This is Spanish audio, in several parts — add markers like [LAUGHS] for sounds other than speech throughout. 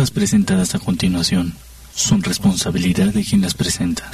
notas presentadas a continuación son responsabilidad de quien las presenta.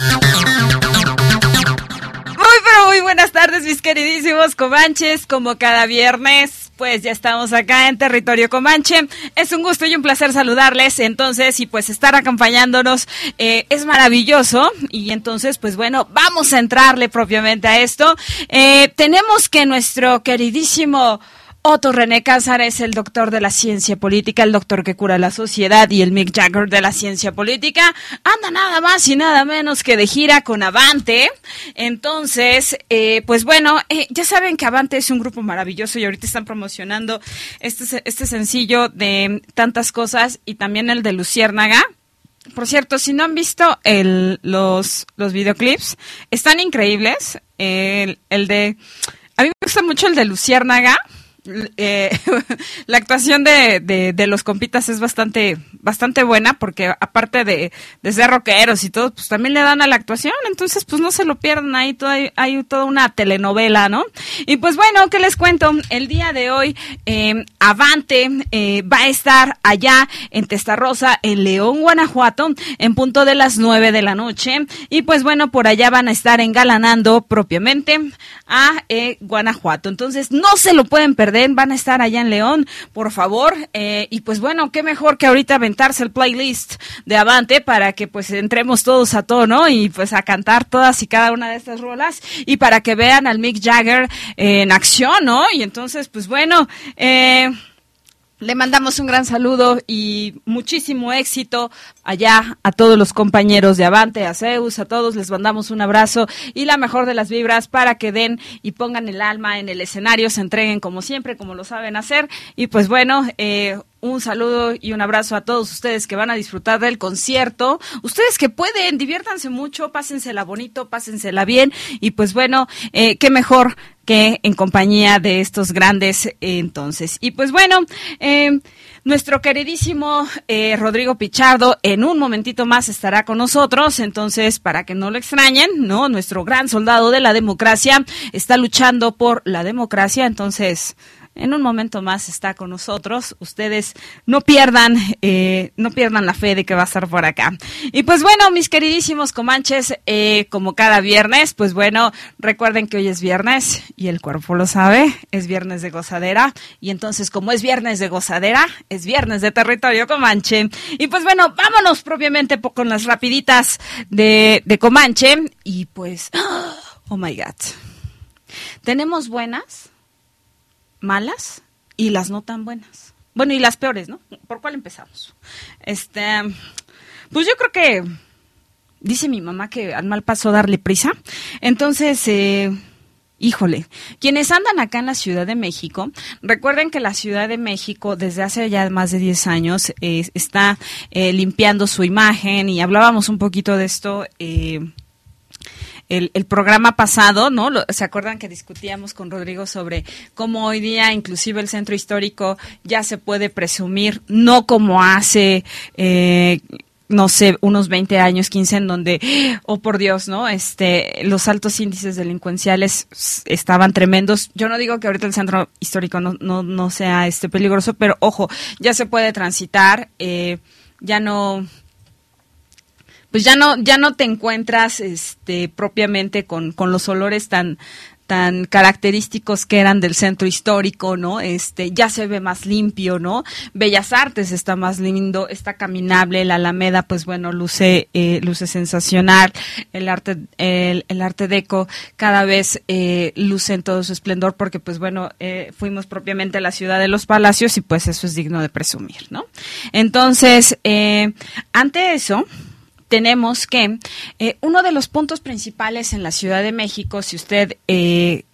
Muy pero muy buenas tardes mis queridísimos comanches, como cada viernes pues ya estamos acá en territorio comanche. Es un gusto y un placer saludarles. Entonces, y pues estar acompañándonos eh, es maravilloso. Y entonces, pues bueno, vamos a entrarle propiamente a esto. Eh, tenemos que nuestro queridísimo Otto René Cázar es el doctor de la ciencia política, el doctor que cura la sociedad y el Mick Jagger de la ciencia política. Anda nada más y nada menos que de gira con Avante. Entonces, eh, pues bueno, eh, ya saben que Avante es un grupo maravilloso y ahorita están promocionando este, este sencillo de tantas cosas y también el de Luciérnaga. Por cierto, si no han visto el, los, los videoclips, están increíbles. El, el de... A mí me gusta mucho el de Luciérnaga eh, [LAUGHS] la actuación de, de, los compitas es bastante bastante buena porque aparte de, de, ser rockeros y todo, pues también le dan a la actuación, entonces pues no se lo pierdan, ahí todo, hay, toda una telenovela, ¿no? Y pues bueno, ¿qué les cuento? El día de hoy eh, Avante eh, va a estar allá en Testarrosa, en León, Guanajuato, en punto de las nueve de la noche, y pues bueno, por allá van a estar engalanando propiamente a Guanajuato, entonces no se lo pueden perder van a estar allá en León, por favor. Eh, y pues bueno, qué mejor que ahorita aventarse el playlist de Avante para que pues entremos todos a tono y pues a cantar todas y cada una de estas rolas y para que vean al Mick Jagger en acción, ¿no? Y entonces, pues bueno, eh, le mandamos un gran saludo y muchísimo éxito allá a todos los compañeros de Avante, a Zeus, a todos les mandamos un abrazo y la mejor de las vibras para que den y pongan el alma en el escenario, se entreguen como siempre, como lo saben hacer. Y pues bueno, eh, un saludo y un abrazo a todos ustedes que van a disfrutar del concierto. Ustedes que pueden, diviértanse mucho, pásensela bonito, pásensela bien. Y pues bueno, eh, qué mejor que en compañía de estos grandes eh, entonces. Y pues bueno, eh, nuestro queridísimo eh, Rodrigo Pichardo en un momentito más estará con nosotros, entonces para que no lo extrañen, ¿no? Nuestro gran soldado de la democracia está luchando por la democracia, entonces en un momento más está con nosotros. Ustedes no pierdan, eh, no pierdan la fe de que va a estar por acá. Y pues bueno, mis queridísimos comanches, eh, como cada viernes, pues bueno, recuerden que hoy es viernes y el cuerpo lo sabe, es viernes de gozadera. Y entonces, como es viernes de gozadera, es viernes de territorio comanche. Y pues bueno, vámonos propiamente con las rapiditas de, de comanche. Y pues, [GASPS] oh my God. Tenemos buenas malas y las no tan buenas. Bueno, y las peores, ¿no? ¿Por cuál empezamos? Este, pues yo creo que dice mi mamá que al mal paso darle prisa. Entonces, eh, híjole, quienes andan acá en la Ciudad de México, recuerden que la Ciudad de México desde hace ya más de 10 años eh, está eh, limpiando su imagen y hablábamos un poquito de esto. Eh, el, programa pasado, ¿no? ¿Se acuerdan que discutíamos con Rodrigo sobre cómo hoy día inclusive el centro histórico ya se puede presumir, no como hace... Eh, no sé, unos 20 años, 15, en donde, oh por Dios, ¿no? Este, los altos índices delincuenciales estaban tremendos. Yo no digo que ahorita el centro histórico no, no, no sea este peligroso, pero ojo, ya se puede transitar, eh, ya no, pues ya no, ya no te encuentras este, propiamente con, con los olores tan, tan característicos que eran del centro histórico, ¿no? Este, ya se ve más limpio, ¿no? Bellas Artes está más lindo, está caminable, la Alameda, pues bueno, luce, eh, luce sensacional, el arte, el, el arte deco cada vez eh, luce en todo su esplendor, porque pues bueno, eh, fuimos propiamente a la ciudad de los palacios y pues eso es digno de presumir, ¿no? Entonces, eh, ante eso, tenemos que eh, uno de los puntos principales en la Ciudad de México, si usted eh,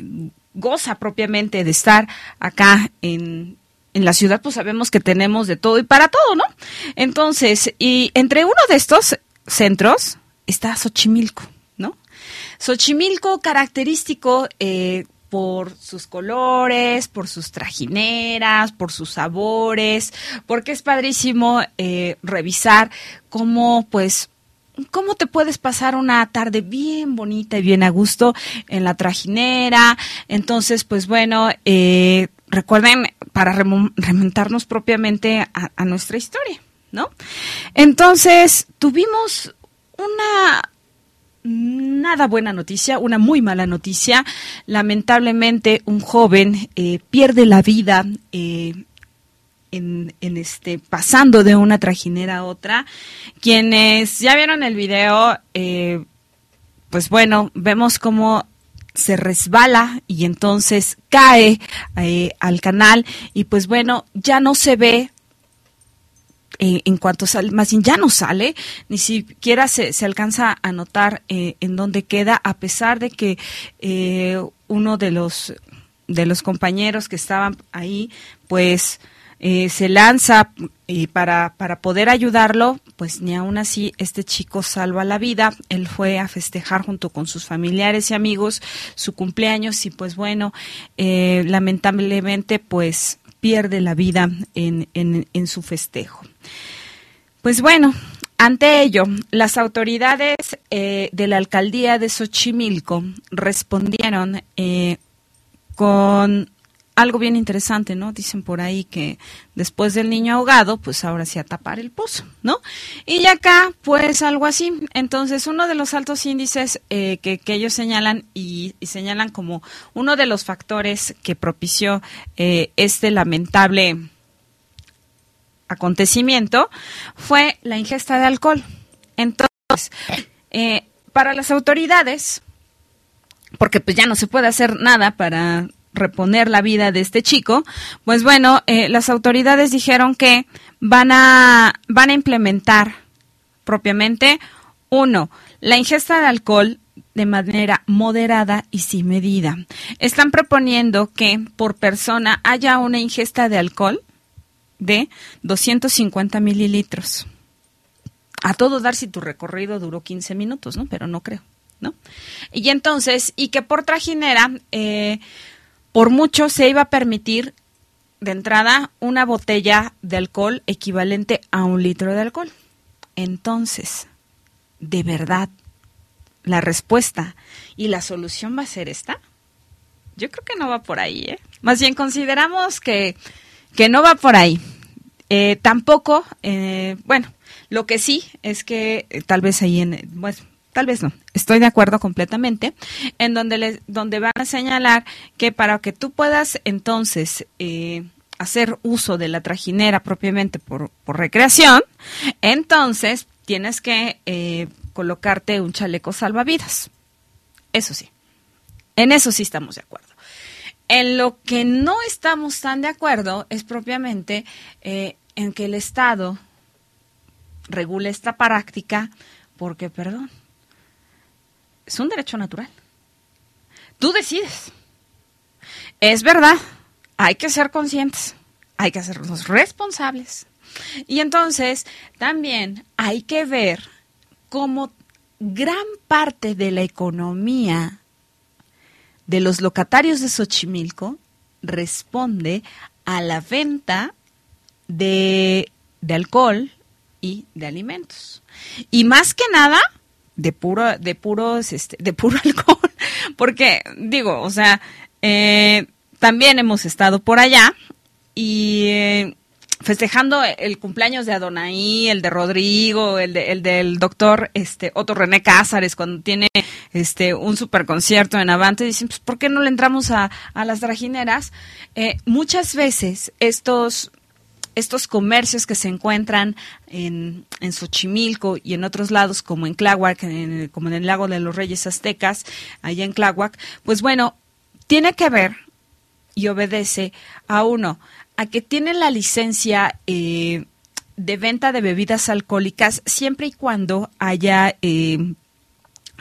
goza propiamente de estar acá en, en la ciudad, pues sabemos que tenemos de todo y para todo, ¿no? Entonces, y entre uno de estos centros está Xochimilco, ¿no? Xochimilco característico eh, por sus colores, por sus trajineras, por sus sabores, porque es padrísimo revisar cómo pues ¿Cómo te puedes pasar una tarde bien bonita y bien a gusto en la trajinera? Entonces, pues bueno, eh, recuerden, para remontarnos propiamente a, nuestra historia, ¿no? Entonces, tuvimos una nada buena noticia, una muy mala noticia. Lamentablemente, un joven eh, pierde la vida eh, en, este pasando de una trajinera a otra. Quienes ya vieron el video, eh, pues bueno, vemos cómo se resbala y entonces cae al canal y pues bueno, ya no se ve eh, en cuanto sale, más bien ya no sale, ni siquiera se, se alcanza a notar eh, en dónde queda, a pesar de que eh, uno de los, de los compañeros que estaban ahí, pues se lanza para, para poder ayudarlo, pues ni aún así este chico salva la vida. Él fue a festejar junto con sus familiares y amigos su cumpleaños y pues bueno, lamentablemente pues pierde la vida en, en, su festejo. Pues bueno, ante ello, las autoridades eh, de la alcaldía de Xochimilco respondieron eh, con algo bien interesante, ¿no? Dicen por ahí que después del niño ahogado, pues ahora sí a tapar el pozo, ¿no? Y acá, pues algo así. Entonces, uno de los altos índices eh, que, ellos señalan y, señalan como uno de los factores que propició eh, este lamentable acontecimiento fue la ingesta de alcohol. Entonces, eh, para las autoridades, porque pues ya no se puede hacer nada para reponer la vida de este chico, pues bueno, eh, las autoridades dijeron que van a, van a implementar propiamente, uno, la ingesta de alcohol de manera moderada y sin medida. Están proponiendo que por persona haya una ingesta de alcohol de 250 mililitros. A todo dar si tu recorrido duró 15 minutos, ¿no? Pero no creo, ¿no? Y entonces, y que por trajinera, eh, por mucho se iba a permitir de entrada una botella de alcohol equivalente a un litro de alcohol. Entonces, ¿de verdad la respuesta y la solución va a ser esta? Yo creo que no va por ahí, ¿eh? Más bien consideramos que, que no va por ahí. Eh, tampoco, eh, bueno, lo que sí es que eh, tal vez ahí en, bueno, tal vez no, estoy de acuerdo completamente, en donde, les, donde van a señalar que para que tú puedas entonces eh, hacer uso de la trajinera propiamente por, recreación, entonces tienes que eh, colocarte un chaleco salvavidas. Eso sí, en eso sí estamos de acuerdo. En lo que no estamos tan de acuerdo es propiamente eh, en que el Estado regule esta práctica porque, perdón, es un derecho natural. Tú decides. Es verdad, hay que ser conscientes, hay que hacernos responsables. Y entonces también hay que ver cómo gran parte de la economía de los locatarios de Xochimilco responde a la venta de, de alcohol y de alimentos. Y más que nada, de puro, de puros, este, de puro [LAUGHS] alcohol, porque digo, o sea, eh, también hemos estado por allá y eh, festejando el cumpleaños de Adonai, el de Rodrigo, el, de, el del doctor este, Otto René Cázares, cuando tiene este, un super concierto en Avante, dicen, pues, ¿por qué no le entramos a, a las trajineras? Eh, muchas veces estos estos comercios que se encuentran en, en Xochimilco y en otros lados como en Tláhuac, como en el lago de los Reyes Aztecas, allá en Tláhuac, pues bueno, tiene que ver y obedece a uno, a que tiene la licencia eh, de venta de bebidas alcohólicas siempre y cuando haya eh,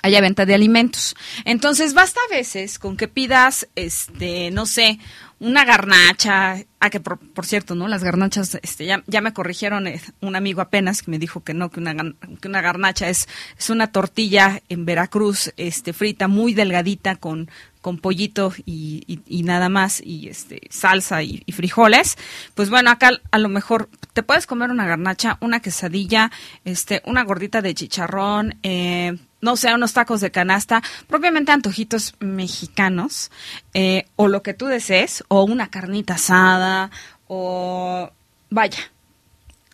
haya venta de alimentos. Entonces basta a veces con que pidas, este, no sé, una garnacha, ah, que por, cierto, ¿no? Las garnachas, este, ya, ya me corrigieron eh, un amigo apenas que me dijo que no, que una, que una garnacha es, es una tortilla en Veracruz, este, frita, muy delgadita con, con pollito y, y, nada más, y este, salsa y, y, frijoles. Pues bueno, acá a lo mejor te puedes comer una garnacha, una quesadilla, este, una gordita de chicharrón, eh, no sé, unos tacos de canasta, propiamente antojitos mexicanos, eh, o lo que tú desees, o una carnita asada, o vaya,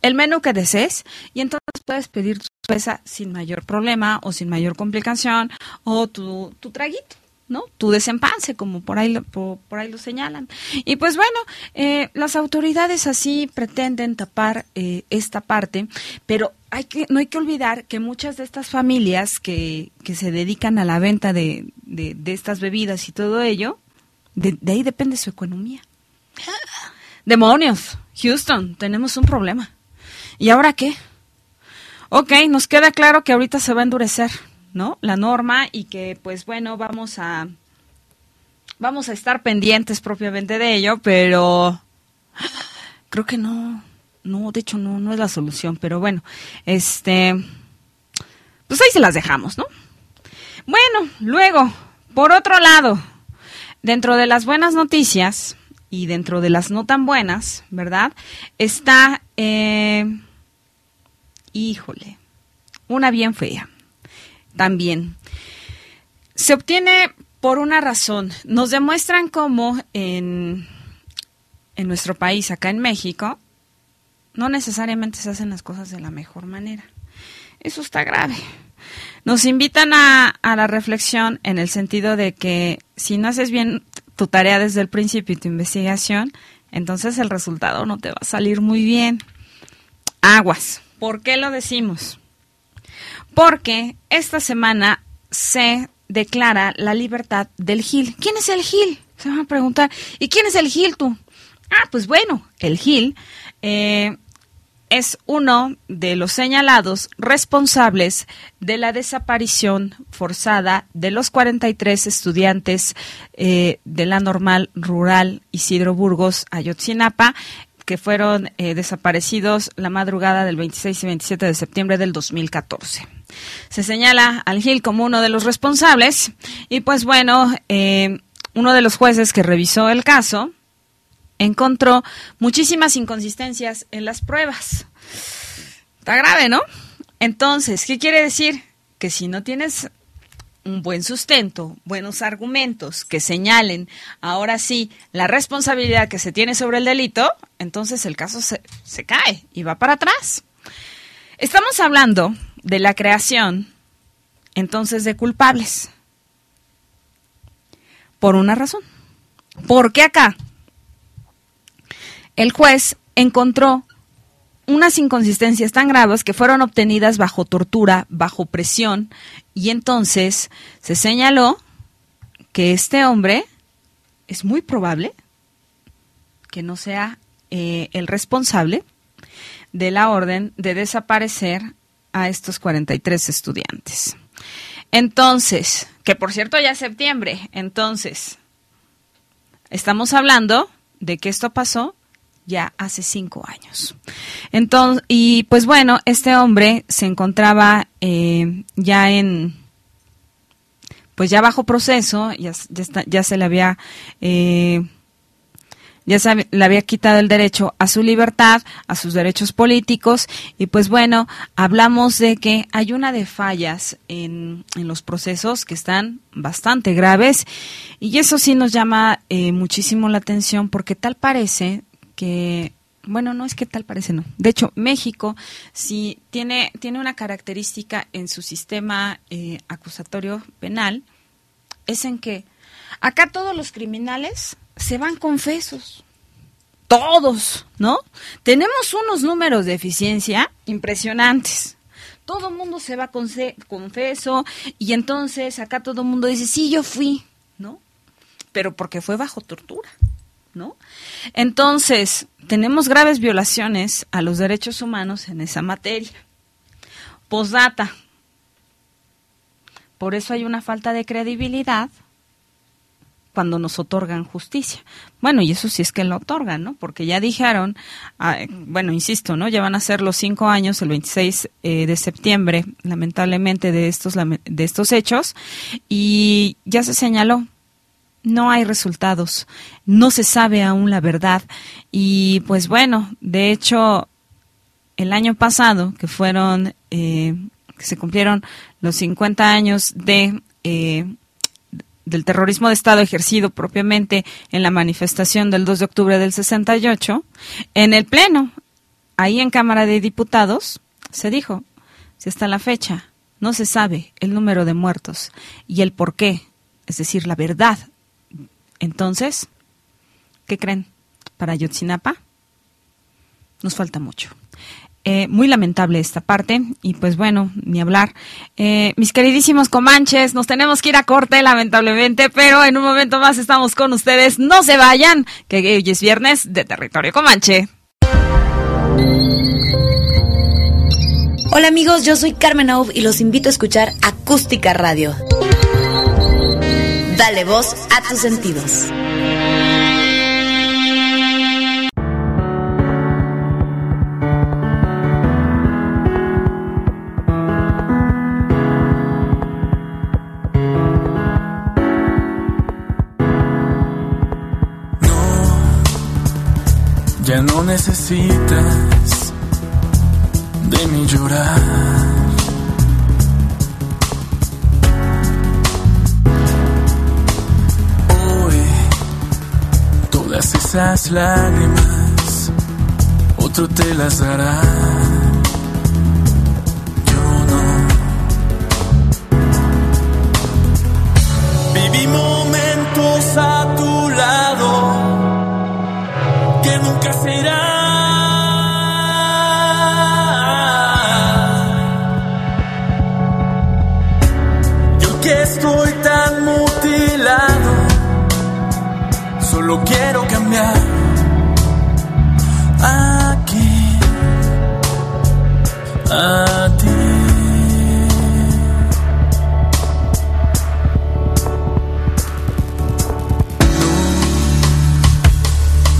el menú que desees y entonces puedes pedir tu cerveza sin mayor problema o sin mayor complicación o tu, tu traguito. ¿No? Tu desempance, como por ahí, por, ahí lo señalan. Y pues bueno, eh, las autoridades así pretenden tapar eh, esta parte, pero hay que, no hay que olvidar que muchas de estas familias que, que se dedican a la venta de, de, estas bebidas y todo ello, de, de ahí depende su economía. Demonios, Houston, tenemos un problema. ¿Y ahora qué? Ok, nos queda claro que ahorita se va a endurecer ¿no? La norma y que pues bueno, vamos a vamos a estar pendientes propiamente de ello, pero creo que no no, de hecho no no es la solución, pero bueno, este pues ahí se las dejamos, ¿no? Bueno, luego, por otro lado, dentro de las buenas noticias y dentro de las no tan buenas, ¿verdad? Está, eh, híjole, una bien fea también. Se obtiene por una razón. Nos demuestran cómo en, en nuestro país, acá en México, no necesariamente se hacen las cosas de la mejor manera. Eso está grave. Nos invitan a, a, la reflexión en el sentido de que si no haces bien tu tarea desde el principio y tu investigación, entonces el resultado no te va a salir muy bien. Aguas. ¿Por qué lo decimos? Porque esta semana se declara la libertad del Gil. ¿Quién es el Gil? Se van a preguntar. ¿Y quién es el Gil tú? Ah, pues bueno, el Gil eh, es uno de los señalados responsables de la desaparición forzada de los 43 estudiantes eh, de la normal rural Isidro Burgos, Ayotzinapa, que fueron eh, desaparecidos la madrugada del 26 y 27 de septiembre del 2014. Se señala al Gil como uno de los responsables y pues bueno, eh, uno de los jueces que revisó el caso encontró muchísimas inconsistencias en las pruebas. Está grave, ¿no? Entonces, ¿qué quiere decir? Que si no tienes un buen sustento, buenos argumentos que señalen ahora sí la responsabilidad que se tiene sobre el delito, entonces el caso se, cae y va para atrás. Estamos hablando de la creación entonces de culpables. Por una razón. Porque acá el juez encontró unas inconsistencias tan graves que fueron obtenidas bajo tortura, bajo presión, y entonces se señaló que este hombre es muy probable que no sea eh, el responsable de la orden de desaparecer a estos 43 estudiantes. Entonces, que por cierto ya es septiembre, entonces, estamos hablando de que esto pasó ya hace cinco años. Entonces, y pues bueno, este hombre se encontraba eh, ya en, pues ya bajo proceso, ya, ya, se le había, eh, ya se le había quitado el derecho a su libertad, a sus derechos políticos, y pues bueno, hablamos de que hay una de fallas en, en los procesos que están bastante graves, y eso sí nos llama eh, muchísimo la atención porque tal parece que bueno, no es que tal parece, no. De hecho, México sí tiene, tiene una característica en su sistema eh, acusatorio penal, es en que acá todos los criminales se van confesos. Todos, ¿no? Tenemos unos números de eficiencia impresionantes. Todo el mundo se va con confeso y entonces acá todo el mundo dice, sí, yo fui, ¿no? Pero porque fue bajo tortura. ¿No? Entonces, tenemos graves violaciones a los derechos humanos en esa materia. Postdata. Por eso hay una falta de credibilidad cuando nos otorgan justicia. Bueno, y eso sí es que lo otorgan, ¿no? Porque ya dijeron, ah, bueno, insisto, ¿no? Ya van a ser los cinco años, el 26 eh, de septiembre, lamentablemente, de estos, de estos hechos, y ya se señaló, no hay resultados, no se sabe aún la verdad. Y pues bueno, de hecho, el año pasado, que fueron, eh, que se cumplieron los 50 años de... Eh, del terrorismo de Estado ejercido propiamente en la manifestación del 2 de octubre del 68, en el Pleno ahí en Cámara de Diputados se dijo, si hasta la fecha no se sabe el número de muertos y el por qué, es decir, la verdad, entonces, ¿qué creen? Para Yotzinapa nos falta mucho. Eh, muy lamentable esta parte y pues bueno, ni hablar. Eh, mis queridísimos comanches, nos tenemos que ir a corte lamentablemente, pero en un momento más estamos con ustedes. No se vayan, que hoy es viernes de Territorio Comanche. Hola amigos, yo soy Carmen Aub y los invito a escuchar Acústica Radio. Dale voz a tus sentidos. Ya no necesitas de mi llorar. Esas lágrimas otro te las dará. Yo no. Viví momentos a tu lado que nunca será. Solo quiero cambiar. Aquí, a ti.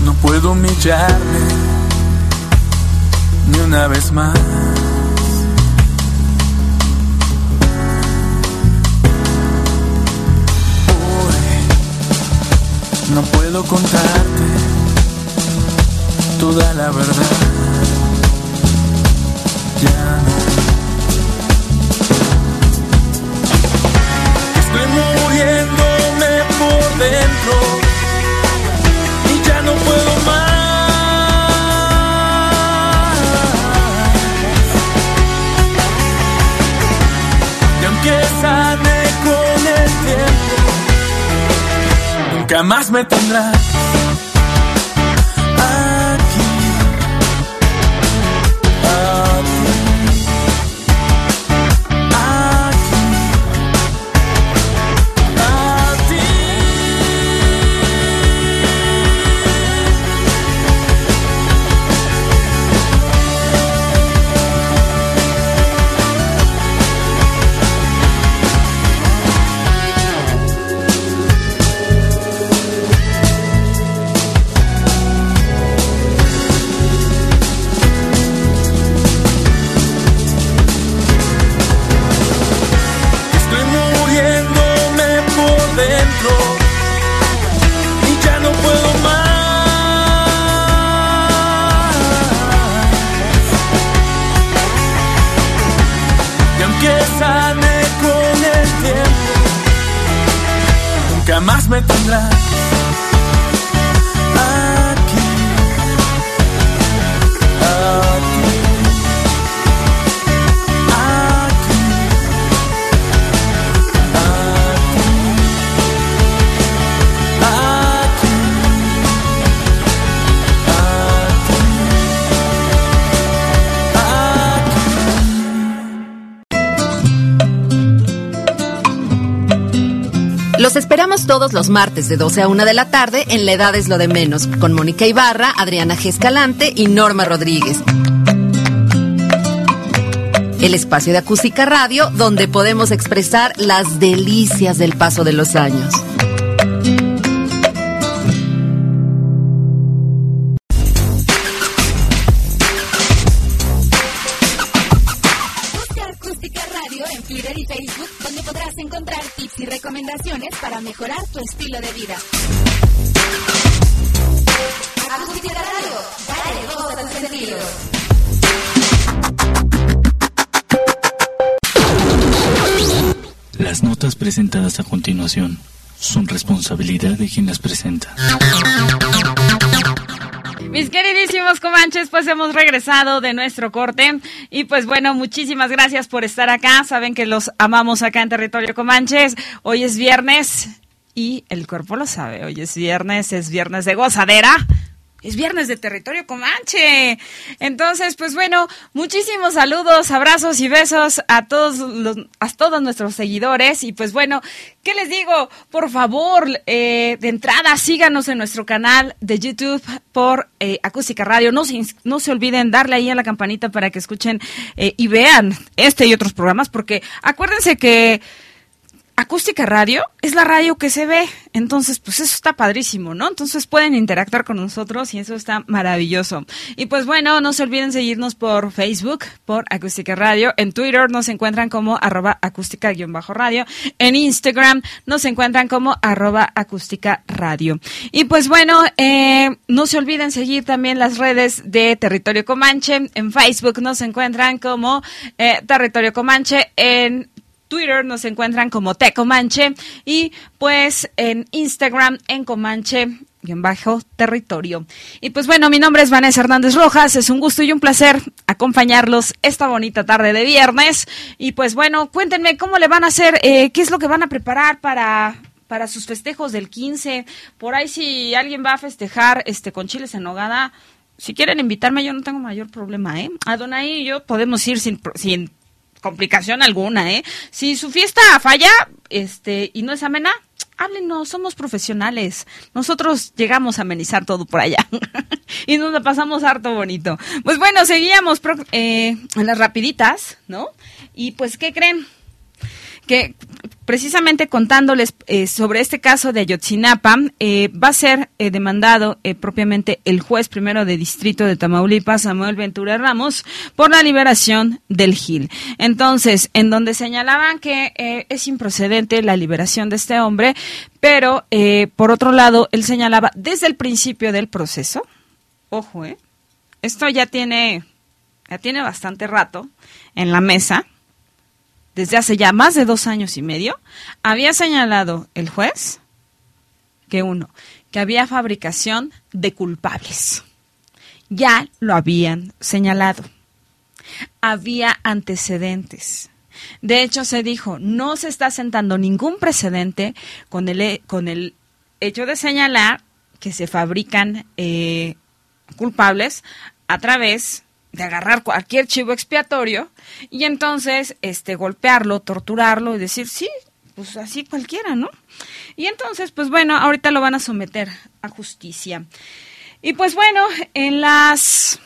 No puedo humillarme ni una vez más. No puedo contarte toda la verdad. Ya no. Estoy muriéndome por dentro nunca más me tendrás. Todos los martes de 12 a 1 de la tarde en La Edad es lo de menos, con Mónica Ibarra, Adriana G. Escalante y Norma Rodríguez. El espacio de acústica radio donde podemos expresar las delicias del paso de los años. Presentadas a continuación son responsabilidad de quien las presenta. Mis queridísimos comanches, pues hemos regresado de nuestro corte y pues bueno, muchísimas gracias por estar acá. Saben que los amamos acá en territorio comanches. Hoy es viernes y el cuerpo lo sabe. Hoy es viernes, es viernes de gozadera es viernes de territorio comanche. Entonces, pues bueno, muchísimos saludos, abrazos y besos a todos los, a todos nuestros seguidores. Y pues bueno, ¿qué les digo? Por favor, eh, de entrada, síganos en nuestro canal de YouTube por eh, Acústica Radio. No se, no se olviden darle ahí a la campanita para que escuchen eh, y vean este y otros programas, porque acuérdense que Acústica Radio es la radio que se ve, entonces pues eso está padrísimo, ¿no? Entonces pueden interactuar con nosotros y eso está maravilloso. Y pues bueno, no se olviden seguirnos por Facebook, por Acústica Radio, en Twitter nos encuentran como arroba acústica-radio, en Instagram nos encuentran como arroba acústica radio. Y pues bueno, eh, no se olviden seguir también las redes de Territorio Comanche, en Facebook nos encuentran como eh, Territorio Comanche, en Twitter nos encuentran como Tecomanche y pues en Instagram en Comanche en bajo territorio. Y pues bueno, mi nombre es Vanessa Hernández Rojas, es un gusto y un placer acompañarlos esta bonita tarde de viernes. Y pues bueno, cuéntenme cómo le van a hacer, eh, qué es lo que van a preparar para, para sus festejos del 15. Por ahí si alguien va a festejar este con chiles en nogada, si quieren invitarme yo no tengo mayor problema, ¿eh? Adonai y yo podemos ir sin, sin complicación alguna, ¿eh? Si su fiesta falla, este, y no es amena, háblenos, somos profesionales. Nosotros llegamos a amenizar todo por allá. [LAUGHS] y nos la pasamos harto bonito. Pues bueno, seguíamos eh, las rapiditas, ¿no? Y pues, ¿qué creen? Que precisamente contándoles eh, sobre este caso de Ayotzinapa, eh, va a ser eh, demandado propiamente el juez primero de distrito de Tamaulipas, Samuel Ventura Ramos, por la liberación del Gil. Entonces, en donde señalaban que es improcedente la liberación de este hombre, pero por otro lado, él señalaba desde el principio del proceso, ojo, esto ya tiene, ya tiene bastante rato en la mesa, desde hace ya más de dos años y medio, había señalado el juez que uno, que había fabricación de culpables. Ya lo habían señalado. Había antecedentes. De hecho, se dijo, no se está sentando ningún precedente con el, con el hecho de señalar que se fabrican eh, culpables a través de agarrar cualquier chivo expiatorio y entonces este golpearlo, torturarlo y decir, sí, pues así cualquiera, ¿no? Y entonces, pues bueno, ahorita lo van a someter a justicia. Y pues bueno, en las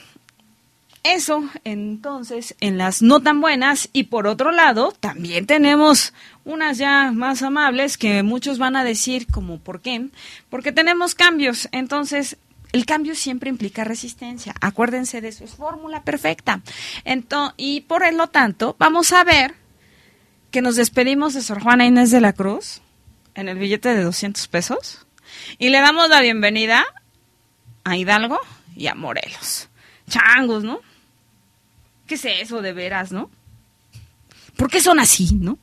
eso, entonces, en las no tan buenas y por otro lado, también tenemos unas ya más amables que muchos van a decir como ¿por qué? Porque tenemos cambios. Entonces, el cambio siempre implica resistencia. Acuérdense de eso, es fórmula perfecta. Entonces, y por lo tanto, vamos a ver que nos despedimos de Sor Juana Inés de la Cruz en el billete de 200 pesos y le damos la bienvenida a Hidalgo y a Morelos. Changos, ¿no? ¿Qué es eso de veras, no? ¿Por qué son así, no?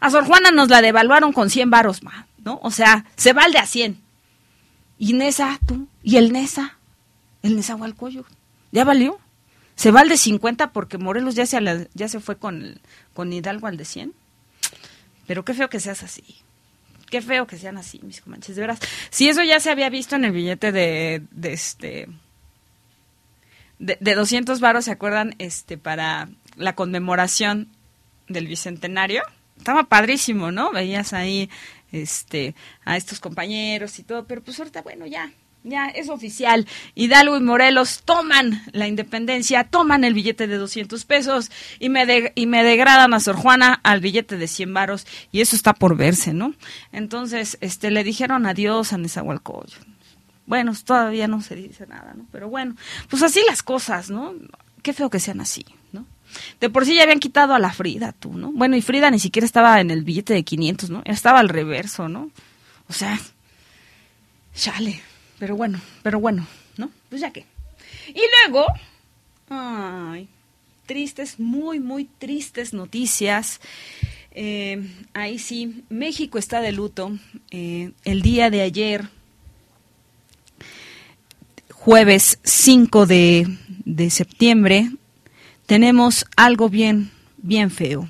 A Sor Juana nos la devaluaron con 100 varos más, ¿no? O sea, se valde a 100. Y Nesa, tú, y el Nesa, el Nezahualcoyo, ya valió. Se va al de 50 porque Morelos ya se, ya se fue con, con Hidalgo al de 100. Pero qué feo que seas así. Qué feo que sean así, mis comanches, de veras. Si eso ya se había visto en el billete de, de este de, de 200 varos, ¿se acuerdan? Este para la conmemoración del bicentenario. Estaba padrísimo, ¿no? Veías ahí este, a estos compañeros y todo, pero pues ahorita, bueno, ya, ya es oficial. Hidalgo y Morelos toman la independencia, toman el billete de 200 pesos y me, y me degradan a Sor Juana al billete de 100 varos y eso está por verse, ¿no? Entonces, este, le dijeron adiós a Nezahualcóyotl. Bueno, todavía no se dice nada, ¿no? Pero bueno, pues así las cosas, ¿no? Qué feo que sean así. De por sí ya habían quitado a la Frida, tú, ¿no? Bueno, y Frida ni siquiera estaba en el billete de 500, ¿no? Estaba al reverso, ¿no? O sea, chale. Pero bueno, pero bueno, ¿no? Pues ya que. Y luego, ay, tristes, muy, muy tristes noticias. Eh, ahí sí, México está de luto. Eh, el día de ayer, jueves 5 de, de septiembre, tenemos algo bien, bien feo.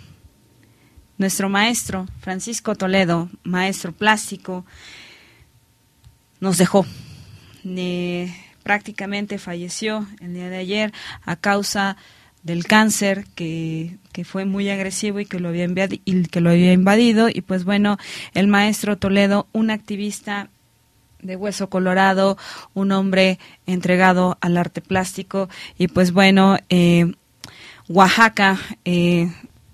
Nuestro maestro, Francisco Toledo, maestro plástico, nos dejó. Eh, prácticamente falleció el día de ayer a causa del cáncer que, que, fue muy agresivo y que lo había y que lo había invadido y pues bueno el maestro Toledo un activista de hueso colorado un hombre entregado al arte plástico y pues bueno eh, Oaxaca eh,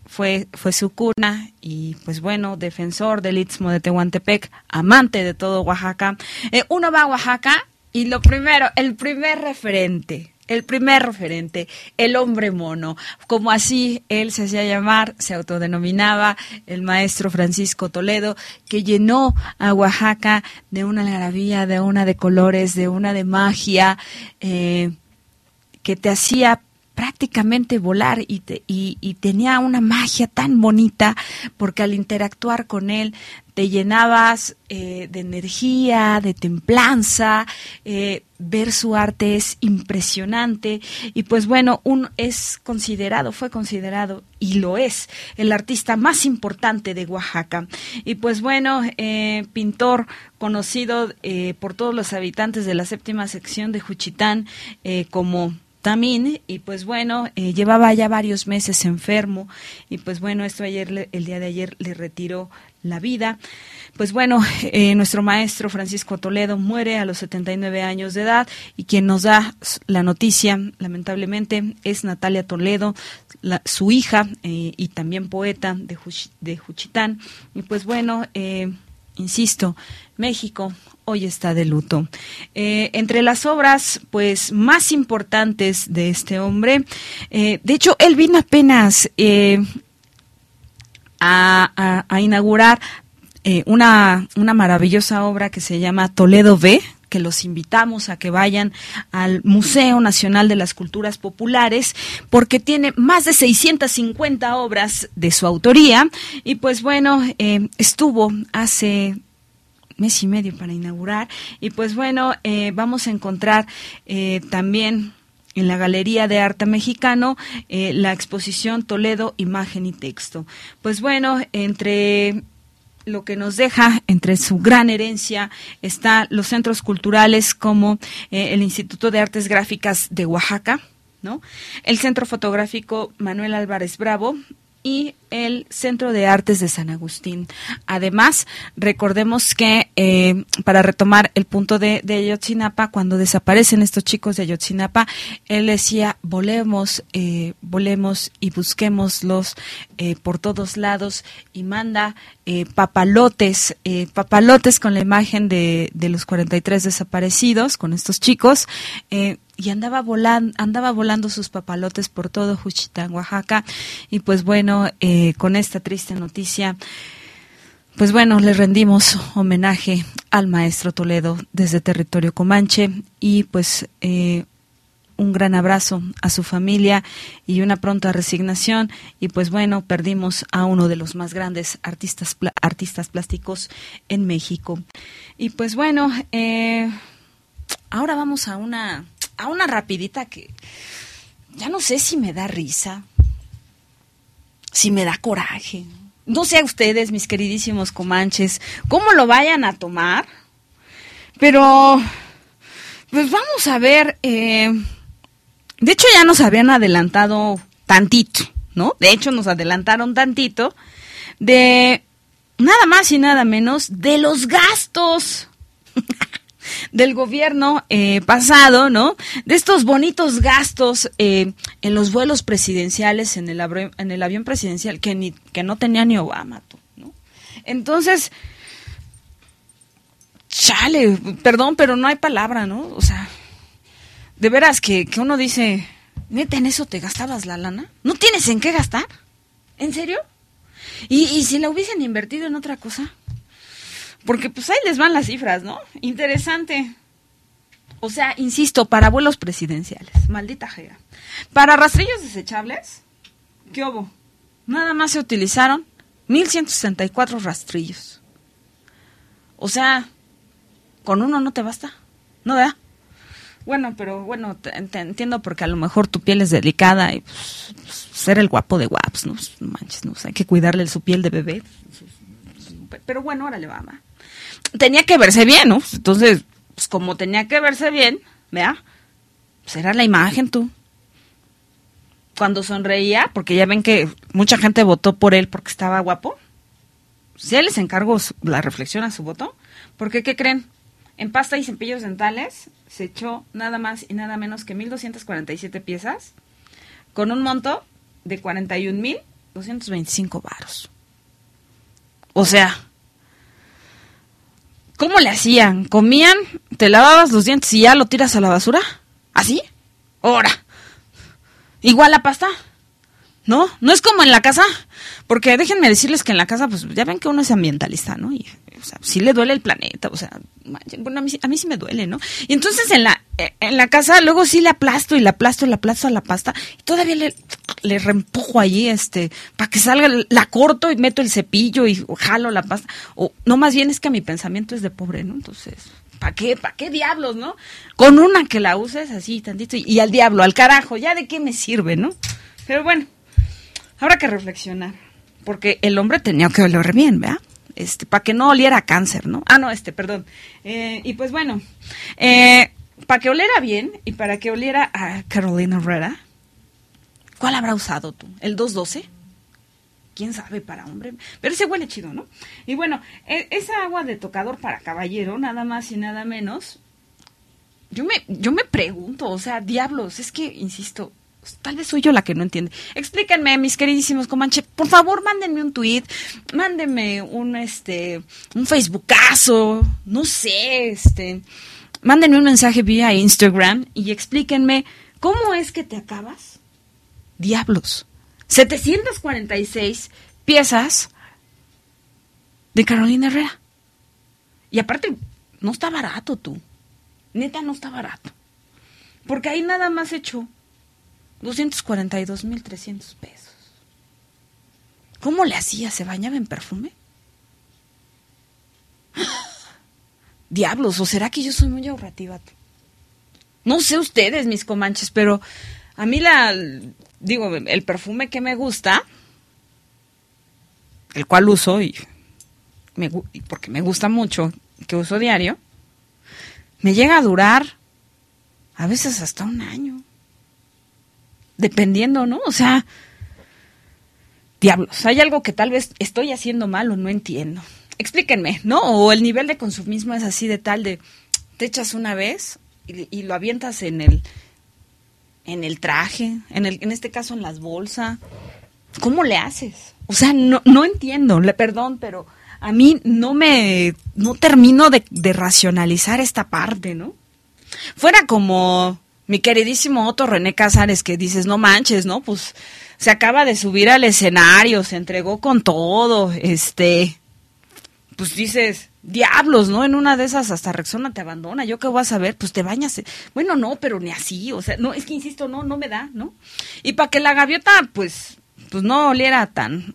fue, fue su cuna y pues bueno, defensor del Istmo de Tehuantepec, amante de todo Oaxaca. Eh, uno va a Oaxaca y lo primero, el primer referente, el primer referente, el hombre mono, como así él se hacía llamar, se autodenominaba el maestro Francisco Toledo, que llenó a Oaxaca de una algarabía, de una de colores, de una de magia, eh, que te hacía prácticamente volar y, y, tenía una magia tan bonita porque al interactuar con él te llenabas eh, de energía, de templanza, eh, ver su arte es impresionante y pues bueno, un, es considerado, fue considerado y lo es el artista más importante de Oaxaca. Y pues bueno, eh, pintor conocido por todos los habitantes de la séptima sección de Juchitán como también y pues bueno eh, llevaba ya varios meses enfermo y pues bueno esto ayer el día de ayer le retiró la vida. Pues bueno [LAUGHS] eh, nuestro maestro Francisco Toledo muere a los 79 años de edad y quien nos da la noticia lamentablemente es Natalia Toledo su hija eh, y también poeta de, de Juchitán. Y pues bueno insisto México hoy está de luto. Eh, entre las obras, pues, más importantes de este hombre, eh, de hecho, él vino apenas eh, a, inaugurar una, una maravillosa obra que se llama Toledo V, que los invitamos a que vayan al Museo Nacional de las Culturas Populares, porque tiene más de 650 obras de su autoría. Y pues bueno, estuvo hace mes y medio para inaugurar. Y pues bueno, eh, vamos a encontrar eh, también en la Galería de Arte Mexicano eh, la exposición Toledo, Imagen y Texto. Pues bueno, entre lo que nos deja entre su gran herencia está los centros culturales como el Instituto de Artes Gráficas de Oaxaca, ¿no? El Centro Fotográfico Manuel Álvarez Bravo, y el Centro de Artes de San Agustín. Además, recordemos que eh, para retomar el punto de, Ayotzinapa, cuando desaparecen estos chicos de Ayotzinapa, él decía, volemos, eh, volemos y busquémoslos eh, por todos lados y manda eh, papalotes, eh, papalotes con la imagen de, de los 43 desaparecidos, con estos chicos, y andaba volando, andaba volando sus papalotes por todo Juchitán, Oaxaca. Y pues bueno, con esta triste noticia, pues bueno, le rendimos homenaje al maestro Toledo desde territorio Comanche y pues eh, un gran abrazo a su familia y una pronta resignación y pues bueno, perdimos a uno de los más grandes artistas, artistas plásticos en México. Y pues bueno, eh, ahora vamos a una a una rapidita que ya no sé si me da risa, si me da coraje. No sé a ustedes, mis queridísimos comanches, cómo lo vayan a tomar, pero pues vamos a ver. Eh, de hecho, ya nos habían adelantado tantito, ¿no? De hecho, nos adelantaron tantito de nada más y nada menos de los gastos. [LAUGHS] del gobierno eh, pasado, ¿no? De estos bonitos gastos eh, en los vuelos presidenciales, en el, avión presidencial, que, ni, que no tenía ni Obama, ¿no? Entonces, chale, perdón, pero no hay palabra, ¿no? O sea, de veras que, que uno dice, neta, en eso te gastabas la lana. ¿No tienes en qué gastar? ¿En serio? ¿Y, y si la hubiesen invertido en otra cosa? Porque pues ahí les van las cifras, ¿no? Interesante. O sea, insisto, para vuelos presidenciales, maldita jega. Para rastrillos desechables, ¿qué hubo? Nada más se utilizaron 1164 rastrillos. O sea, con uno no te basta, ¿no da? Bueno, pero bueno, te, entiendo porque a lo mejor tu piel es delicada y pues, ser el guapo de guaps, ¿no? Pues, no manches, ¿no? O hay que cuidarle su piel de bebé. Pero bueno, órale, va, va. Tenía que verse bien, ¿no? Entonces, pues como tenía que verse bien, ¿vea? Pues era la imagen tú. Cuando sonreía, porque ya ven que mucha gente votó por él porque estaba guapo. Si él les encargo la reflexión a su voto, porque ¿qué creen? En pasta y cepillos dentales se echó nada más y nada menos que 1.247 piezas con un monto de 41.225 varos. O sea, ¿cómo le hacían? ¿Comían? ¿Te lavabas los dientes y ya lo tiras a la basura? ¿Así? Ahora. Igual la pasta. ¿No? No es como en la casa. Porque déjenme decirles que en la casa, pues ya ven que uno es ambientalista, ¿no? Y, o sea, sí le duele el planeta, o sea, bueno, a mí, a mí sí me duele, ¿no? Y entonces en la, eh, en la casa luego sí le aplasto y le aplasto le aplasto a la pasta y todavía le, le reempujo allí, este, para que salga, la corto y meto el cepillo y jalo la pasta. O, no, más bien es que mi pensamiento es de pobre, ¿no? Entonces, ¿para qué? ¿Para qué diablos, no? Con una que la uses así tantito y al diablo, al carajo, ¿ya de qué me sirve, no? Pero bueno, habrá que reflexionar. Porque el hombre tenía que oler bien, ¿verdad? Este, para que no oliera cáncer, ¿no? Ah, no, este, perdón. Eh, y pues bueno, eh, para que oliera bien y para que oliera a Carolina Herrera, ¿cuál habrá usado tú? ¿El 212? quién sabe para hombre, pero ese huele chido, ¿no? Y bueno, e- esa agua de tocador para caballero, nada más y nada menos, yo me, yo me pregunto, o sea, diablos, es que, insisto, tal vez soy yo la que no entiende. Explíquenme, mis queridísimos Comanche, por favor, mándenme un tweet, mándenme un, este, un Facebookazo, no sé, este, mándenme un mensaje vía Instagram y explíquenme cómo es que te acabas. Diablos. 746 piezas de Carolina Herrera. Y aparte, no está barato tú. Neta, no está barato. Porque ahí nada más hecho 242.300 pesos. ¿Cómo le hacía? ¿Se bañaba en perfume? [GASPS] Diablos, ¿o será que yo soy muy ahorrativa? No sé ustedes, mis comanches, pero a mí la, digo, el perfume que me gusta, el cual uso y, me, y porque me gusta mucho, que uso diario, me llega a durar a veces hasta un año. Dependiendo, ¿no? O sea, diablos, hay algo que tal vez estoy haciendo mal o no entiendo. Explíquenme, ¿no? O el nivel de consumismo es así de tal de te echas una vez y, lo avientas en el en el traje, en el en este caso en las bolsas. ¿Cómo le haces? O sea, no no entiendo, le perdón, pero a mí no me no termino de racionalizar esta parte, ¿no? Fuera como mi queridísimo Otto René Casares que dices, no manches, ¿no? Pues se acaba de subir al escenario, se entregó con todo, este, pues dices, diablos, ¿no? En una de esas hasta Rexona te abandona, ¿yo qué voy a saber? Pues te bañas. Bueno, no, pero ni así, o sea, no, es que insisto, no, no me da, ¿no? Y para que la gaviota, pues, pues no oliera tan,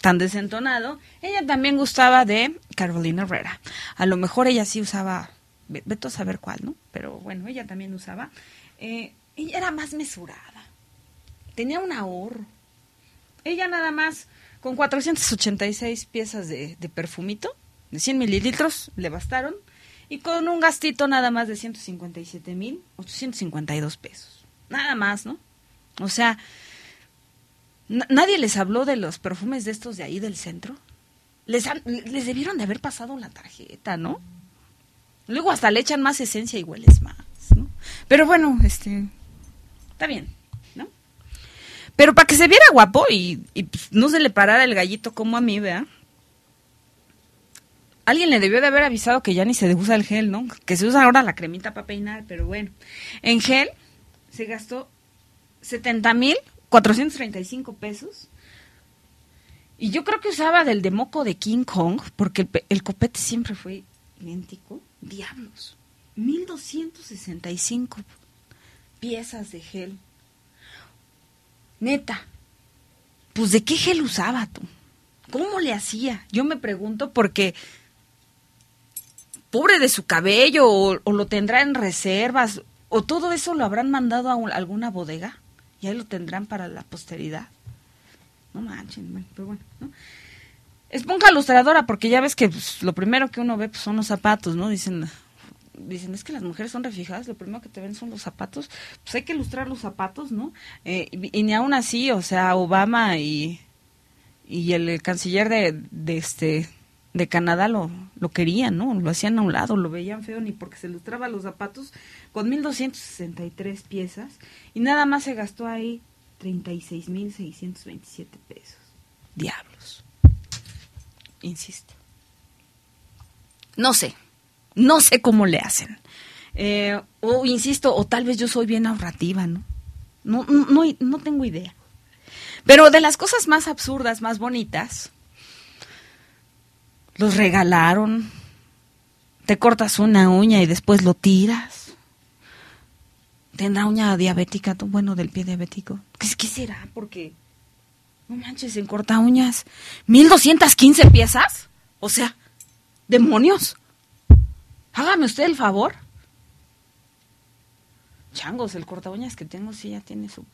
tan desentonado, ella también gustaba de Carolina Herrera. A lo mejor ella sí usaba, ve- vete a saber cuál, ¿no? Pero bueno, ella también usaba. Eh, ella era más mesurada, tenía un ahorro. Ella nada más, con 486 piezas de, perfumito, de 100 mililitros, le bastaron. Y con un gastito nada más de 157 mil 852 pesos. Nada más, ¿no? O sea, na- nadie les habló de los perfumes de estos de ahí del centro. Les, han- les debieron de haber pasado la tarjeta, ¿no? Luego hasta le echan más esencia y hueles más, Pero bueno, este, está bien, ¿no? Pero para que se viera guapo y, pues, no se le parara el gallito como a mí, ¿vea? Alguien le debió de haber avisado que ya ni se usa el gel, ¿no? Que se usa ahora la cremita para peinar, pero bueno. En gel se gastó 70 mil 435 pesos. Y yo creo que usaba del de moco de King Kong, porque el, el copete siempre fue idéntico. Diablos. 1265 piezas de gel. Neta. Pues de qué gel usaba tú? ¿Cómo le hacía? Yo me pregunto porque pobre de su cabello o, lo tendrá en reservas ¿O todo eso lo habrán mandado a un- alguna bodega? Y ahí lo tendrán para la posteridad. No manchen, pero bueno, ¿no? Esponja lustradora, porque ya ves que pues, lo primero que uno ve pues, son los zapatos, ¿no? Dicen, dicen, es que las mujeres son refijadas, lo primero que te ven son los zapatos. Pues hay que lustrar los zapatos, ¿no? Eh, y, ni aún así, o sea, Obama y, y el, canciller de, de este de Canadá lo, lo querían, ¿no? Lo hacían a un lado, lo veían feo ni porque se lustraba los zapatos con 1263 piezas y nada más se gastó ahí 36.627 pesos. Diablos. Insisto. No sé, no sé cómo le hacen. Eh, o insisto, o tal vez yo soy bien ahorrativa, ¿no? No, no, no, tengo idea. Pero de las cosas más absurdas, más bonitas, los regalaron. Te cortas una uña y después lo tiras. Tendrá uña diabética, bueno, del pie diabético. ¿Qué, qué será? Porque, no manches, en corta uñas, 1215 piezas. O sea, demonios. Hágame usted el favor. Changos, el corta que tengo sí ya tiene su...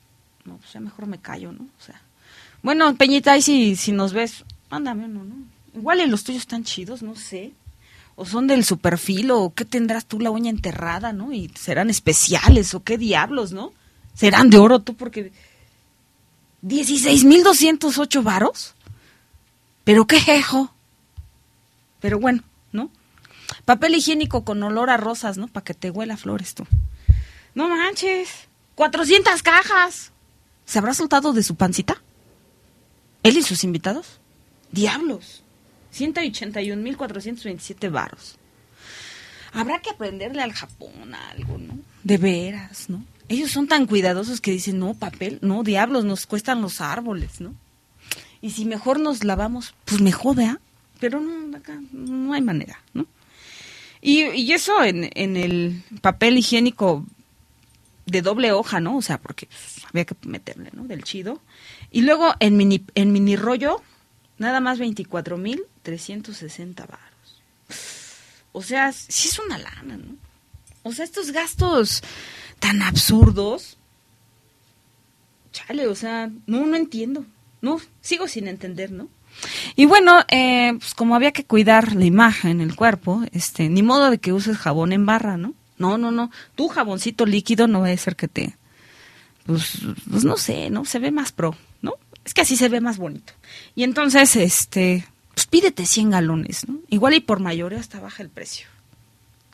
No, pues ya mejor me callo, ¿no? O sea... Bueno, Peñita, ahí si, si nos ves, mándame uno, ¿no? Igual y los tuyos están chidos, no sé. O son del superfilo, o qué tendrás tú la uña enterrada, ¿no? Y serán especiales, o qué diablos, ¿no? Serán de oro tú porque... 16.208 varos. Pero qué jejo. Pero bueno, ¿no? Papel higiénico con olor a rosas, ¿no? Para que te huela flores tú. No manches. 400 cajas. ¿Se habrá soltado de su pancita? ¿Él y sus invitados? Diablos. 181.427 varos. Habrá que aprenderle al Japón algo, ¿no? De veras, ¿no? Ellos son tan cuidadosos que dicen, no, papel, no, diablos, nos cuestan los árboles, ¿no? Y si mejor nos lavamos, pues mejor, ¿verdad? Pero no, acá no hay manera, ¿no? Y, y eso en, en el papel higiénico de doble hoja, ¿no? O sea, porque pues, había que meterle, ¿no? Del chido. Y luego en mini, en mini rollo, nada más 24.360 varos. O sea, sí es una lana, ¿no? O sea, estos gastos tan absurdos. Chale, o sea, no, no entiendo. No, sigo sin entender, ¿no? Y bueno, eh, pues como había que cuidar la imagen, el cuerpo, este, ni modo de que uses jabón en barra, ¿no? No, no, no. Tu jaboncito líquido no va a ser que te, pues, pues no sé, ¿no? Se ve más pro, ¿no? Es que así se ve más bonito. Y entonces, este, pues pídete 100 galones, ¿no? Igual y por mayoría hasta baja el precio.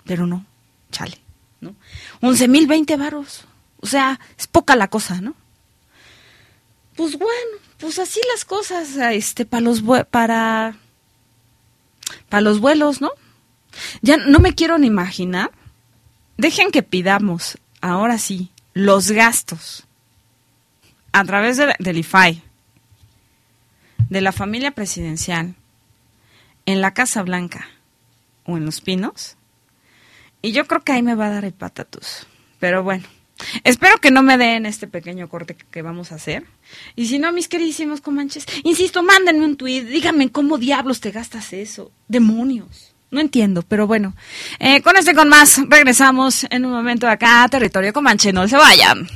Pero no, chale, ¿no? 11 mil 20 varos. O sea, es poca la cosa, ¿no? Pues bueno, pues así las cosas, este, para los para para los vuelos, ¿no? Ya no me quiero ni imaginar. Dejen que pidamos, ahora sí, los gastos a través de- del IFAI, de la familia presidencial, en la Casa Blanca o en Los Pinos. Y yo creo que ahí me va a dar el patatus. Pero bueno, espero que no me den este pequeño corte que, vamos a hacer. Y si no, mis queridísimos comanches, insisto, mándenme un tuit, díganme cómo diablos te gastas eso. Demonios. No entiendo, pero bueno. Eh, con este con más, regresamos en un momento acá a Territorio Comanche. No se vayan.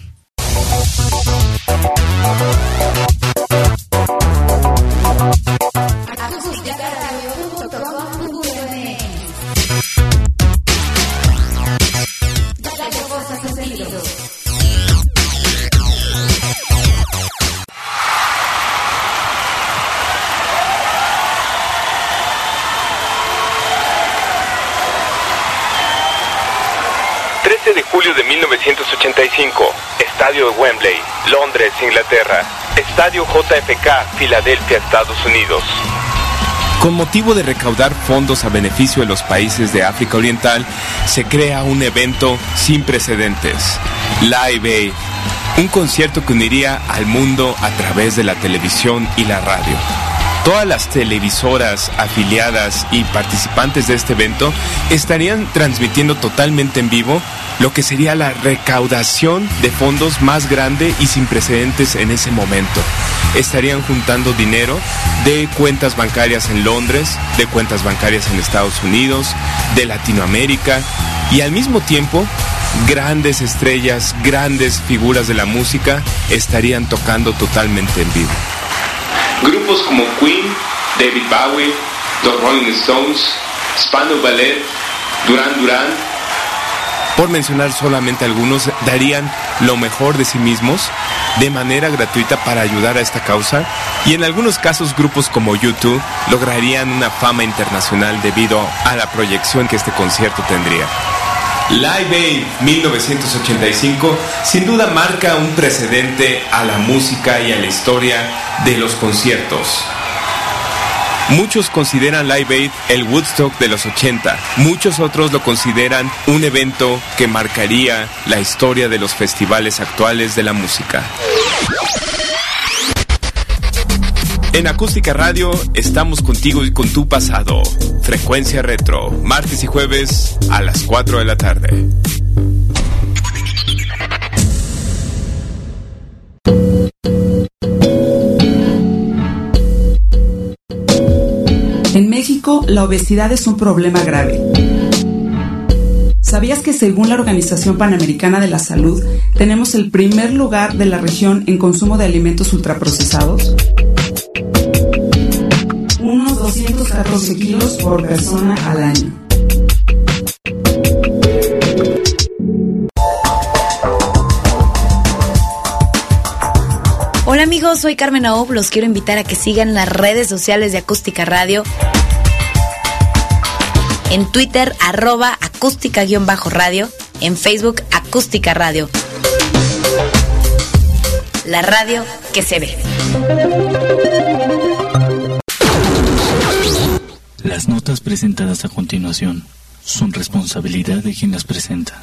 Julio de 1985, Estadio de Wembley, Londres, Inglaterra. Estadio JFK, Filadelfia, Estados Unidos. Con motivo de recaudar fondos a beneficio de los países de África Oriental, se crea un evento sin precedentes, Live Aid, un concierto que uniría al mundo a través de la televisión y la radio. Todas las televisoras afiliadas y participantes de este evento estarían transmitiendo totalmente en vivo lo que sería la recaudación de fondos más grande y sin precedentes en ese momento. Estarían juntando dinero de cuentas bancarias en Londres, de cuentas bancarias en Estados Unidos, de Latinoamérica y al mismo tiempo grandes estrellas, grandes figuras de la música estarían tocando totalmente en vivo. Grupos como Queen, David Bowie, The Rolling Stones, Spano Ballet, Duran Duran, por mencionar solamente algunos, darían lo mejor de sí mismos de manera gratuita para ayudar a esta causa y en algunos casos grupos como YouTube lograrían una fama internacional debido a la proyección que este concierto tendría. Live Aid 1985 sin duda marca un precedente a la música y a la historia de los conciertos. Muchos consideran Live Aid el Woodstock de los 80. Muchos otros lo consideran un evento que marcaría la historia de los festivales actuales de la música. En Acústica Radio estamos contigo y con tu pasado. Frecuencia Retro, martes y jueves a las 4 de la tarde. En México, la obesidad es un problema grave. ¿Sabías que según la Organización Panamericana de la Salud, tenemos el primer lugar de la región en consumo de alimentos ultraprocesados? Unos 214 kilos por persona al año. Hola amigos, soy Carmen Aob, los quiero invitar a que sigan las redes sociales de Acústica Radio. En Twitter, arroba acústica-radio. En Facebook, acústica radio. La radio que se ve. Las notas presentadas a continuación son responsabilidad de quien las presenta.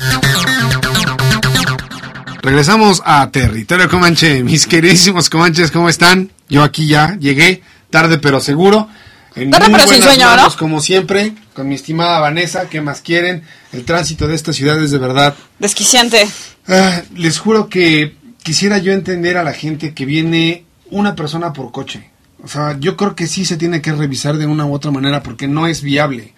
Regresamos a Territorio Comanche. Mis queridísimos comanches, ¿cómo están? Yo aquí ya llegué, tarde pero seguro. En Tarde muy pero sin sueño, manos, ¿no? Como siempre, con mi estimada Vanessa, ¿qué más quieren? El tránsito de esta ciudad es de verdad. Desquiciante. Ah, les juro que quisiera yo entender a la gente que viene una persona por coche. O sea, yo creo que sí se tiene que revisar de una u otra manera porque no es viable.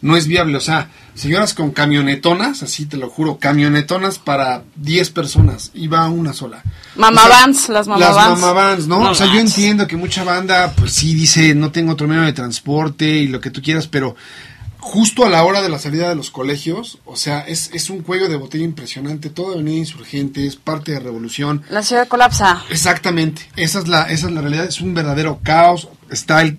No es viable. O sea, señoras con camionetonas, así te lo juro, camionetonas para 10 personas y va una sola. Mamá O sea, vans, las mamá las vans. mamá vans, ¿no? O sea, yo entiendo que mucha banda, pues sí dice, no tengo otro medio de transporte y lo que tú quieras, pero justo a la hora de la salida de los colegios, o sea, es, es un cuello de botella impresionante. Todo Avenida Insurgente es parte de Revolución. La ciudad colapsa. Exactamente, esa es la, esa es la realidad, es un verdadero caos. Está el,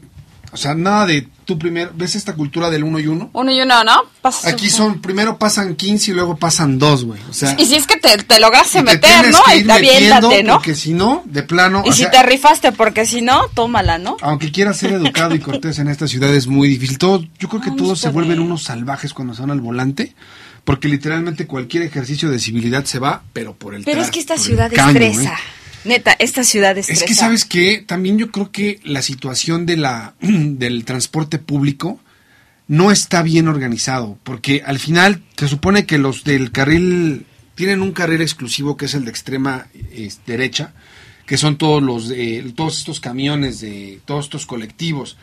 o sea, nada de tú primero, ¿ves esta cultura del uno y uno? Uno y uno, ¿no? Pasas Aquí son, primero pasan 15 y luego pasan dos, güey. O sea, Y si es que te, te lograste meter, ¿no? Y aviéntate, ¿no? Porque si no, de plano, Y o si sea, te rifaste, porque si no, tómala, ¿no? aunque quieras ser educado y cortés en esta ciudad es muy difícil. Todo, yo creo que todos se vuelven ve. unos salvajes cuando están al volante, porque literalmente cualquier ejercicio de civilidad se va, pero por el Pero es que esta ciudad caño, estresa. ¿eh? Neta, esta ciudad estresa. Es que sabes que también yo creo que la situación de la [CLEARS THROAT] del transporte público no está bien organizado, porque al final se supone que los del carril tienen un carril exclusivo que es el de extrema eh, derecha, que son todos los todos estos camiones de todos estos colectivos.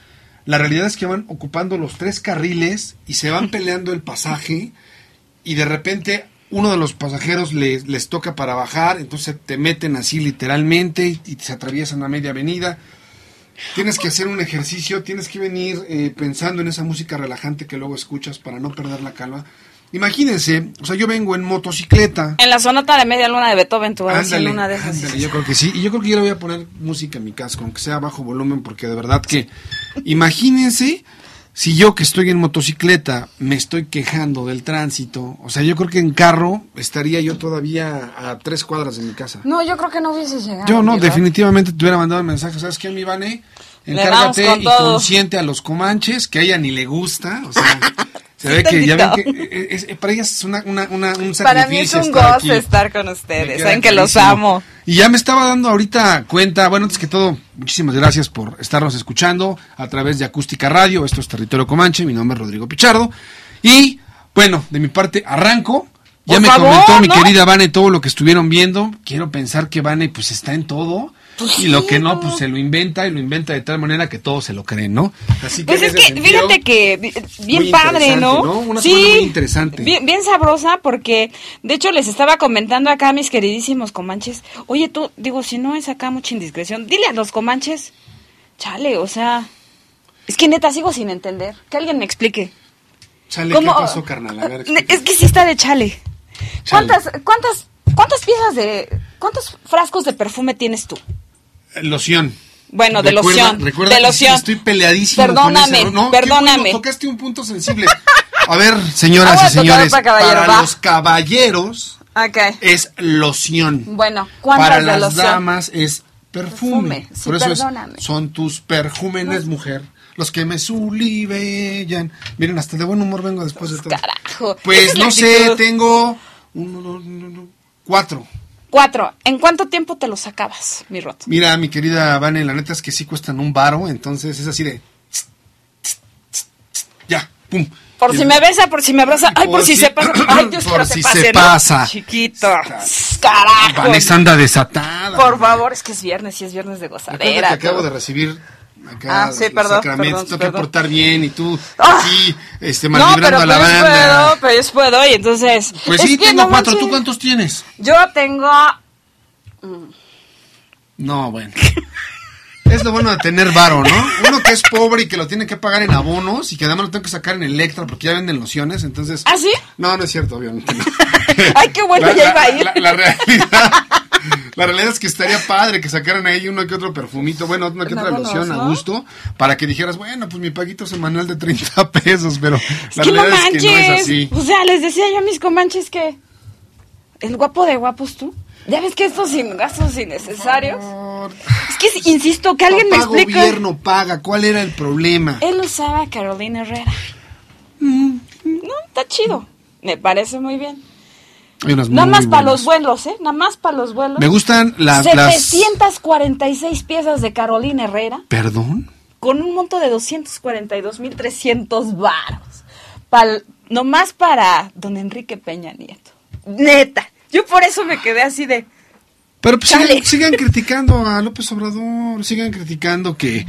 La realidad es que van ocupando los tres carriles y se van [LAUGHS] peleando el pasaje y de repente uno de los pasajeros les, les toca para bajar, entonces te meten así literalmente y, se atraviesan a media avenida. Tienes que hacer un ejercicio, tienes que venir eh, pensando en esa música relajante que luego escuchas para no perder la calma. Imagínense, o sea, yo vengo en motocicleta. En la sonata de media luna de Beethoven, tú vas Ándale, en una de esas. ándale, yo creo que sí. Y yo creo que yo le voy a poner música a mi casco, aunque sea a bajo volumen, porque de verdad que imagínense si yo que estoy en motocicleta me estoy quejando del tránsito. O sea, yo creo que en carro estaría yo todavía a tres cuadras de mi casa. No, yo creo que no hubiese llegado. Yo no, definitivamente te hubiera mandado el mensaje. ¿Sabes qué, mi Vane? Encárgate y todo. consiente a los comanches, que a ella ni le gusta. O sea, [LAUGHS] se ve que ya ven que tantito. eh, es- eh, para ella es una, una, una- un sacrificio. Para mí es un estar goce aquí. estar con ustedes. Saben que los amo. Y ya me estaba dando ahorita cuenta, bueno, antes que todo, muchísimas gracias por estarnos escuchando a través de Acústica Radio. Esto es Territorio Comanche, mi nombre es Rodrigo Pichardo. Y bueno, de mi parte arranco. Ya Por me favor, comentó mi ¿no? querida Vane todo lo que estuvieron viendo. Quiero pensar que Vane pues está en todo. Pues y lo que no, pues se lo inventa y lo inventa de tal manera que todos se lo creen, ¿no? Así Pues en es que, sentido, fíjate que bi- bien muy padre, ¿no? ¿no? Una semana muy interesante. Bien, bien sabrosa porque, de hecho, les estaba comentando acá a mis queridísimos comanches, oye, tú, digo, si no es acá mucha indiscreción, dile a los comanches, chale, o sea, es que neta sigo sin entender, que alguien me explique. Chale, ¿Cómo? ¿qué pasó, carnal? A ver, Es que sí está de chale. ¿Cuántas, cuántas, cuántas piezas de, cuántos frascos de perfume tienes tú? Loción. Bueno, de Recuerda- loción. Recuerda de que loción. estoy peleadísimo Perdóname, con ese... No, perdóname. bueno, tocaste un punto sensible. A ver, [LAUGHS] señoras Ah, y señores, para caballero, para los caballeros Ok. es loción. Bueno, ¿cuántas Para las loción? damas es perfume. Perfume, sí, Por eso es, son tus perjúmenes, mujer, los que me sulibellan. Miren, hasta de buen humor vengo después de todo. Carajo. Pues no sé, tengo uno, dos, no, no, cuatro. Cuatro. ¿En cuánto tiempo te los sacabas, mi roto? Mira, mi querida Vane, la neta es que sí cuestan un varo, entonces es así de... Ya, pum. Por Y- si me besa, por si me abraza. Ay, por, Por si, si- se pasa. [CLEARS THROAT] Ay, Dios, por si se pase, se ¿no? pasa. Chiquito. Carajo. Vanessa anda desatada. Por favor, es que es viernes, sí es viernes de gozadera. que acabo de recibir acá Ah, sí, perdón, sacramentos, perdón, tengo que portar bien y tú Ah. aquí este, No, pero a la pues banda. puedo, pero yo puedo, y entonces... Pues es sí, tengo no cuatro. ¿Tú cuántos tienes? Yo tengo... No, bueno. [LAUGHS] Es lo bueno de tener varo, ¿no? Uno que es pobre y que lo tiene que pagar en abonos y que además lo tengo que sacar en Electra porque ya venden lociones, entonces... ¿Ah, sí? No, no es cierto, obviamente. no. [LAUGHS] Ay, qué bueno, La- ya iba a ir. La, la realidad, la realidad es que estaría padre que sacaran ahí uno que otro perfumito, bueno, una que otra abonos, loción a ¿no? gusto, para que dijeras, bueno, pues mi paguito semanal de 30 [LAUGHS] pesos, pero Es la que no realidad manches. es que no es así. O sea, les decía yo a mis comanches que... El guapo de guapos tú. ¿Ya ves que estos sin gastos innecesarios? Es que, si- insisto, que alguien me Papá explique. gobierno paga, ¿cuál era el problema? Él usaba a Carolina Herrera. No, está chido. Me parece muy bien. Nada muy más para los vuelos, ¿eh? Nada más para los vuelos. Me gustan las, las... 746 piezas de Carolina Herrera ¿Perdón? con un monto de 242.300 varos. Pal, nomás para don Enrique Peña Nieto. Neta. Yo por eso me quedé así de... Pero pues sigan [LAUGHS] criticando a López Obrador, sigan criticando que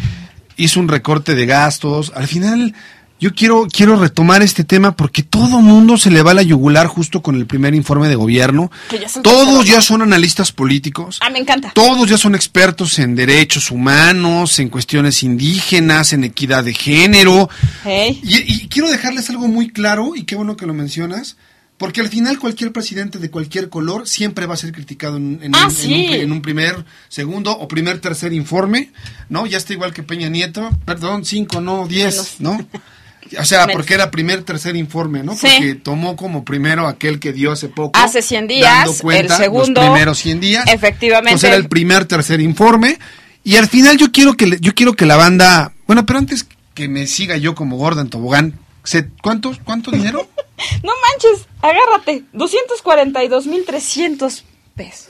hizo un recorte de gastos. Al final, yo quiero, quiero retomar este tema porque todo mundo se le va a la yugular justo con el primer informe de gobierno. Ya Todos ya son analistas políticos. Ah, me encanta. Todos ya son expertos en derechos humanos, en cuestiones indígenas, en equidad de género. Hey. Y, y quiero dejarles algo muy claro, y qué bueno que lo mencionas, porque al final cualquier presidente de cualquier color siempre va a ser criticado en, en Ah, un, en un primer, segundo o primer, tercer informe, ¿no? Ya está igual que Peña Nieto, perdón, cinco, no, diez, ¿no? [LAUGHS] O sea, porque era primer, tercer informe, ¿no? Sí. Porque tomó como primero aquel que dio hace poco. Hace 100 días, dando cuenta el segundo, Los primeros 100 días. efectivamente. Entonces era el primer, tercer informe. Y al final yo quiero que yo quiero que la banda, bueno, pero antes que me siga yo como gorda en tobogán, ¿cuánto, cuánto dinero? [LAUGHS] No manches, agárrate. 242.300 pesos.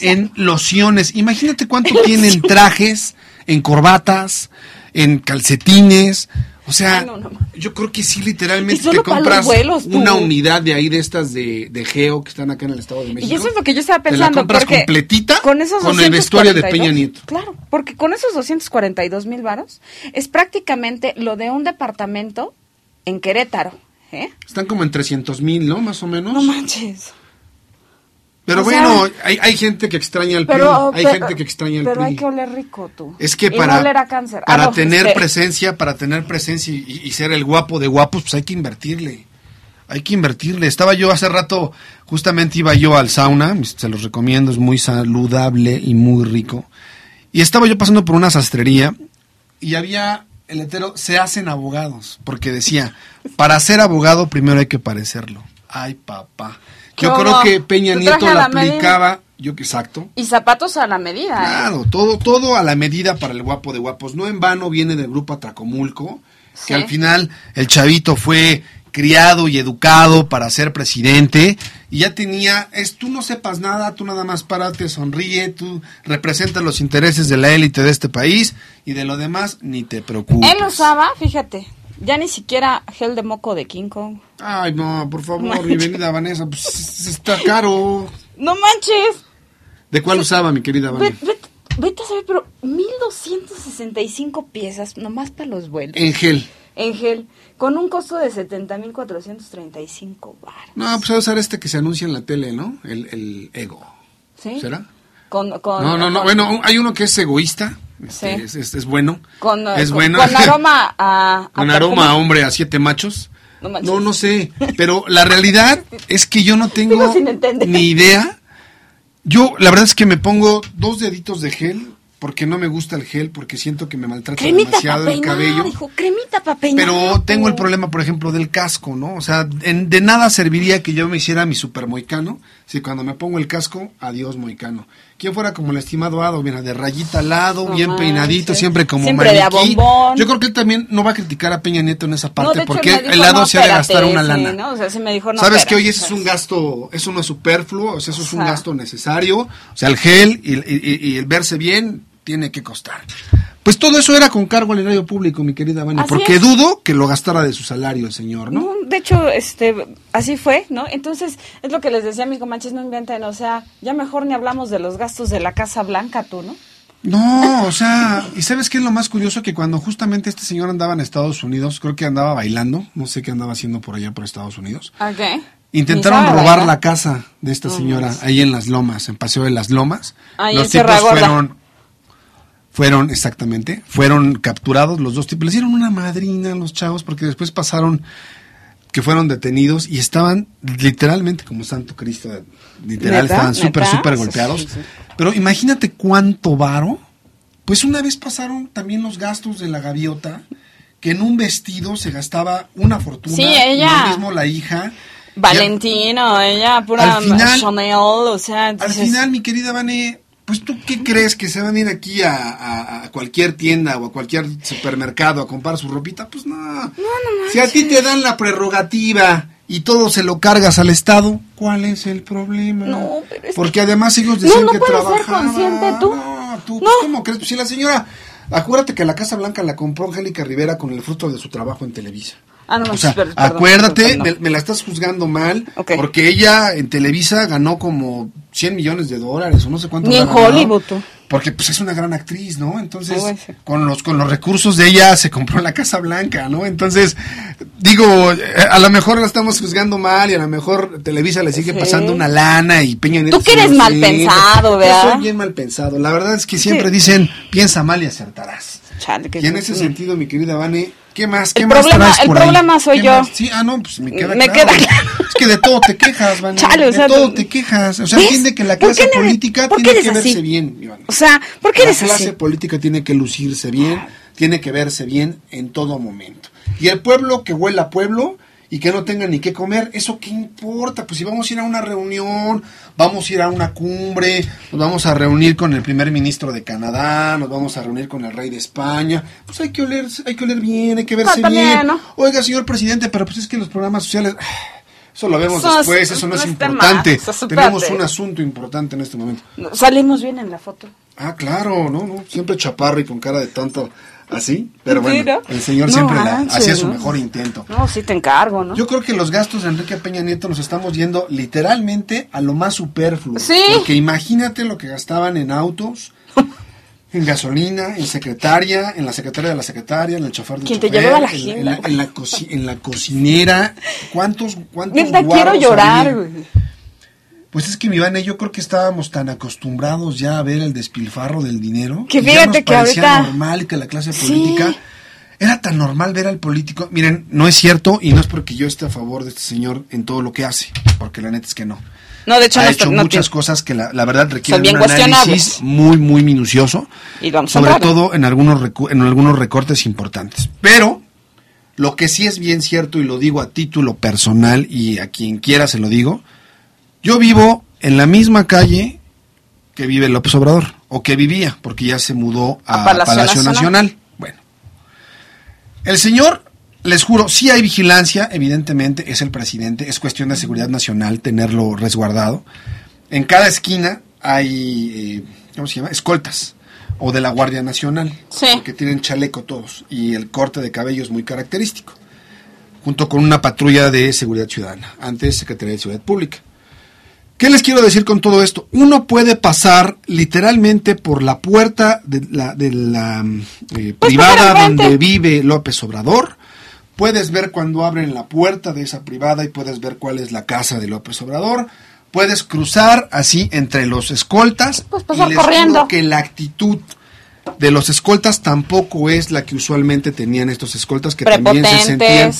en lociones. Imagínate cuánto [LAUGHS] tienen trajes, en corbatas, en calcetines. O sea, Ay, no, no, yo creo que sí, literalmente te compras vuelos, una unidad de ahí de estas de, de Geo que están acá en el Estado de México. Y eso es lo que yo estaba Te la pensando. compras porque completita con, esos con el vestuario de 242, Peña Nieto. Claro, porque con esos 242 mil varos es prácticamente lo de un departamento en Querétaro. ¿eh? Están como en 300 mil, ¿no? Más o menos. No manches. Pero o bueno, sea, hay, hay gente que extraña el Pero, PRI. Hay pero- gente que extraña el pero PRI. hay que oler rico tú. Es que Y para, no oler a cáncer. Ah, para no, tener presencia, para tener presencia y, y ser el guapo de guapos, pues hay que invertirle. Hay que invertirle. Estaba yo hace rato, justamente iba yo al sauna, se los recomiendo, es muy saludable y muy rico. Y estaba yo pasando por una sastrería y había el letrero, se hacen abogados, porque decía, para ser abogado primero hay que parecerlo. Ay, papá. Yo creo que Peña Nieto la aplicaba, yo exacto, Y zapatos a la medida. ¿eh? Claro, todo, todo a la medida para el guapo de guapos. No en vano viene del grupo Atracomulco, Sí. que al final el chavito fue criado y educado para ser presidente y ya tenía, es tú no sepas nada, tú nada más párate, sonríe, tú representas los intereses de la élite de este país y de lo demás ni te preocupes. Él usaba, fíjate, ya ni siquiera gel de moco de King Kong. Ay, no, por favor, bienvenida Vanessa, pues está caro. No manches. ¿De cuál usaba mi querida Vanessa? ve- vete a saber, pero 1265 piezas nomás para los vuelos. En gel. En gel, con un costo de 70.435 bar. No, pues a usar este que se anuncia en la tele, ¿no? El, el ego. ¿Sí? ¿Será? Con, con, No, no, no. con- Bueno, hay uno que es egoísta. Este, Sí. es, es- es bueno. Con, es bueno. con aroma [LAUGHS] a... a Con aroma a hombre a siete machos. No manches. No, no sé. [LAUGHS] Pero la realidad es que yo no tengo ni idea. Yo, la verdad es que me pongo dos deditos de gel porque no me gusta el gel, porque siento que me maltrata Cremita demasiado el cabello. hijo, cremita para peinar. Pero tengo el problema, por ejemplo, del casco, ¿no? O sea, en- de nada serviría que yo me hiciera mi super moicano si cuando me pongo el casco, adiós moicano. ¿Quién fuera como el estimado Ado? Mira, de rayita al lado, No bien manches. peinadito, siempre como Siempre de a maniquí. bombón. Yo creo que él también no va a criticar a Peña Nieto en esa parte, hecho, porque dijo, el Ado no, se ha de gastar una lana. ¿no? O sea, sí me dijo, no, Sabes que espérate, hoy ese es un gasto, eso no es superfluo, o sea, eso es un gasto necesario. O sea, el gel y, y- y- y el verse bien tiene que costar. Pues todo eso era con cargo al erario público, mi querida Vania, porque es. dudo que lo gastara de su salario el señor, ¿no? No, de hecho, este, así fue, ¿no? Entonces, es lo que les decía a mi comanches, no inventen, o sea, ya mejor ni hablamos de los gastos de la Casa Blanca, tú, ¿no? No, o sea, ¿y sabes qué es lo más curioso? Que cuando justamente este señor andaba en Estados Unidos, creo que andaba bailando, no sé qué andaba haciendo por allá por Estados Unidos, Ok. intentaron robar bailar. la casa de esta señora ahí en Las Lomas, en Paseo de las Lomas. Ahí los tipos fueron, fueron, exactamente, fueron capturados los dos tipos. Les dieron una madrina a los chavos porque después pasaron que fueron detenidos y estaban literalmente como Santo Cristo, literal, ¿Neta? estaban súper, súper golpeados. sí, sí. Pero imagínate cuánto varo. Pues una vez pasaron también los gastos de la gaviota, que en un vestido se gastaba una fortuna. Sí, ella. Lo mismo la hija. Valentino, ella, pura Al final- Chanel, o sea, Al final, mi querida Vane, pues tú qué crees que se van a ir aquí a, a- a cualquier tienda o a cualquier supermercado a comprar su ropita? Pues no. si a ti te dan la prerrogativa y todo se lo cargas al Estado, ¿cuál es el problema? No, pero es Porque además ellos No, decían no que puedes ser consciente tú. No, tú, pues, ¿cómo crees? Pues si la señora, acuérdate que la Casa Blanca la compró Angélica Rivera con el fruto de su trabajo en Televisa. Ah, no, O sea, perdón, perdón, acuérdate, perdón, me, me la estás juzgando mal, porque ella en Televisa ganó como 100 millones de dólares o no sé cuánto. Ni en Hollywood, tú. Porque pues es una gran actriz, ¿no? Entonces, con los con los recursos de ella se compró la Casa Blanca, ¿no? Entonces, digo, eh, a lo mejor la estamos juzgando mal y a lo mejor Televisa le sigue Sí. pasando una lana y Peña Nieto Tú que eres mal pensado, Yo ¿verdad? soy bien mal pensado. La verdad es que siempre Sí. dicen, piensa mal y acertarás. Chale, que Y en ese sentido, mi querida Vane, ¿qué más? ¿Qué El más problema- traes el por ahí? problema soy ¿Qué yo. más? Sí, ah, no, pues me queda Me claro. queda. Es que de todo te quejas, Vane. [LAUGHS] Chale, o de sea, todo tú- te quejas. O sea, ¿Ves? entiende que la ¿Por clase le- política tiene que verse así? bien, Iván. O sea, ¿por qué La eres clase así? política tiene que lucirse bien, tiene que verse bien en todo momento. Y el pueblo que huela a pueblo y que no tenga ni qué comer, ¿eso qué importa? Pues si vamos a ir a una reunión, vamos a ir a una cumbre, nos vamos a reunir con el primer ministro de Canadá, nos vamos a reunir con el rey de España, pues hay que oler, hay que oler bien, hay que verse también, bien. ¿no? Oiga, señor presidente, pero pues es que los programas sociales... [SIGHS] Eso lo vemos Eso después, eso no no es importante. Tenemos un asunto importante en este momento. Salimos bien en la foto. Ah, claro, no, no, siempre chaparro y con cara de tonto así, pero bueno, ¿no? el señor No siempre la- hacía su mejor intento. No, sí te encargo, ¿no? Yo creo que los gastos de Enrique Peña Nieto nos estamos yendo literalmente a lo más superfluo. Sí. Porque imagínate lo que gastaban en autos, en gasolina, en secretaria, en la secretaria de la secretaria, en el chofer del Quien te chofer, llevaba la en, en la, en la en la cocinera. ¿Cuántos, cuántos Neta, quiero llorar, güey. Pues es que mi Ivane, yo creo que estábamos tan acostumbrados ya a ver el despilfarro del dinero Que ya fíjate nos que parecía ahorita- normal y que la clase Sí. política era tan normal ver al político. Miren, no es cierto y no es porque yo esté a favor de este señor en todo lo que hace, porque la neta es que no. No, de hecho, ha no, hecho no muchas cosas que la, la verdad requieren un análisis muy muy minucioso, Y vamos sobre todo en algunos en algunos recortes importantes. Pero lo que sí es bien cierto y lo digo a título personal y a quien quiera se lo digo, yo vivo en la misma calle que vive López Obrador, o que vivía, porque ya se mudó a, A Palacio Palacio, Nacional. Nacional. Bueno, el señor, les juro, sí hay vigilancia, evidentemente, es el presidente, es cuestión de seguridad nacional tenerlo resguardado. En cada esquina hay, eh, ¿cómo se llama? Escoltas, o de la Guardia Nacional, Sí. que tienen chaleco todos, y el corte de cabello es muy característico, junto con una patrulla de seguridad ciudadana, antes Secretaría de Seguridad Pública. ¿Qué ¿Qué les quiero decir con todo esto? Uno puede pasar literalmente por la puerta de la, de la eh, Pues privada donde vive López Obrador. Puedes ver cuando abren la puerta de esa privada y puedes ver cuál es la casa de López Obrador. Puedes cruzar así entre los escoltas. Pues pasar y les corriendo. que la actitud de los escoltas tampoco es la que usualmente tenían estos escoltas que también se sentían.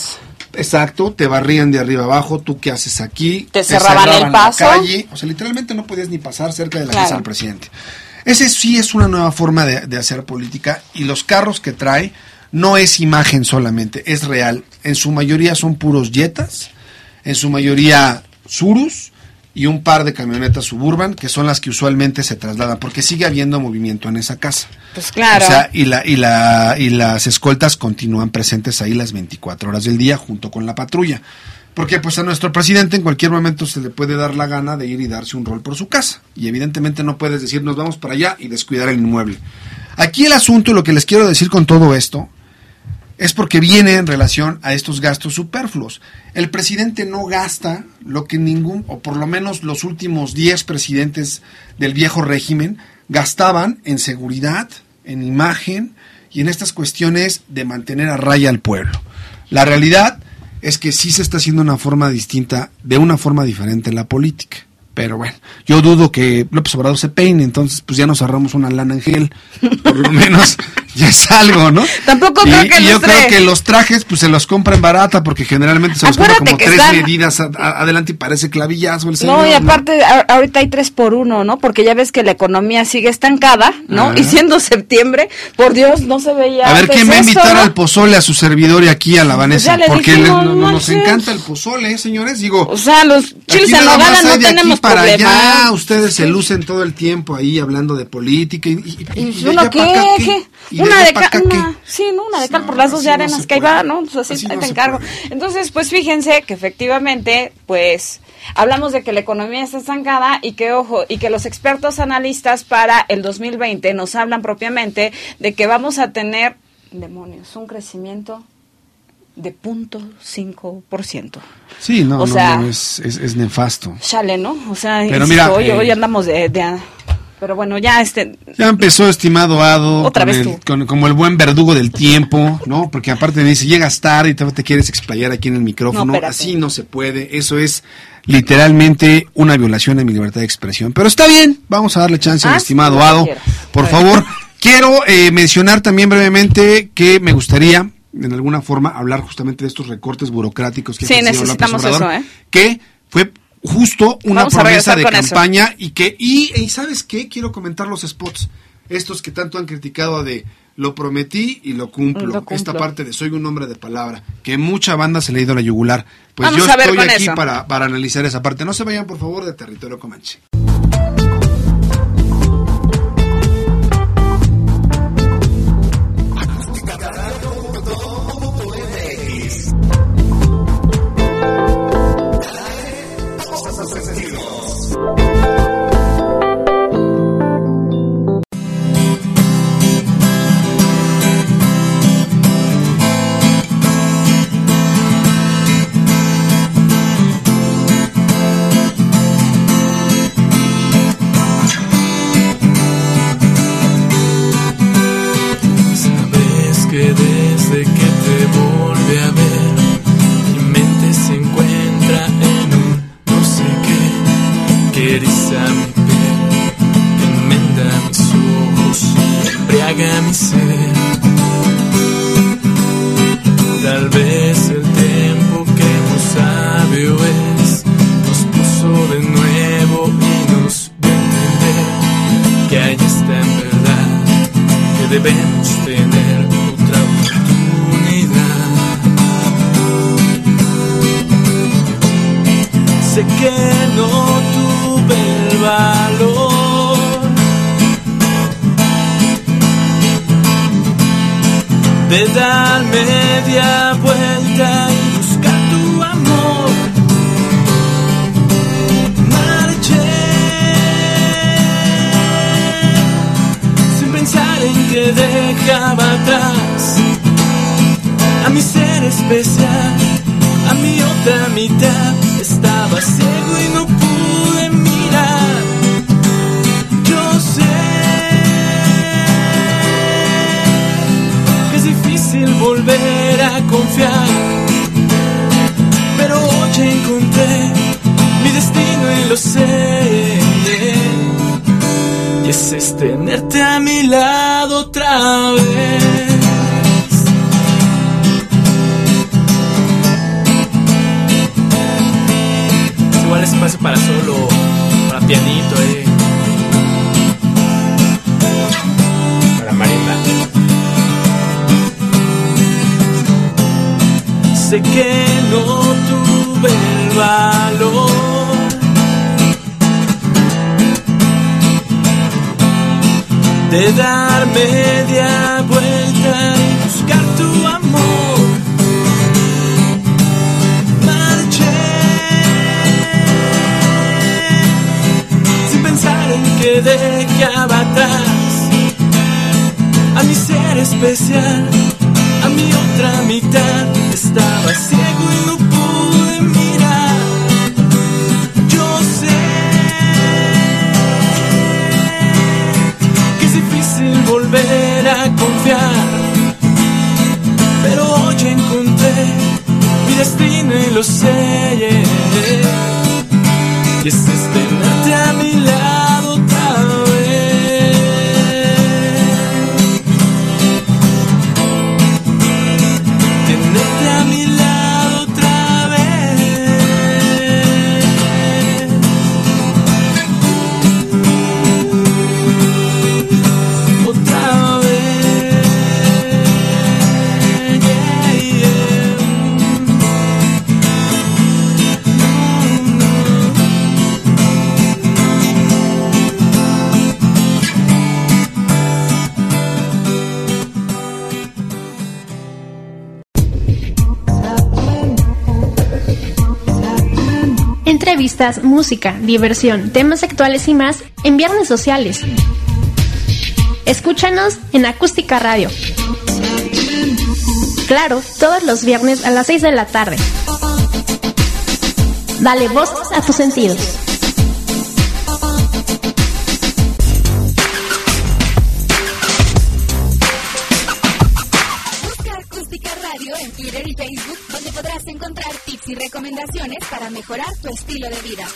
Exacto, te barrían de arriba abajo, tú qué haces aquí, Te cerraban el la paso. calle, o sea, literalmente no podías ni pasar cerca de la Claro. casa del presidente. Ese sí es una nueva forma de, de hacer política y los carros que trae no es imagen solamente, es real. En su mayoría son puros Jetas, en su mayoría Surus y un par de camionetas Suburban, que son las que usualmente se trasladan, porque sigue habiendo movimiento en esa casa. Pues claro. O sea, y, la, y, la, y las escoltas continúan presentes ahí las 24 horas del día junto con la patrulla. Porque pues a nuestro presidente en cualquier momento se le puede dar la gana de ir y darse un rol por su casa. Y evidentemente no puedes decir nos vamos para allá y descuidar el inmueble. Aquí el asunto, y lo que les quiero decir con todo esto, es porque viene en relación a estos gastos superfluos. El presidente no gasta lo que ningún, o por lo menos los últimos 10 presidentes del viejo régimen, gastaban en seguridad, en imagen y en estas cuestiones de mantener a raya al pueblo. La realidad es que sí se está haciendo una forma distinta, de una forma diferente en la política. Pero bueno, yo dudo que López Obrador se peine, entonces pues ya nos ahorramos una lana en gel. Por lo menos [LAUGHS] ya es algo, ¿no? Tampoco Y- creo que y yo creo que los trajes pues se los compran barata porque generalmente se los compran como tres están- medidas a- a- adelante y parece clavillazo el señor. No, y ¿no? aparte, a- ahorita hay tres por uno, ¿no? Porque ya ves que la economía sigue estancada, ¿no? [LAUGHS] Y siendo septiembre, por Dios, no se veía. A ver, ¿quién va a invitar ¿no? al pozole a su servidor y aquí a la Vanessa? ya le Porque dijimos, no- nos encanta el pozole, ¿eh, señores. Digo, O sea, los chiles en nogada no tenemos para allá, ustedes se lucen todo el tiempo ahí hablando de política y, y- y- ¿Y y de uno allá qué? pa' acá, ¿Qué? ¿Y Una de cal, una, sí, ¿no? una de cal por las dos de arenas que ahí va, ¿no? Pues así, Así ahí no te encargo. puede. Entonces, pues fíjense que efectivamente, pues hablamos de que la economía está estancada y que, ojo, y que los expertos analistas para el 2020 nos hablan propiamente de que vamos a tener, demonios, un crecimiento de punto cinco por ciento. Sí, no, O no, sea- no, es, es, es nefasto. Chale, ¿no? O sea, Pero mira, hoy, eh, hoy andamos de, de- Pero bueno, ya este... Ya empezó, estimado Ado, Otra vez el- tú. con- como el buen verdugo del tiempo, ¿no? Porque aparte me dice, llegas tarde y te quieres explayar aquí en el micrófono. No. Así no se puede. Eso es literalmente una violación de mi libertad de expresión. Pero está bien, vamos a darle chance al Ah, estimado Ado. Por favor, quiero eh, mencionar también brevemente que me gustaría, en alguna forma, hablar justamente de estos recortes burocráticos que Sí, López necesitamos Obrador, eso, ¿eh? que fue justo una Vamos promesa de eso. campaña y que y, y sabes qué quiero comentar los spots estos que tanto han criticado de lo prometí y lo cumplo. Lo cumplo. Esta parte de soy un hombre de palabra, que mucha banda se le ha ido a la yugular. Pues Vamos yo estoy aquí para, para analizar esa parte. No se vayan, por favor, de territorio comanche. Música, diversión, temas actuales y más en Viernes Sociales. Escúchanos en Acústica Radio. Claro, todos los viernes a las 6 de la tarde. Dale voz a tus sentidos. Para mejorar tu estilo de vida.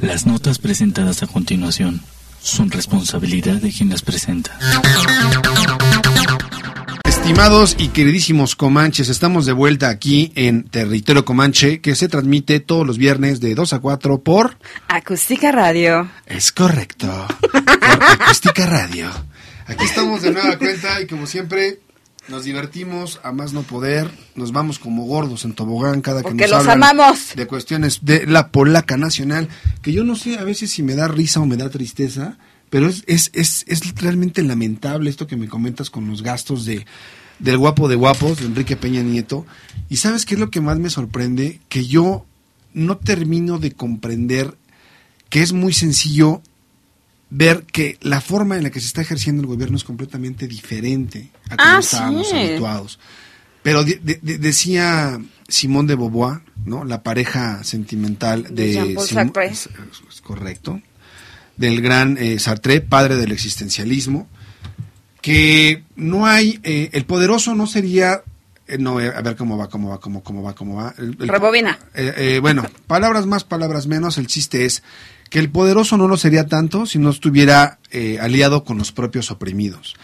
Las notas presentadas a continuación son responsabilidad de quien las presenta. Estimados y queridísimos comanches, estamos de vuelta aquí en Territorio Comanche, que se transmite todos los viernes de 2 a 4 por... Acústica Radio. Es correcto, por Acústica Radio. Aquí estamos de nueva cuenta y como siempre nos divertimos a más no poder, nos vamos como gordos en tobogán cada que nos los hablan amamos. de cuestiones de la polaca nacional, que yo no sé a veces si me da risa o me da tristeza, pero es, es, es, es realmente lamentable esto que me comentas con los gastos de del guapo de guapos, de Enrique Peña Nieto. Y sabes qué es lo que más me sorprende? Que yo no termino de comprender que es muy sencillo ver que la forma en la que se está ejerciendo el gobierno es completamente diferente a como Ah, estábamos sí. habituados. Pero de- de- de- decía Simón de Beauvoir, ¿no? La pareja sentimental De Jean-Paul Sartre. es- es correcto, del gran eh, Sartre, padre del existencialismo, que no hay, eh, el poderoso no sería, eh, no, eh, a ver cómo va, cómo va, cómo, cómo va, cómo va. El- el- Rebobina. eh, eh, bueno, [LAUGHS] palabras más, palabras menos, el chiste es que el poderoso no lo sería tanto si no estuviera aliado con los propios oprimidos.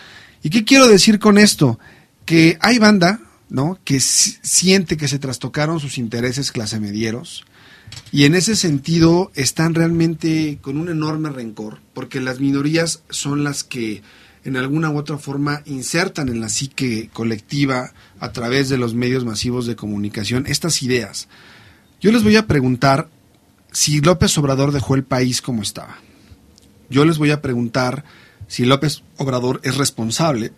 ¿Y qué quiero decir con esto? Que hay banda, ¿no? Que si- siente que se trastocaron sus intereses clase medieros y en ese sentido están realmente con un enorme rencor, porque las minorías son las que en alguna u otra forma insertan en la psique colectiva a través de los medios masivos de comunicación estas ideas. Yo les voy a preguntar si López Obrador dejó el país como estaba. Yo les voy a preguntar si López Obrador es responsable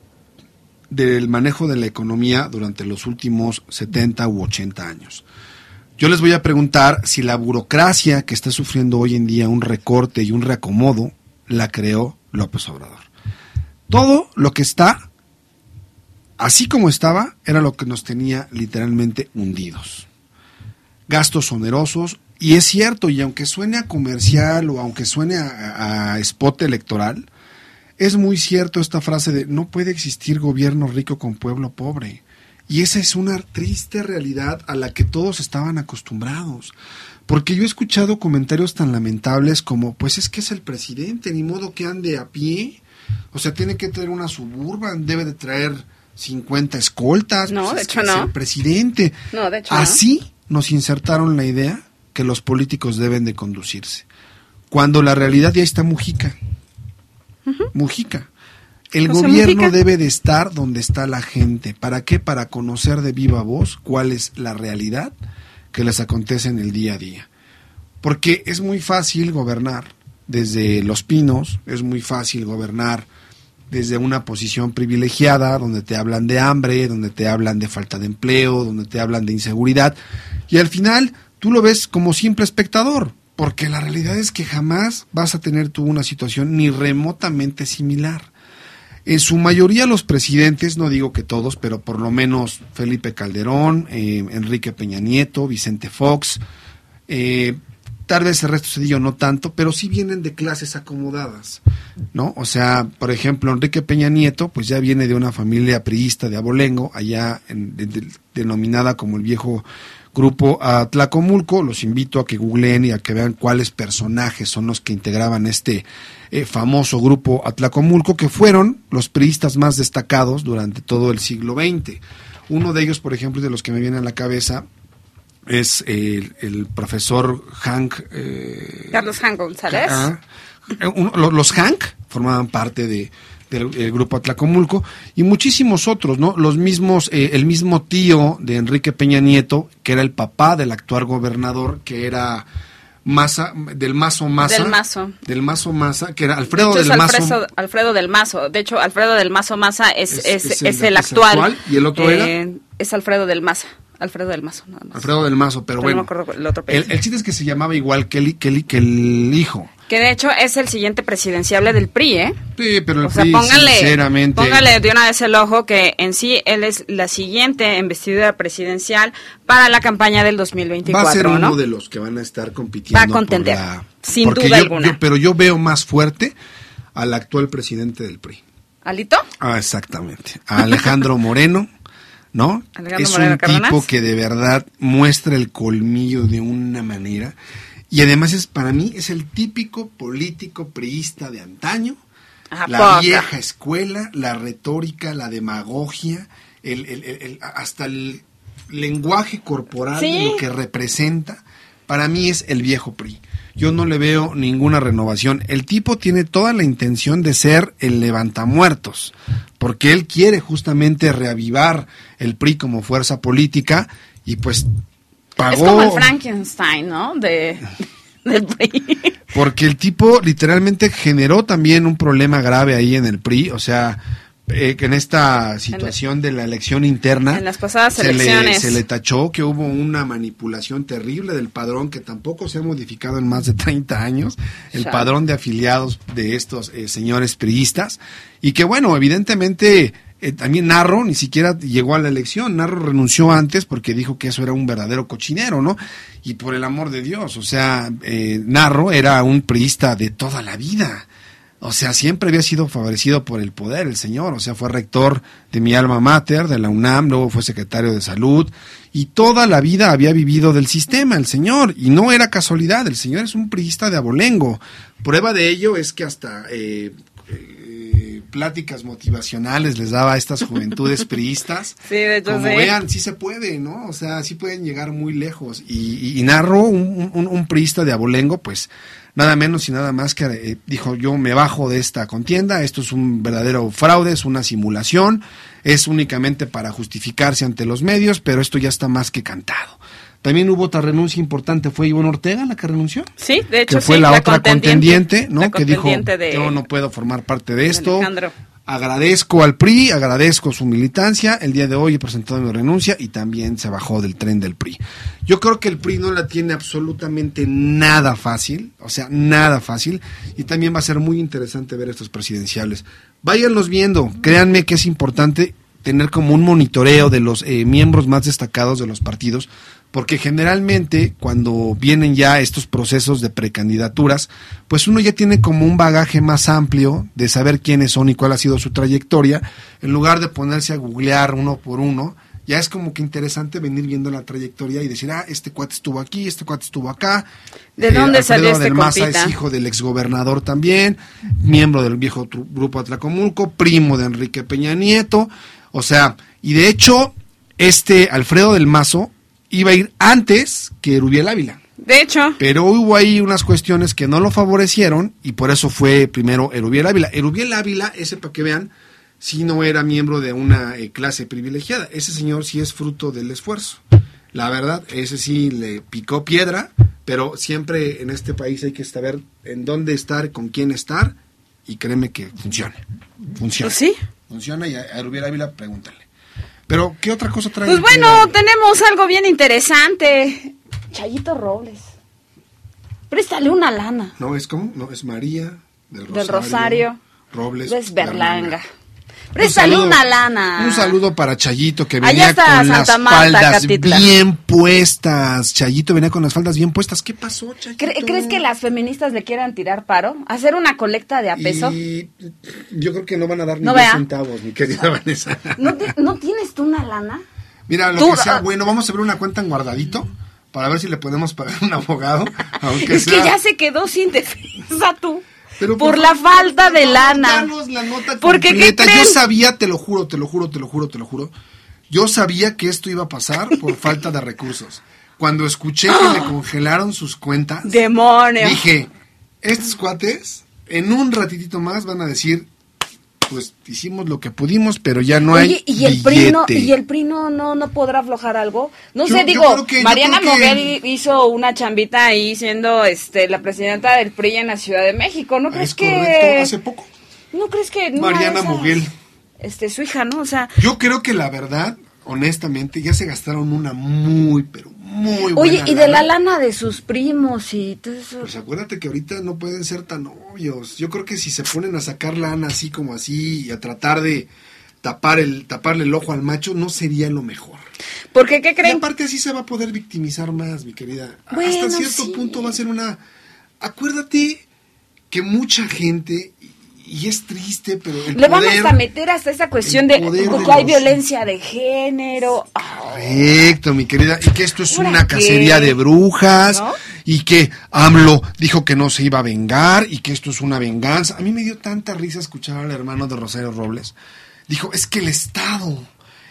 del manejo de la economía durante los últimos 70 u 80 años. Yo les voy a preguntar si la burocracia que está sufriendo hoy en día un recorte y un reacomodo la creó López Obrador. Todo lo que está, así como estaba, era lo que nos tenía literalmente hundidos. Gastos onerosos, Y es cierto, y aunque suene a comercial o aunque suene a, a spot electoral, es muy cierto esta frase de no puede existir gobierno rico con pueblo pobre. Y esa es una triste realidad a la que todos estaban acostumbrados. Porque yo he escuchado comentarios tan lamentables como, pues es que es el presidente, ni modo que ande a pie. O sea, tiene que traer una suburban, debe de traer 50 escoltas. No, pues de hecho no. el presidente. No, de hecho no. Así nos insertaron la idea que los políticos deben de conducirse. Cuando la realidad ya está Mujica. Mujica. El José gobierno Mujica. debe de estar donde está la gente. ¿Para qué? Para conocer de viva voz cuál es la realidad que les acontece en el día a día. Porque es muy fácil gobernar desde Los Pinos, es muy fácil gobernar desde una posición privilegiada, donde te hablan de hambre, donde te hablan de falta de empleo, donde te hablan de inseguridad, y al final tú lo ves como simple espectador, porque la realidad es que jamás vas a tener tú una situación ni remotamente similar. En su mayoría los presidentes, no digo que todos, pero por lo menos Felipe Calderón, eh, Enrique Peña Nieto, Vicente Fox, eh, tal vez el resto Cedillo no tanto, pero sí vienen de clases acomodadas, ¿no? O sea, por ejemplo, Enrique Peña Nieto, pues ya viene de una familia priista de Abolengo, allá en- de- de- denominada como el viejo grupo Atlacomulco. Los invito a que googleen y a que vean cuáles personajes son los que integraban este eh, famoso grupo Atlacomulco, que fueron los priistas más destacados durante todo el siglo XX. Uno de ellos, por ejemplo, de los que me viene a la cabeza, es el, el profesor Hank eh, Carlos Jan González. Ah, eh, los Hank formaban parte de, del el grupo Atlacomulco y muchísimos otros, ¿no? Los mismos, eh, el mismo tío de Enrique Peña Nieto, que era el papá del actual gobernador, que era Maza, del Mazo Maza. Del Mazo. Del Mazo Maza, que era Alfredo De hecho, del Mazo. Alfredo, del Mazo. De hecho, Alfredo del Mazo Maza es, Es- es, es el- el, es actual. actual, ¿y el otro era? Eh, Es Alfredo del Maza. Alfredo del Mazo, nada más. Alfredo del Mazo, pero, Pero no bueno. me acuerdo el otro el, el chiste es que se llamaba igual que el, que el, hijo. Que de hecho es el siguiente presidenciable del PRI, ¿eh? Sí, pero el O sea, PRI, póngale, sinceramente. póngale de una vez el ojo que en sí él es la siguiente investidura presidencial para la campaña del 2024, va a ser uno ¿no? de los que van a estar compitiendo. Va a contender, por la- sin porque duda yo- alguna. yo- pero yo veo más fuerte al actual presidente del PRI. ¿Alito? Ah, exactamente. A Alejandro Moreno, ¿no? Alejandro es Moreno un Cárdenas. tipo que de verdad muestra el colmillo de una manera. Y además es para mí es el típico político priista de antaño. Ajá, la poca. vieja escuela, la retórica, la demagogia, el, el- hasta el lenguaje corporal de lo que representa, para mí es el viejo PRI. Yo no le veo ninguna renovación. El tipo tiene toda la intención de ser el levantamuertos, porque él quiere justamente reavivar el PRI como fuerza política y pues pagó... Es como el Frankenstein, ¿no? De, [LAUGHS] del PRI. Porque el tipo literalmente generó también un problema grave ahí en el PRI, o sea, eh, que en esta situación de la elección interna En las pasadas se le, elecciones. se le tachó que hubo una manipulación terrible del padrón que tampoco se ha modificado en más de 30 años, el padrón de afiliados de estos eh, señores priistas, y que bueno, evidentemente eh, también Narro ni siquiera llegó a la elección, Narro renunció antes porque dijo que eso era un verdadero cochinero, ¿no? Y por el amor de Dios, o sea, eh, Narro era un priista de toda la vida. O sea, siempre había sido favorecido por el poder, el señor. O sea, fue rector de mi alma mater, de la UNAM, luego fue secretario de salud, y toda la vida había vivido del sistema, el señor. Y no era casualidad, el señor es un priista de abolengo. Prueba de ello es que hasta eh, pláticas motivacionales les daba a estas juventudes priistas. [LAUGHS] Sí, de hecho Como sí. vean, sí se puede, ¿no? O sea, sí pueden llegar muy lejos. Y, y, y narró un, un, un priista de abolengo, pues nada menos y nada más que eh, dijo yo me bajo de esta contienda, esto es un verdadero fraude, es una simulación, es únicamente para justificarse ante los medios, pero esto ya está más que cantado. También hubo otra renuncia importante, fue Ivonne Ortega la que renunció. Sí, de hecho que fue sí, la, otra contendiente, ¿no? la que dijo de- yo no puedo formar parte de de esto. Alejandro. Agradezco al PRI, agradezco su militancia. El día de hoy he presentado mi renuncia y también se bajó del tren del PRI. Yo creo que el PRI no la tiene absolutamente nada fácil, o sea, nada fácil. Y también va a ser muy interesante ver estos presidenciales. Váyanlos viendo, créanme que es importante tener como un monitoreo de los eh, miembros más destacados de los partidos, porque generalmente cuando vienen ya estos procesos de precandidaturas, pues uno ya tiene como un bagaje más amplio de saber quiénes son y cuál ha sido su trayectoria, en lugar de ponerse a googlear uno por uno, ya es como que interesante venir viendo la trayectoria y decir, ah, este cuate estuvo aquí, este cuate estuvo acá. ¿De dónde salió este del Maza es hijo del exgobernador también, miembro del viejo grupo Atlacomulco, primo de Enrique Peña Nieto, o sea, y de hecho, este Alfredo del Mazo iba a ir antes que Erubiel Ávila. De hecho, Pero hubo ahí unas cuestiones que no lo favorecieron y por eso fue primero Erubiel Ávila. Erubiel Ávila, ese para que vean, sí no era miembro de una eh, clase privilegiada. Ese señor sí es fruto del esfuerzo. La verdad, ese sí le picó piedra, pero siempre en este país hay que saber en dónde estar, con quién estar y créeme que funciona. Funciona. Pues sí. Funciona y a Erubiel Ávila pregúntale. Pero, ¿qué otra cosa trae? pues bueno, tenemos algo bien interesante. Chayito Robles. Préstale una lana No, es como, no, es María del Rosario. del Rosario. Robles. Es Berlanga. Préstale saludo- una lana. Un saludo para Chayito que venía con las Santa Marta, faldas Catitla. bien puestas. Chayito venía con las faldas bien puestas. ¿Qué pasó, Chayito? ¿Cre- ¿Crees que las feministas le quieran tirar paro? ¿Hacer una colecta de a peso? Y yo creo que no van a dar ni No 10 vea. centavos, mi querida Vanessa. ¿No, ti- no tienes tú una lana? Mira, lo Tú, que sea ah. bueno, vamos a ver una cuenta en guardadito para ver si le podemos pagar un abogado, [LAUGHS] aunque es sea... que ya se quedó sin defensa tú. Pero por por la favor, falta de lana. la nota Porque, ¿qué. Yo sabía, te lo juro, te lo juro, te lo juro, te lo juro. Yo sabía que esto iba a pasar por [LAUGHS] falta de recursos. Cuando escuché que le congelaron sus cuentas, ¡Demonio! dije, estos cuates en un ratitito más van a decir, pues hicimos lo que pudimos, pero ya no Oye, hay ¿y el PRI, no. ¿y el PRI no, no, no podrá aflojar algo? No Yo- sé, digo, que- Mariana que- Moguel hizo una chambita ahí siendo este, la presidenta del PRI en la Ciudad de México. ¿No crees Es que...? hace poco. ¿No crees que... Mariana esas, Moguel. Este, su hija, ¿no? O sea... Yo creo que la verdad, honestamente, ya se gastaron una muy, pero muy buena Oye, y de la lana. de sus primos y todo eso... Pues acuérdate que ahorita no pueden ser tan obvios. Yo creo que si se ponen a sacar lana así como así y a tratar de tapar el taparle el ojo al macho, no sería lo mejor. Porque, ¿qué Y creen? aparte así se va a poder victimizar más, mi querida. Bueno, Hasta cierto sí. punto va a ser una... Acuérdate que mucha gente, y es triste, pero el Le poder... vamos a meter hasta esa cuestión de, que hay violencia de género. Ah, Correcto, mi querida. Y que esto es ¿Ahora una qué? cacería de brujas. ¿No? Y que AMLO dijo que no se iba a vengar. Y que esto es una venganza. A mí me dio tanta risa escuchar al hermano de Rosario Robles. Dijo, es que el Estado,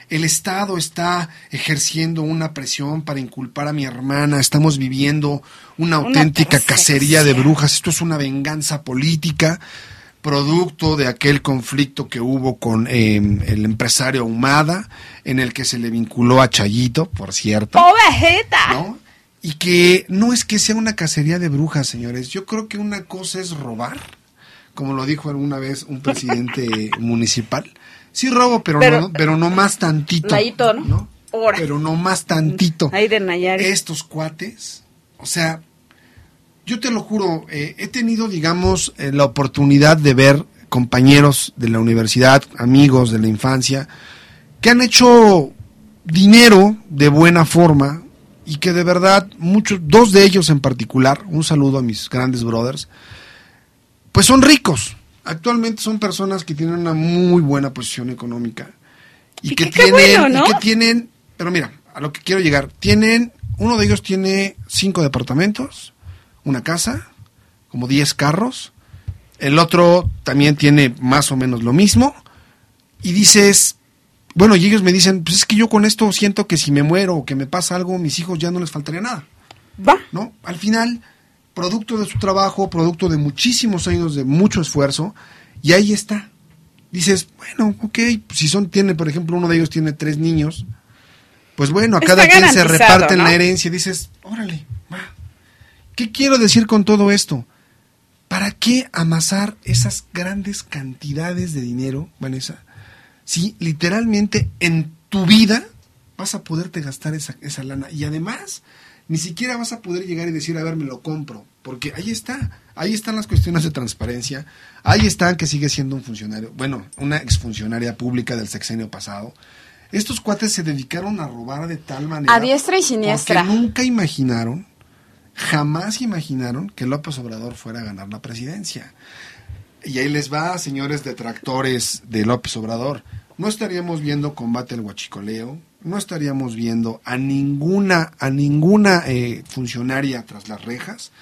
el Estado está ejerciendo una presión para inculpar a mi hermana. Estamos viviendo una auténtica cacería de brujas. Esto es una venganza política producto de aquel conflicto que hubo con eh, el empresario Humada, en el que se le vinculó a Chayito, por cierto. ¿no? Y que no es que sea una cacería de brujas, señores. Yo creo que una cosa es robar, como lo dijo alguna vez un presidente [LAUGHS] municipal. Sí robo, pero, Pero- no, pero no más tantito. Layito, ¿no? Ahora. Pero no más tantito. Ahí de Nayarit. Estos cuates, o sea, yo te lo juro, eh, he tenido, digamos, eh, la oportunidad de ver compañeros de la universidad, amigos de la infancia, que han hecho dinero de buena forma y que de verdad, muchos, dos de ellos en particular, un saludo a mis grandes brothers, pues son ricos. Actualmente son personas que tienen una muy buena posición económica y, Y que tienen, bueno, ¿no? y que tienen, pero mira, a lo que quiero llegar, tienen, uno de ellos tiene cinco departamentos, una casa, como 10 carros, el otro también tiene más o menos lo mismo, y dices, bueno, y ellos me dicen, pues es que yo con esto siento que si me muero o que me pasa algo, mis hijos ya no les faltaría nada. Va. ¿no? Al final, producto de su trabajo, producto de muchísimos años de mucho esfuerzo, y ahí está. Dices, bueno, ok, si son, tiene, por ejemplo, uno de ellos tiene tres niños, pues bueno, a Está cada quien se reparten ¿no? la herencia, dices, órale. ¿Qué quiero decir con todo esto? ¿Para qué amasar esas grandes cantidades de dinero, Vanessa? Si literalmente en tu vida vas a poderte gastar esa, esa lana. Y además, ni siquiera vas a poder llegar y decir, a ver, me lo compro. Porque ahí está, ahí están las cuestiones de transparencia, ahí están que sigue siendo un funcionario, bueno, una exfuncionaria pública del sexenio pasado. Estos cuates se dedicaron a robar de tal manera. A diestra y siniestra. Porque nunca imaginaron, jamás imaginaron que López Obrador fuera a ganar la presidencia. Y ahí les va, señores detractores de López Obrador. No estaríamos viendo combate al huachicoleo, no estaríamos viendo a ninguna, a ninguna eh, funcionaria tras las rejas,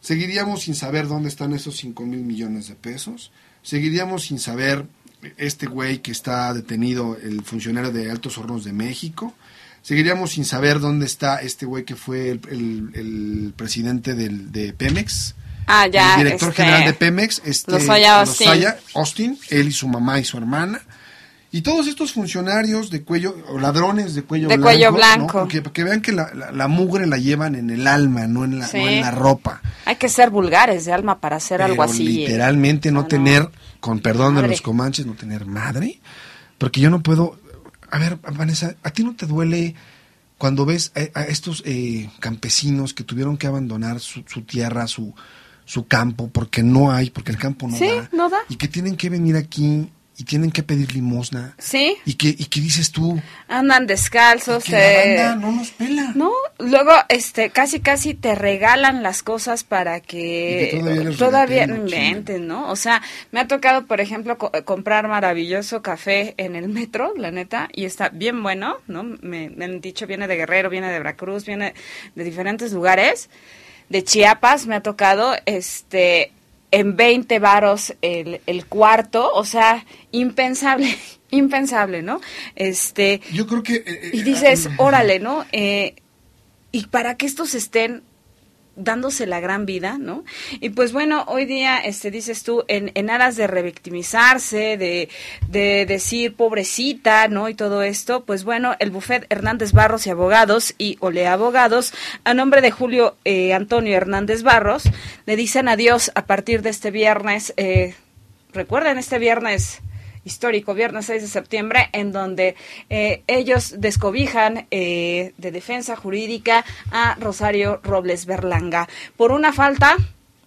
seguiríamos sin saber dónde están esos 5 mil millones de pesos, seguiríamos sin saber este güey que está detenido, el funcionario de Altos Hornos de México, seguiríamos sin saber dónde está este güey que fue el, el- el presidente del, de Pemex, Ah, ya. el director este, general de Pemex, este, Lozoya Austin. Lozoya Austin, él y su mamá y su hermana. Y todos estos funcionarios de cuello, o ladrones de cuello De blanco. cuello ¿no? blanco. Porque, para que vean que la, la- la mugre la llevan en el alma, no en la, Sí. no en la ropa. Hay que ser vulgares de alma para hacer algo así. ¿eh? Literalmente no, tener, con perdón de los comanches, no tener madre. Porque yo no puedo. A ver, Vanessa, ¿a ti no te duele cuando ves a, a estos eh, campesinos que tuvieron que abandonar su, su tierra, su, su campo, porque no hay, porque el campo no Sí, da? no da. Y que tienen que venir aquí y tienen que pedir limosna. Sí, Y que, y que dices tú, andan descalzos. que la eh, banda no nos pela. No, luego este casi casi te regalan las cosas para que, que todavía no ¿no? inventen, ¿no? O sea, me ha tocado, por ejemplo, co- comprar maravilloso café en el metro, la neta, y está bien bueno, ¿no? Me, me han dicho, viene de Guerrero, viene de Veracruz, viene de diferentes lugares. De Chiapas me ha tocado, este, en 20 varos el, el cuarto, o sea, impensable, [LAUGHS] impensable, ¿no? Este, Yo creo que... eh, y eh, dices, ah, órale, ¿no? Eh, y para que estos estén dándose la gran vida, ¿no? Y pues bueno, hoy día, este, dices tú, en, en aras de revictimizarse, de, de decir pobrecita, ¿no? Y todo esto, pues bueno, el bufet Hernández Barros y Abogados y Ole Abogados, a nombre de Julio eh, Antonio Hernández Barros, le dicen adiós a partir de este viernes, eh, recuerden, este viernes histórico, viernes 6 de septiembre, en donde eh, ellos descobijan eh, de defensa jurídica a Rosario Robles Berlanga por una falta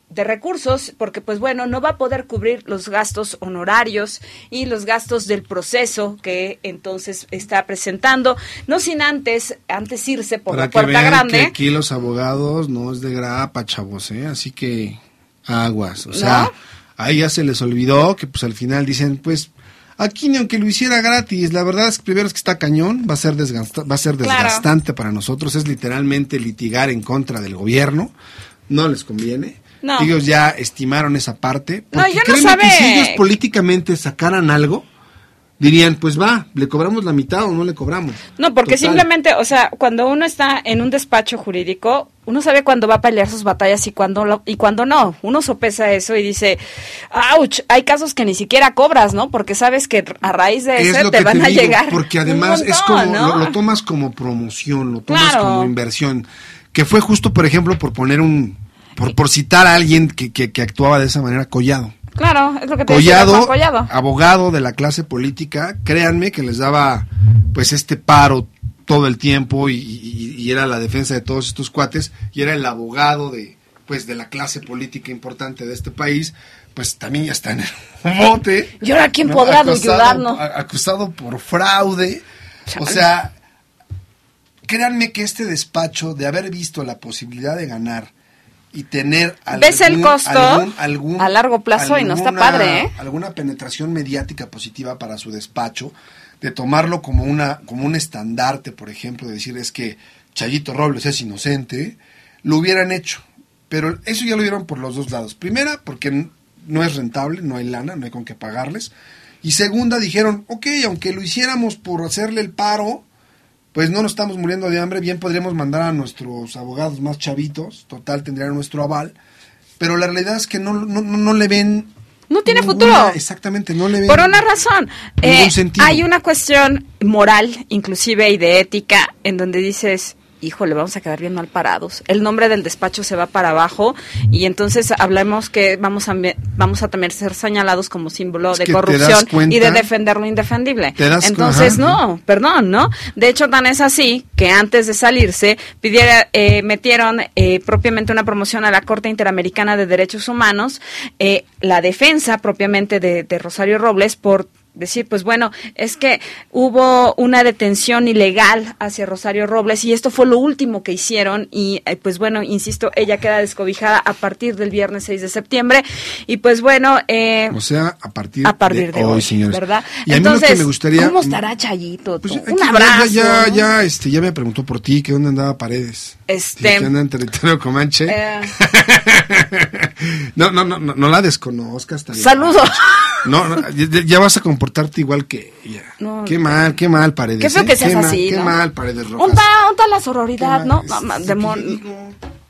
de recursos, porque pues bueno, no va a poder cubrir los gastos honorarios y los gastos del proceso que entonces está presentando, no sin antes, antes irse por Para la que puerta vean grande. que aquí los abogados no es de grapa, chavos, ¿eh? Así que aguas. O sea, ¿No? ahí ya se les olvidó que pues al final dicen, pues aquí ni aunque lo hiciera gratis, la verdad es que primero es que está cañón, va a ser, desgasta- va a ser Claro. desgastante para nosotros, es literalmente litigar en contra del gobierno, no les conviene. No. Ellos ya estimaron esa parte. No, yo no sabe- que si ellos políticamente sacaran algo, dirían, pues va, le cobramos la mitad o no le cobramos. No, porque Total. simplemente, o sea, cuando uno está en un despacho jurídico, uno sabe cuándo va a pelear sus batallas y cuándo lo- y cuándo no. Uno sopesa eso y dice, ouch, hay casos que ni siquiera cobras, ¿no? Porque sabes que a raíz de es eso te van te a digo, llegar. porque además es como ¿no? lo, lo tomas como promoción lo tomas Claro. como inversión que fue justo por ejemplo por poner un por, por citar a alguien que, que, que actuaba de esa manera Collado Claro, es lo que te decía Collado, Juan Collado. abogado de la clase política créanme que les daba pues este paro todo el tiempo y, y- y era la defensa de todos estos cuates y era el abogado de pues de la clase política importante de este país pues también ya está en el [LAUGHS] bote ¿Y ahora quién ¿no? podrá Acusado- ayudarnos? acusado por fraude. O sea, créanme que este despacho, de haber visto la posibilidad de ganar y tener ¿Ves el costo a largo plazo? Y no está alguna- padre, ¿eh? Alguna penetración mediática positiva para su despacho, de tomarlo como una como un estandarte, por ejemplo, de decir es que Chayito Robles es inocente, lo hubieran hecho. Pero eso ya lo vieron por los dos lados. Primera, porque no es rentable, no hay lana, no hay con qué pagarles. Y segunda, dijeron, ok, aunque lo hiciéramos por hacerle el paro, pues no nos estamos muriendo de hambre, bien podríamos mandar a nuestros abogados más chavitos, total tendrían nuestro aval, pero la realidad es que no, no, no- le ven... No tiene ninguna- futuro. Exactamente, no le ven... Por una razón. Eh, hay una cuestión moral, inclusive, y de ética, en donde dices, híjole, vamos a quedar bien mal parados. El nombre del despacho se va para abajo y entonces hablamos que vamos a, vamos a también ser señalados como símbolo Es de corrupción cuenta- y de defender lo indefendible. Entonces, ajá. no, perdón, ¿no? De hecho, tan es así que antes de salirse, pidiera, eh, metieron eh, propiamente una promoción a la Corte Interamericana de Derechos Humanos, eh, la defensa propiamente de, de Rosario Robles por decir, pues bueno, es que hubo una detención ilegal hacia Rosario Robles y esto fue lo último que hicieron y eh, pues bueno, insisto, ella queda descobijada a partir del viernes 6 de septiembre y pues bueno... Eh, o sea, a partir, a partir de, hoy, señores. ¿verdad? Y a mí lo que me gustaría... ¿Cómo estará Chayito? Pues, Un abrazo. Ya, ya, este, ya me preguntó por ti, que dónde andaba Paredes. Este... que anda en territorio [LAUGHS] Comanche. Eh. [LAUGHS] no, no, no, no, no la desconozcas. Saludos. No, no ya, ya, vas a comportarte igual que ella. No, qué mal, qué mal, Paredes. Qué feo ¿eh? que seas qué así, mal, ¿no? Qué mal, Paredes Rojas. Unta, unta la sororidad, ¿no?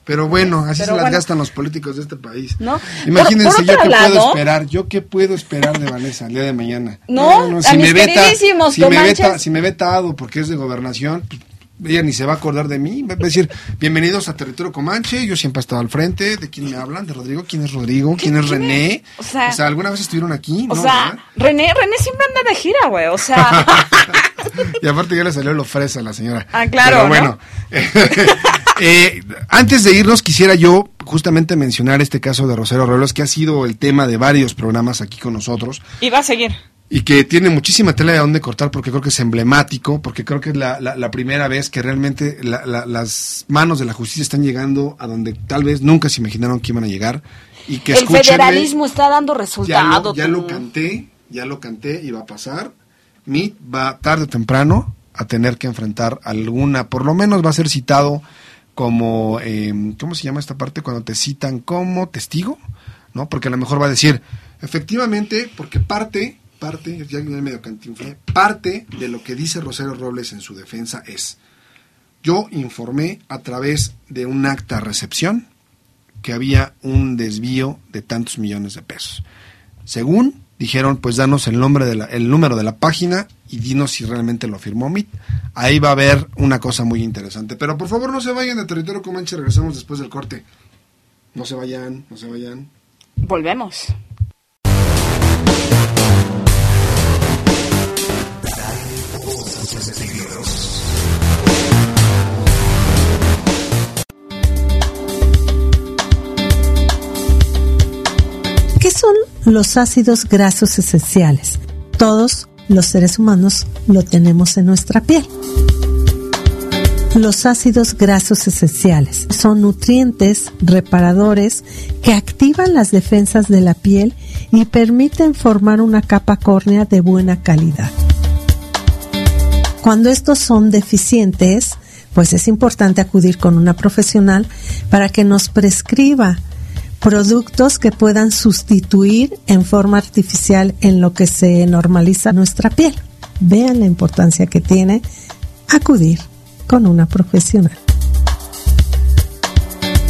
Pero bueno, así Pero se las bueno. gastan los políticos de este país. ¿No? Imagínense Por- por yo qué puedo esperar, yo qué puedo esperar de Vanessa el día de mañana. No, a mis queridísimos si me comanches. veta, si me vetado porque es de gobernación, pues, ella ni se va a acordar de mí, va a decir, bienvenidos a Territorio Comanche, yo siempre he estado al frente, ¿de quién me hablan? ¿De Rodrigo? ¿Quién es Rodrigo? ¿Quién es René? O sea- ¿alguna vez estuvieron aquí? O No, sea, ¿verdad? René, René siempre anda de gira, güey, o sea... [LAUGHS] Y aparte ya le salió lo fresa a la señora. Ah, claro, Pero ¿no? bueno, [LAUGHS] eh, antes de irnos quisiera yo justamente mencionar este caso de Rosero Robles, que ha sido el tema de varios programas aquí con nosotros y va a seguir. Y que tiene muchísima tela de dónde cortar porque creo que es emblemático, porque creo que es la, la- la primera vez que realmente la- la- las manos de la justicia están llegando a donde tal vez nunca se imaginaron que iban a llegar y que El federalismo está dando ya resultado. lo, ya lo canté, ya lo canté y va a pasar. MIT va tarde o temprano a tener que enfrentar alguna, por lo menos va a ser citado como, eh, ¿cómo se llama esta parte? Cuando te citan como testigo, ¿no? Porque a lo mejor va a decir, efectivamente, porque parte, parte, ya medio cantinflé, parte de lo que dice Rosario Robles en su defensa es, yo informé a través de un acta recepción que había un desvío de tantos millones de pesos. Según dijeron, pues danos el nombre de la- el número de la página y dinos si realmente lo firmó MIT. Ahí va a haber una cosa muy interesante. Pero por favor no se vayan de territorio Comanche, regresamos después del corte. No se vayan, no se vayan. Volvemos. Los ácidos grasos esenciales? Todos los seres humanos lo tenemos en nuestra piel. Los ácidos grasos esenciales son nutrientes reparadores que activan las defensas de la piel y permiten formar una capa córnea de buena calidad. Cuando estos son deficientes, pues es importante acudir con una profesional para que nos prescriba productos que puedan sustituir en forma artificial en lo que se normaliza nuestra piel. Vean la importancia que tiene acudir con una profesional.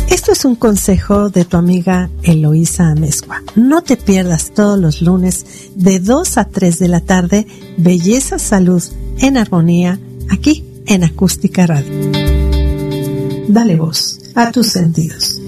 Esto es un consejo de tu amiga Eloísa Amezcua. No te pierdas todos los lunes de 2 a 3 de la tarde Belleza Salud en Armonía aquí en Acústica Radio. Dale voz a tus sentidos.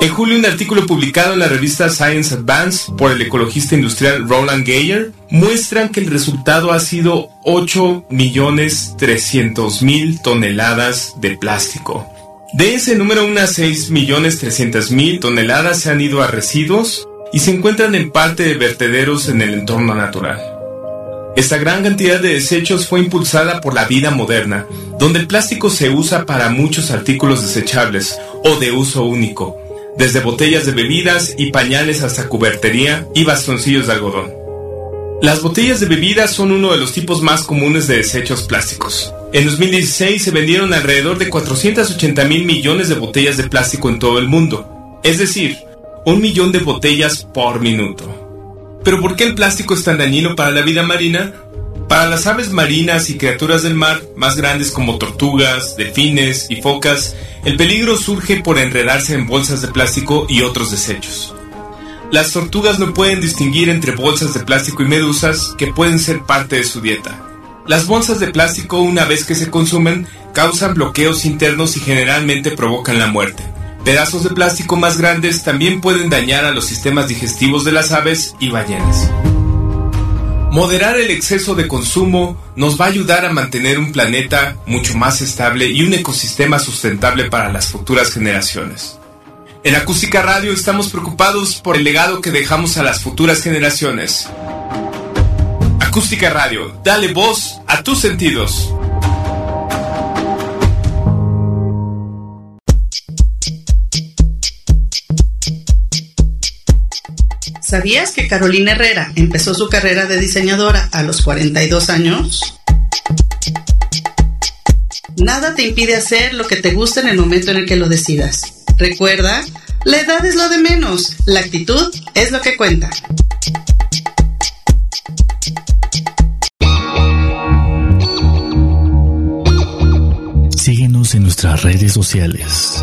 En julio, un artículo publicado en la revista Science Advance por el ecologista industrial Roland Geyer muestran que el resultado ha sido 8.300.000 toneladas de plástico. De ese número, unas 6.300.000 toneladas se han ido a residuos y se encuentran en parte de vertederos en el entorno natural. Esta gran cantidad de desechos fue impulsada por la vida moderna, donde el plástico se usa para muchos artículos desechables o de uso único, desde botellas de bebidas y pañales hasta cubertería y bastoncillos de algodón. Las botellas de bebidas son uno de los tipos más comunes de desechos plásticos. En 2016 se vendieron alrededor de 480 mil millones de botellas de plástico en todo el mundo, es decir, un millón de botellas por minuto. ¿Pero por qué el plástico es tan dañino para la vida marina? Para las aves marinas y criaturas del mar, más grandes como tortugas, delfines y focas, el peligro surge por enredarse en bolsas de plástico y otros desechos. Las tortugas no pueden distinguir entre bolsas de plástico y medusas que pueden ser parte de su dieta. Las bolsas de plástico, una vez que se consumen, causan bloqueos internos y generalmente provocan la muerte. Pedazos de plástico más grandes también pueden dañar a los sistemas digestivos de las aves y ballenas. Moderar el exceso de consumo nos va a ayudar a mantener un planeta mucho más estable y un ecosistema sustentable para las futuras generaciones. En Acústica Radio estamos preocupados por el legado que dejamos a las futuras generaciones. Acústica Radio, dale voz a tus sentidos. ¿Sabías que Carolina Herrera empezó su carrera de diseñadora a los 42 años? Nada te impide hacer lo que te gusta en el momento en el que lo decidas. Recuerda, la edad es lo de menos, la actitud es lo que cuenta. Síguenos en nuestras redes sociales.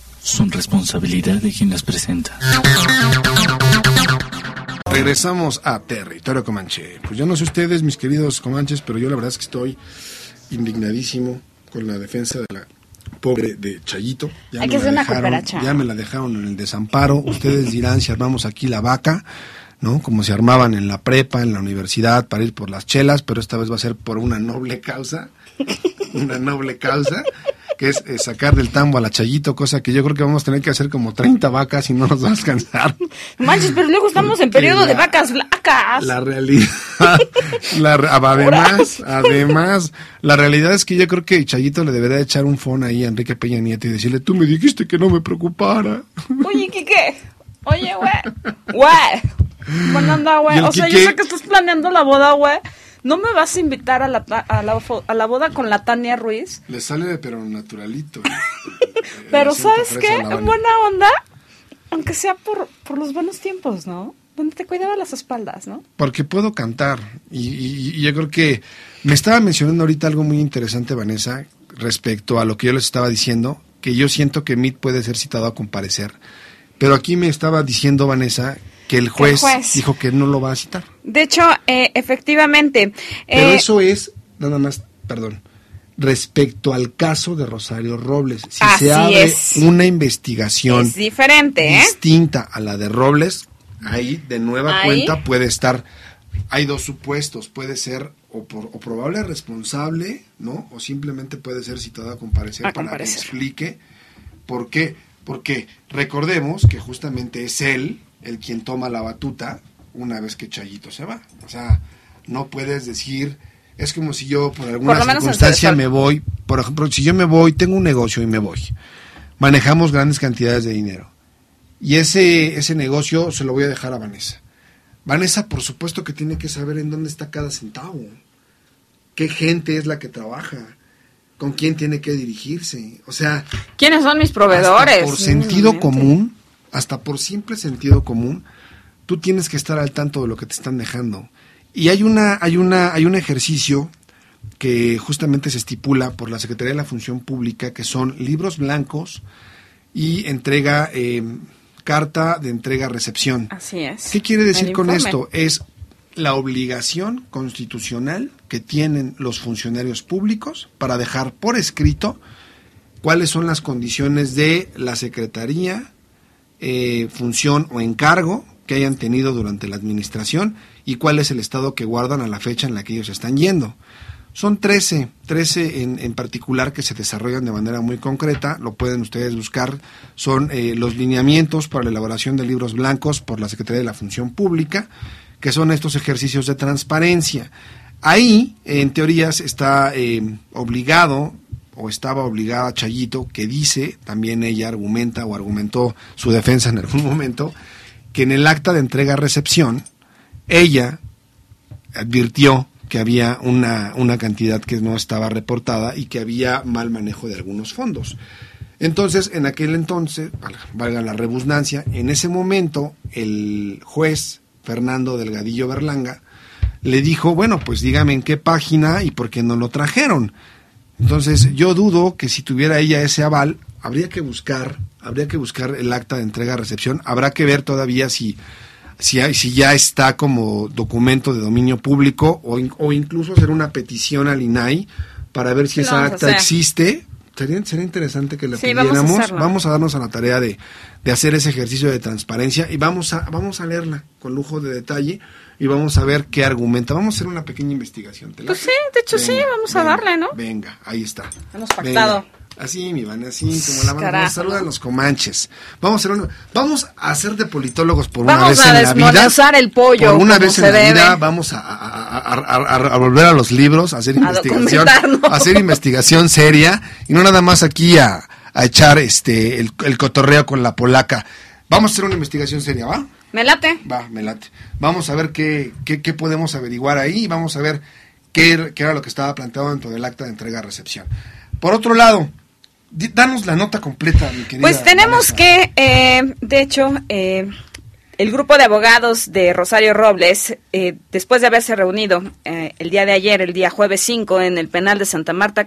son responsabilidad de quien las presenta. Regresamos a Territorio Comanche. Pues yo no sé ustedes, mis queridos comanches, pero yo la verdad es que estoy indignadísimo con la defensa de la pobre de Chayito. Ya Hay me que la hacer una dejaron- cooperacha. Ya me la dejaron en el desamparo. Ustedes dirán si armamos aquí la vaca, ¿no? Como se armaban en la prepa, en la universidad, para ir por las chelas, pero esta vez va a ser por una noble causa. [LAUGHS] una noble causa, que es eh, sacar del tambo a la Chayito, cosa que yo creo que vamos a tener que hacer como 30 vacas y no nos va a alcanzar. Manches, pero luego estamos en periodo de vacas flacas. La realidad, [LAUGHS] la además, además, la realidad es que yo creo que Chayito le debería echar un phone ahí a Enrique Peña Nieto y decirle, tú me dijiste que no me preocupara. [LAUGHS] Oye, Quique. Oye, güey. Güey. Güey. O sea, yo sé que estás planeando la boda, güey. ¿No me vas a invitar a la, a la, a la boda con la Tania Ruiz? Le sale pero naturalito. [LAUGHS] Pero siento ¿sabes qué? En buena onda, aunque sea por, por los buenos tiempos, ¿no? Donde te cuidaba las espaldas, ¿no? Porque puedo cantar. Y, y- y yo creo que me estaba mencionando ahorita algo muy interesante, Vanessa, respecto a lo que yo les estaba diciendo, que yo siento que Meade puede ser citado a comparecer. Pero aquí me estaba diciendo, Vanessa, que el juez, juez. dijo que no lo va a citar. De hecho, eh, efectivamente. Pero eh, eso es, nada más, perdón, respecto al caso de Rosario Robles. Si Así se abre es. una investigación es diferente, ¿eh? distinta a la de Robles, ahí de nueva Ahí. cuenta puede estar, hay dos supuestos, puede ser o, por- o probable responsable, ¿no? O simplemente puede ser citado a comparecer A para comparecer. que explique por qué. Porque recordemos que justamente es él el quien toma la batuta una vez que Chayito se va. O sea, no puedes decir, es como si yo por alguna Por circunstancia me voy, por ejemplo, si yo me voy, tengo un negocio y me voy, manejamos grandes cantidades de dinero y ese, ese negocio se lo voy a dejar a Vanessa. Vanessa, por supuesto que tiene que saber en dónde está cada centavo, qué gente es la que trabaja, con quién tiene que dirigirse. O sea, ¿Quiénes son mis proveedores? hasta por sentido común, hasta por simple sentido común, tú tienes que estar al tanto de lo que te están dejando. Y hay una, hay una, hay un ejercicio que justamente se estipula por la Secretaría de la Función Pública, que son libros blancos y entrega, eh, carta de entrega-recepción. Así es. ¿Qué quiere decir con esto? Es la obligación constitucional que tienen los funcionarios públicos para dejar por escrito cuáles son las condiciones de la secretaría, eh, función o encargo que hayan tenido durante la administración y cuál es el estado que guardan a la fecha en la que ellos están yendo. Son 13, 13 en, en particular que se desarrollan de manera muy concreta, lo pueden ustedes buscar, son eh, los lineamientos para la elaboración de libros blancos por la Secretaría de la Función Pública, que son estos ejercicios de transparencia. Ahí, en teorías, está eh, obligado o estaba obligada Chayito, que dice, también ella argumenta o argumentó su defensa en algún momento, que en el acta de entrega-recepción, ella advirtió que había una, una cantidad que no estaba reportada y que había mal manejo de algunos fondos. Entonces, en aquel entonces, valga, la rebusnancia, en ese momento el juez Fernando Delgadillo Berlanga le dijo, bueno, pues dígame en qué página y por qué no lo trajeron. Entonces, yo dudo que si tuviera ella ese aval, habría que buscar Habría que buscar el acta de entrega-recepción. Habrá que ver todavía si, si, hay- si ya está como documento de dominio público o, in- o incluso hacer una petición al INAI para ver si Sí, esa acta existe. Sería, sería interesante que la Sí, vamos a pidiéramos. Vamos a darnos a la tarea de, de hacer ese ejercicio de transparencia y vamos a, vamos a leerla con lujo de detalle y vamos a ver qué argumenta. Vamos a hacer una pequeña investigación. ¿te Pues sí, de hecho sí, Venga, vamos a darle, ¿no? Venga, ahí está. Hemos pactado. Venga. Así, mi van, así como la Carajo. nos saludan los comanches. Vamos a hacer una- vamos a hacer de politólogos por una Vamos vez a en la vida. desmonizar el pollo, Por una vez en la vida vamos a, a- a- a- a- a volver a los libros, a hacer A investigación, a hacer investigación seria y no nada más aquí a, a echar este el, el cotorreo con la polaca. Vamos a hacer una investigación seria, ¿va? Me late. Va, me late. Vamos a ver qué, qué, qué podemos averiguar ahí y vamos a ver qué, era- qué era lo que estaba planteado dentro del acta de entrega-recepción. Por otro lado, danos la nota completa, mi querida. Pues tenemos Vanessa. que, eh, de hecho, eh, el grupo de abogados de Rosario Robles, eh, después de haberse reunido eh, el día de ayer, el día jueves 5, en el penal de Santa Marta,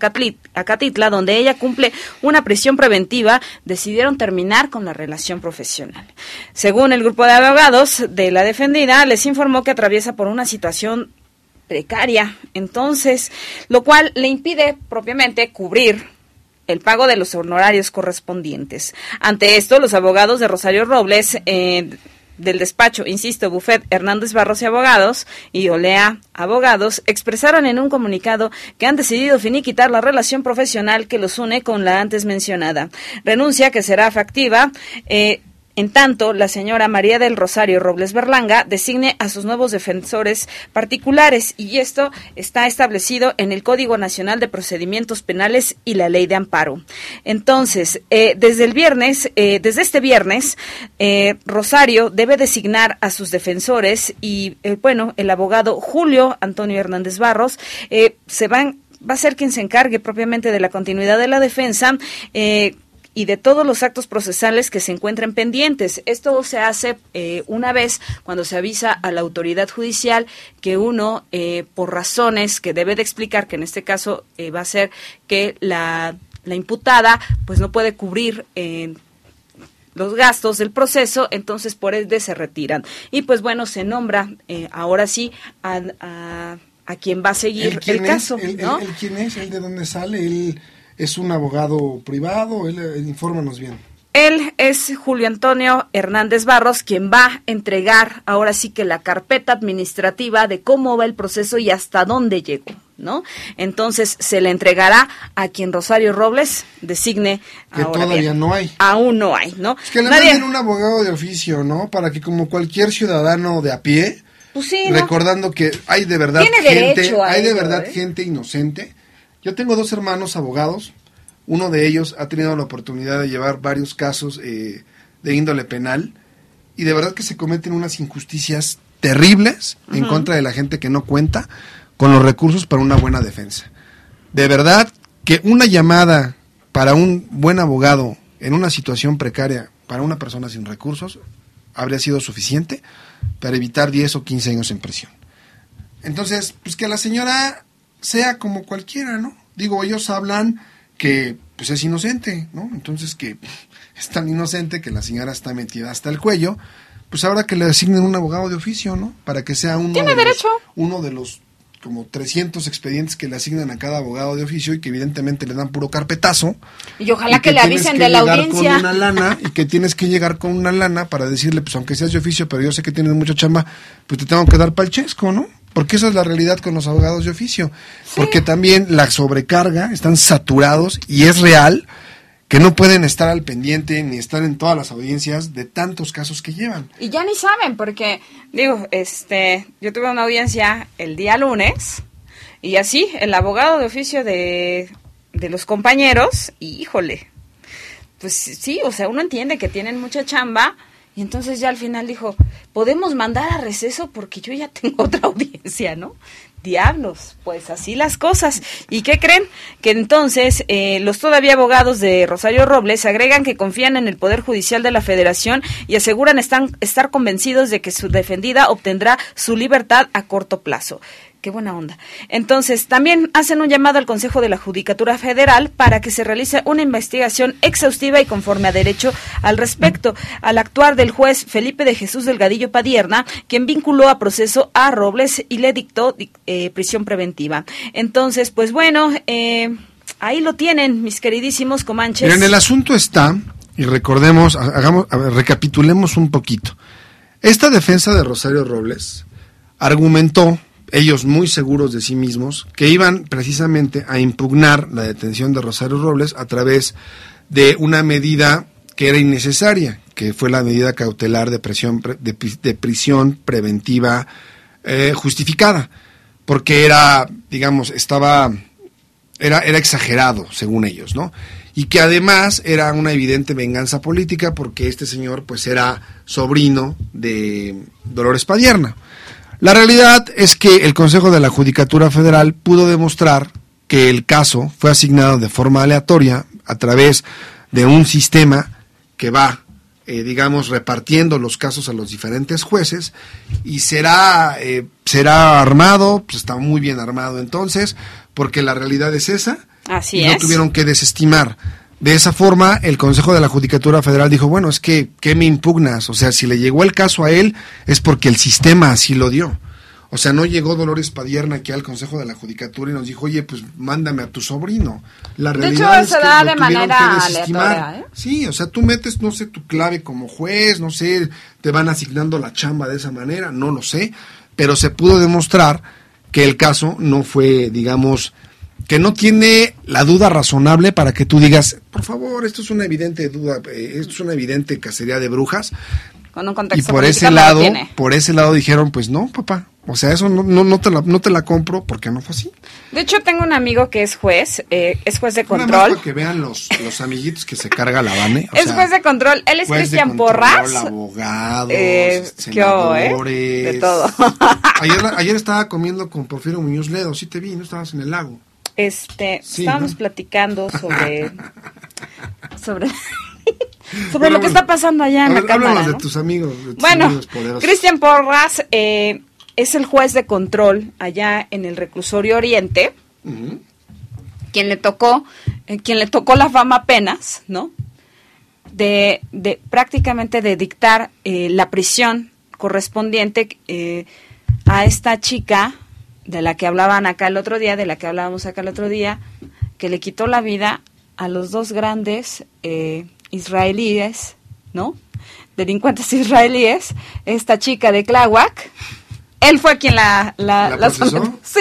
Acatitla, donde ella cumple una prisión preventiva, decidieron terminar con la relación profesional. Según el grupo de abogados de la defendida, les informó que atraviesa por una situación precaria, entonces, lo cual le impide propiamente cubrir el pago de los honorarios correspondientes. Ante esto, los abogados de Rosario Robles, eh, del despacho, insisto, Buffet Hernández Barros y Abogados y Olea Abogados, expresaron en un comunicado que han decidido finiquitar la relación profesional que los une con la antes mencionada. Renuncia que será factiva. eh, en tanto, la señora María del Rosario Robles Berlanga designe a sus nuevos defensores particulares y esto está establecido en el Código Nacional de Procedimientos Penales y la Ley de Amparo. Entonces, eh, desde el viernes, eh, desde este viernes, eh, Rosario debe designar a sus defensores y, eh, bueno, el abogado Julio Antonio Hernández Barros eh, se van va a ser quien se encargue propiamente de la continuidad de la defensa. Y de todos los actos procesales que se encuentren pendientes. Esto se hace eh, una vez cuando se avisa a la autoridad judicial que uno, eh, por razones que debe de explicar, que en este caso eh, va a ser que la, la imputada pues no puede cubrir eh, los gastos del proceso, entonces por ende se retiran. Y pues bueno, se nombra eh, ahora sí a, a, a quien va a seguir el, es? caso. ¿El, ¿no? el- el quién es? ¿El de dónde sale? ¿Él es un abogado privado? Él, eh, infórmanos bien. Él es Julio Antonio Hernández Barros quien va a entregar ahora sí que la carpeta administrativa de cómo va el proceso y hasta dónde llegó, ¿no? Entonces se le entregará a quien Rosario Robles designe. Que ahora todavía bien. no hay. Aún no hay, ¿no? Que le Nadie- manden un abogado de oficio, ¿no? Para que como cualquier ciudadano de a pie, Pues sí, ¿no? recordando que hay de verdad Tiene gente, hay de verdad ¿eh? gente inocente. Yo tengo dos hermanos abogados. Uno de ellos ha tenido la oportunidad de llevar varios casos eh, de índole penal y de verdad que se cometen unas injusticias terribles en contra de la gente que no cuenta con los recursos para una buena defensa. De verdad que una llamada para un buen abogado en una situación precaria para una persona sin recursos habría sido suficiente para evitar 10 o 15 años en prisión. Entonces, pues que la señora sea como cualquiera, ¿no? Digo, ellos hablan que pues es inocente, ¿no? Entonces que [LAUGHS] es tan inocente que la señora está metida hasta el cuello, pues ahora que le asignen un abogado de oficio, ¿no? Para que sea uno Tiene de los- derecho. uno de los como 300 expedientes que le asignan a cada abogado de oficio y que evidentemente le dan puro carpetazo. Y ojalá y que, le avisen que de la audiencia. Con una lana y que tienes que llegar con una lana para decirle, pues aunque seas de oficio, pero yo sé que tienes mucha chamba, pues te tengo que dar palchesco, ¿no? Porque esa es la realidad con los abogados de oficio. Porque también la sobrecarga, están saturados y es real que no pueden estar al pendiente ni estar en todas las audiencias de tantos casos que llevan. Y ya ni saben, porque, digo, este, yo tuve una audiencia el día lunes, y así, el abogado de oficio de, de los compañeros, y híjole, pues sí, o sea, uno entiende que tienen mucha chamba, y entonces ya al final dijo, podemos mandar a receso porque yo ya [LAUGHS] tengo otra audiencia, ¿no? Diablos, pues así las cosas. ¿Y qué creen? Que entonces eh, los todavía abogados de Rosario Robles agregan que confían en el Poder Judicial de la Federación y aseguran están, estar convencidos de que su defendida obtendrá su libertad a corto plazo. Qué buena onda. Entonces, también hacen un llamado al Consejo de la Judicatura Federal para que se realice una investigación exhaustiva y conforme a derecho al respecto, al actuar del juez Felipe de Jesús Delgadillo Padierna, quien vinculó a proceso a Robles y le dictó eh, prisión preventiva. Entonces, pues bueno, eh, ahí lo tienen, mis queridísimos comanches. Miren, el asunto está, y recordemos, hagamos, recapitulemos un poquito. Esta defensa de Rosario Robles argumentó ellos muy seguros de sí mismos, que iban precisamente a impugnar la detención de Rosario Robles a través de una medida que era innecesaria, que fue la medida cautelar de, presión, de, prisión preventiva eh, justificada, porque era, digamos, estaba, era, era exagerado, según ellos, ¿no? Y que además era una evidente venganza política porque este señor, pues, era sobrino de Dolores Padierna. La realidad es que el Consejo de la Judicatura Federal pudo demostrar que el caso fue asignado de forma aleatoria a través de un sistema que va, eh, digamos, repartiendo los casos a los diferentes jueces y será, eh, será armado, pues está muy bien armado entonces, porque la realidad es esa. Así y es. no tuvieron que desestimar de esa forma, el Consejo de la Judicatura Federal dijo, bueno, es que, ¿qué me impugnas? O sea, si le llegó el caso a él, es porque el sistema así lo dio. O sea, no llegó Dolores Padierna aquí al Consejo de la Judicatura y nos dijo, oye, pues mándame a tu sobrino. La De realidad hecho, es se que da lo de manera que aleatoria, ¿eh? Sí, o sea, tú metes, no sé, tu clave como juez, no sé, te van asignando la chamba de esa manera, no lo sé, pero se pudo demostrar que el caso no fue, digamos, que no tiene la duda razonable para que tú digas, por favor, esto es una evidente duda, eh, esto es una evidente cacería de brujas. Con un Y contexto por político ese lado, tiene. por ese lado dijeron, pues no, papá, o sea, eso no, no, no, te, la, no te la compro porque no fue así. De hecho, tengo un amigo que es juez, eh, es juez de Nada más control. para que vean los, los amiguitos que se carga la Vane. o Es sea, juez de control. Él es Cristian control, Porras. abogados, Eh, ¿qué hubo, eh? senadores. De todo. [LAUGHS] ayer, ayer estaba comiendo con Porfirio Muñoz Ledo, sí te vi, no estabas en el lago. Este, Sí, estábamos ¿no? platicando sobre [LAUGHS] sobre [LAUGHS] sobre Bueno, lo que bueno. está pasando allá en la cámara. háblanos de ¿no? tus amigos, de tus Bueno. Cristian Porras eh, es el juez de control allá en el reclusorio Oriente, quien le tocó, eh, quien le tocó la fama apenas, ¿no? De, de prácticamente de dictar eh, la prisión correspondiente eh, a esta chica de la que hablaban acá el otro día, de la que hablábamos acá el otro día, que le quitó la vida a los dos grandes eh, israelíes, ¿no? Delincuentes [LAUGHS] israelíes, esta chica de Tláhuac, él fue quien la... ¿La, ¿La la- procesó? Sí,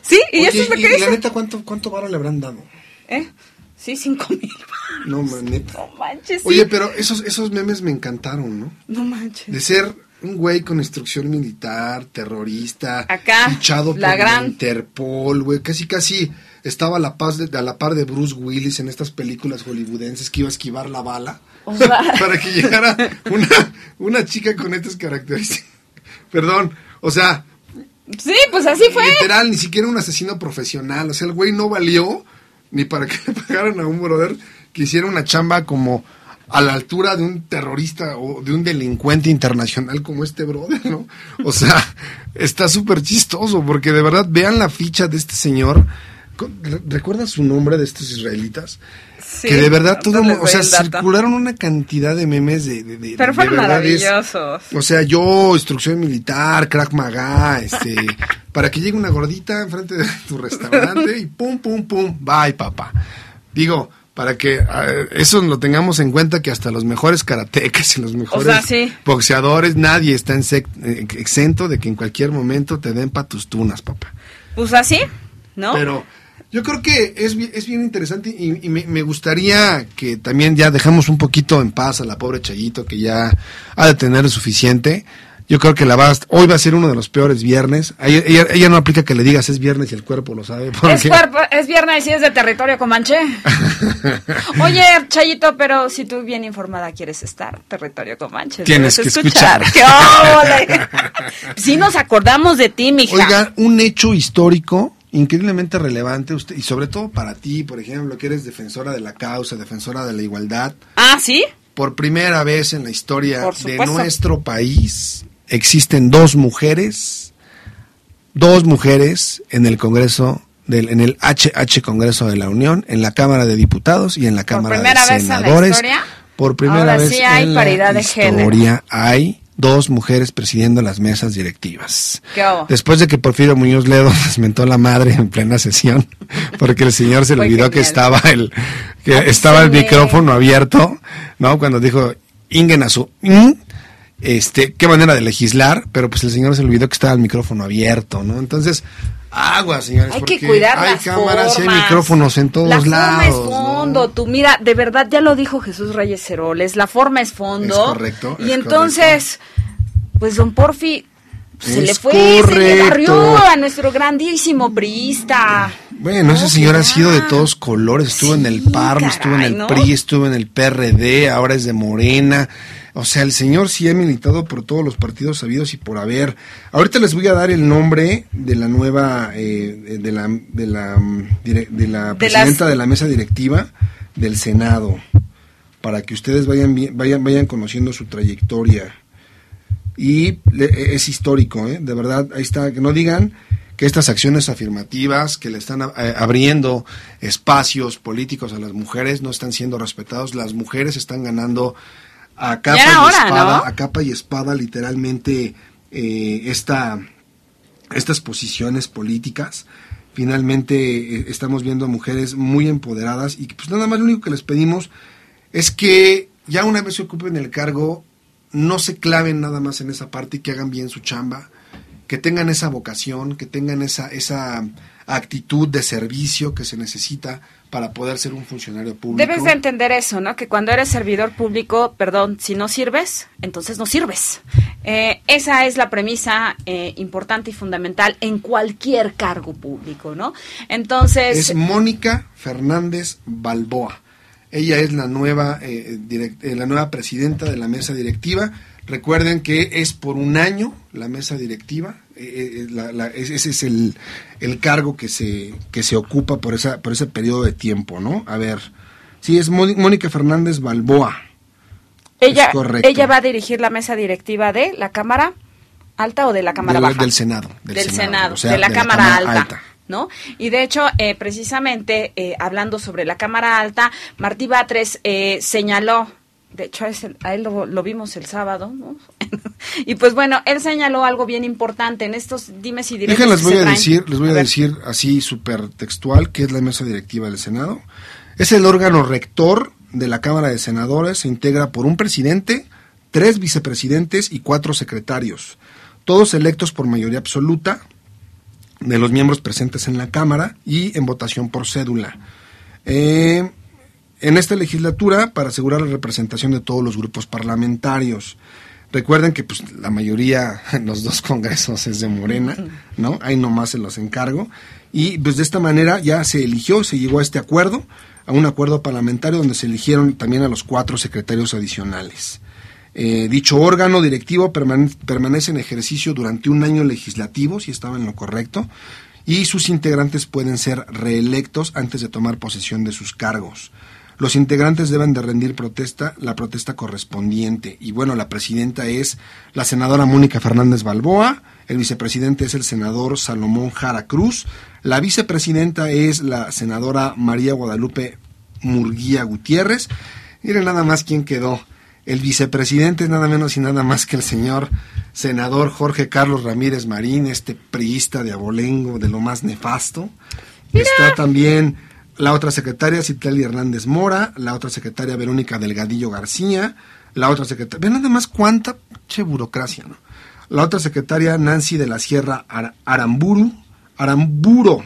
sí, y Oye, eso es lo y que la dice. neta, ¿cuánto, cuánto varo le habrán dado? ¿Eh? Sí, cinco mil. [LAUGHS] No. No manches, sí. Oye, pero esos, esos memes me encantaron, ¿no? No manches. De ser un güey con instrucción militar, terrorista, Acá, fichado la por gran- Interpol, güey, casi casi estaba a la, paz de, a la par de Bruce Willis en estas películas hollywoodenses que iba a esquivar la bala O sea- [LAUGHS] para que llegara una, una chica con estas características. Perdón, o sea, Sí, pues así fue. literal, ni siquiera un asesino profesional, o sea, el güey no valió ni para que [LAUGHS] le pagaran a un brother que hiciera una chamba como a la altura de un terrorista o de un delincuente internacional como este brother, ¿no? O sea, [LAUGHS] está súper chistoso porque de verdad vean la ficha de este señor. Co- ¿re- ¿Recuerdas su nombre de estos israelitas? Sí, que de verdad todo, o sea, circularon una cantidad de memes de, de, de- Pero de fueron es- maravillosos. o sea, yo, instrucción militar, crack maga, este, [LAUGHS] para que llegue una gordita enfrente de tu restaurante y pum, pum, pum, bye, papá. Digo, para que eso lo tengamos en cuenta que hasta los mejores karatecas y los mejores sea, sí. boxeadores, nadie está eh, exento de que en cualquier momento te den pa' tus tunas, papá. Pues así, ¿no? Pero yo creo que es, es bien interesante y, y me, me gustaría que también ya dejamos un poquito en paz a la pobre Chayito que ya ha de tener suficiente. Yo creo que la va a- hoy va a ser uno de los peores viernes. Ella, ella- ella no aplica que le digas es viernes y el cuerpo lo sabe. Es, cuerpo, es viernes y es de territorio comanche. [LAUGHS] Oye, Chayito, pero si tú bien informada quieres estar, territorio comanche. Tienes que escuchar. [LAUGHS] ¡Qué óvole! [LAUGHS] Sí nos acordamos de ti, mija. Oiga, un hecho histórico increíblemente relevante usted y sobre todo para ti, por ejemplo, que eres defensora de la causa, defensora de la igualdad. Ah, ¿sí? Por primera vez en la historia de nuestro país existen dos mujeres, dos mujeres en el Congreso del en el HH Congreso de la Unión, en la Cámara de Diputados y en la Cámara de vez en la Senadores. Por primera Ahora vez sí hay en paridad la de género. historia hay dos mujeres presidiendo las mesas directivas. ¿Qué hubo? Después de que Porfirio Muñoz Ledo [LAUGHS] les mentó la madre en plena sesión, [LAUGHS] porque el señor se le olvidó que estaba el que Avísenme. estaba el micrófono abierto, ¿no? Cuando dijo Ingen a su "Mm", este, qué manera de legislar, pero pues el señor se olvidó que estaba el micrófono abierto, ¿no? Entonces, agua, señores, Hay que cuidar hay las cámaras y hay micrófonos en todos la forma lados. es ¿no? fondo, tú mira, de verdad ya lo dijo Jesús Reyes Heroles, la forma es fondo. Es correcto, Y es entonces, pues don Porfi se Es le fue, se le correcto. barrió a nuestro grandísimo priista. Bueno, ese señor ha sido de todos colores. Estuvo en el PARM, estuvo en el ¿no? PRI, estuvo en el PRD, ahora es de Morena. O sea, el señor sí ha militado por todos los partidos sabidos y por haber. Ahorita les voy a dar el nombre de la nueva, eh, de la, de la, mm, de la De presidenta las- de la mesa directiva del Senado, para que ustedes vayan, vayan, vayan conociendo su trayectoria y le- es histórico, ¿eh? de verdad, ahí está, que no digan que estas acciones afirmativas que le están eh, abriendo espacios políticos a las mujeres no están siendo respetados, las mujeres están ganando a capa y hora, espada, ¿no? a capa y espada literalmente eh, esta, estas posiciones políticas. Finalmente eh, estamos viendo a mujeres muy empoderadas y pues nada más lo único que les pedimos es que ya una vez se ocupen el cargo, no se claven nada más en esa parte y que hagan bien su chamba, que tengan esa vocación, que tengan esa, esa actitud de servicio que se necesita para poder ser un funcionario público. Debes de entender eso, ¿no? Que cuando eres servidor público, perdón, si no sirves, entonces no sirves. Eh, esa es la premisa eh, importante y fundamental en cualquier cargo público, ¿no? Entonces, es Mónica Fernández Balboa. Ella es la nueva, eh, direct- eh, la nueva presidenta de la mesa directiva. Recuerden que es por un año la mesa directiva. Eh, eh, la- la- ese es el, el cargo que se, que se ocupa por, esa, por ese periodo de tiempo, ¿no? A ver. Sí, es Móni- Mónica Fernández Balboa. ella, es correcto. ella va a dirigir la mesa directiva de la Cámara Alta o de la Cámara Del- Baja. del Senado, Del, del Senado, Senado, o sea, de la de la Cámara, Cámara Alta. Alta. ¿No? Y de hecho, eh, precisamente eh, hablando sobre la Cámara Alta, Martí Batres eh, señaló, de hecho a él lo, lo vimos el sábado, ¿no? [LAUGHS] y pues bueno, él señaló algo bien importante en estos dimes y directos. Déjenles que voy a decir, les voy a, decir así súper textual que es la mesa directiva del Senado. Es el órgano rector de la Cámara de Senadores, se integra por un presidente, tres vicepresidentes y cuatro secretarios, todos electos por mayoría absoluta de los miembros presentes en la Cámara y en votación por cédula. Eh, en esta legislatura, para asegurar la representación de todos los grupos parlamentarios. Recuerden que pues la mayoría en los dos congresos es de Morena, ¿no? Ahí nomás se los encargo. Y pues de esta manera ya se eligió, se llegó a este acuerdo, a un acuerdo parlamentario donde se eligieron también a los cuatro secretarios adicionales. Eh, dicho órgano directivo permane- permanece en ejercicio durante un año legislativo, si estaba en lo correcto, y sus integrantes pueden ser reelectos antes de tomar posesión de sus cargos. Los integrantes deben de rendir protesta, la protesta correspondiente. Y bueno, la presidenta es la senadora Mónica Fernández Balboa, el vicepresidente es el senador Salomón Jara Cruz, la vicepresidenta es la senadora María Guadalupe Murguía Gutiérrez. Miren nada más quién quedó. El vicepresidente es nada menos y nada más que el señor senador Jorge Carlos Ramírez Marín, este priista de abolengo, de lo más nefasto. Está también la otra secretaria Citlali Hernández Mora, la otra secretaria Verónica Delgadillo García, la otra secretaria, vean nada más cuánta che burocracia, ¿no? La otra secretaria Nancy de la Sierra Ar- Aramburu, Aramburo,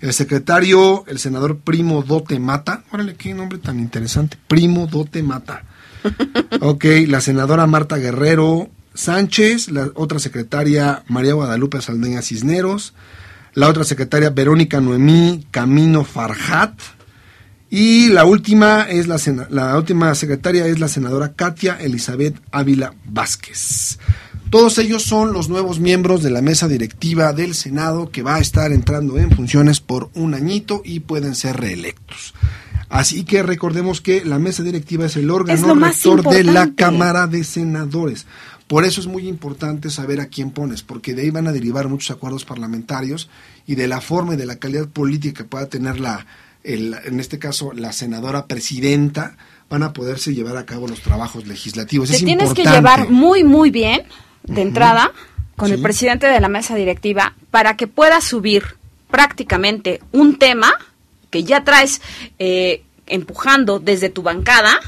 el secretario, el senador Primo Dote Mata, órale, qué nombre tan interesante, Primo Dote Mata. [LAUGHS] Ok, la senadora Marta Guerrero, Sánchez, la otra secretaria María Guadalupe Saldeña Cisneros, la otra secretaria Verónica Noemí Camino Farhat y la última es la, la última secretaria es la senadora Katia Elizabeth Ávila Vázquez. Todos ellos son los nuevos miembros de la mesa directiva del Senado que va a estar entrando en funciones por un añito y pueden ser reelectos. Así que recordemos que la mesa directiva es el órgano rector de la Cámara de Senadores. Por eso es muy importante saber a quién pones, porque de ahí van a derivar muchos acuerdos parlamentarios y de la forma y de la calidad política que pueda tener la, en este caso, la senadora presidenta, van a poderse llevar a cabo los trabajos legislativos. Te tienes que llevar muy, muy bien de entrada con el presidente de la mesa directiva para que pueda subir prácticamente un tema que ya traes eh, empujando desde tu bancada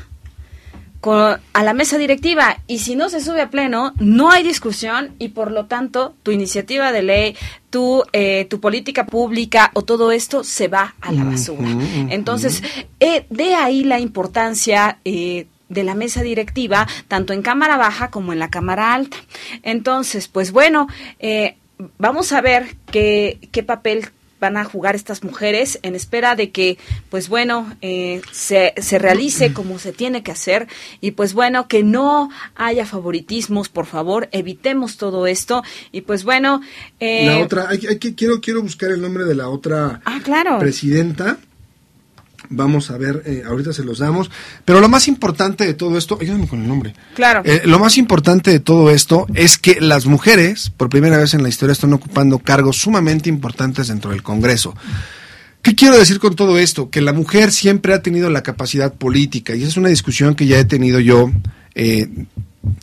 a la mesa directiva. Y si no se sube a pleno no hay discusión y por lo tanto tu iniciativa de ley tu eh, tu política pública o todo esto se va a la basura. Entonces eh, de ahí la importancia eh, de la mesa directiva, tanto en Cámara Baja como en la Cámara Alta. Entonces, pues bueno, eh, vamos a ver qué, qué papel van a jugar estas mujeres en espera de que, pues bueno, eh, se, se, realice [CLEARS THROAT] como se tiene que hacer y pues bueno, que no haya favoritismos, por favor, evitemos todo esto y pues bueno. Eh, la otra, hay, hay, quiero, quiero buscar el nombre de la otra ah, claro. presidenta Vamos a ver, eh, ahorita se los damos. Pero lo más importante de todo esto, ayúdame con el nombre. Claro. Eh, lo más importante de todo esto es que las mujeres, por primera vez en la historia, están ocupando cargos sumamente importantes dentro del Congreso. ¿Qué quiero decir con todo esto? Que la mujer siempre ha tenido la capacidad política y es una discusión que ya he tenido yo eh,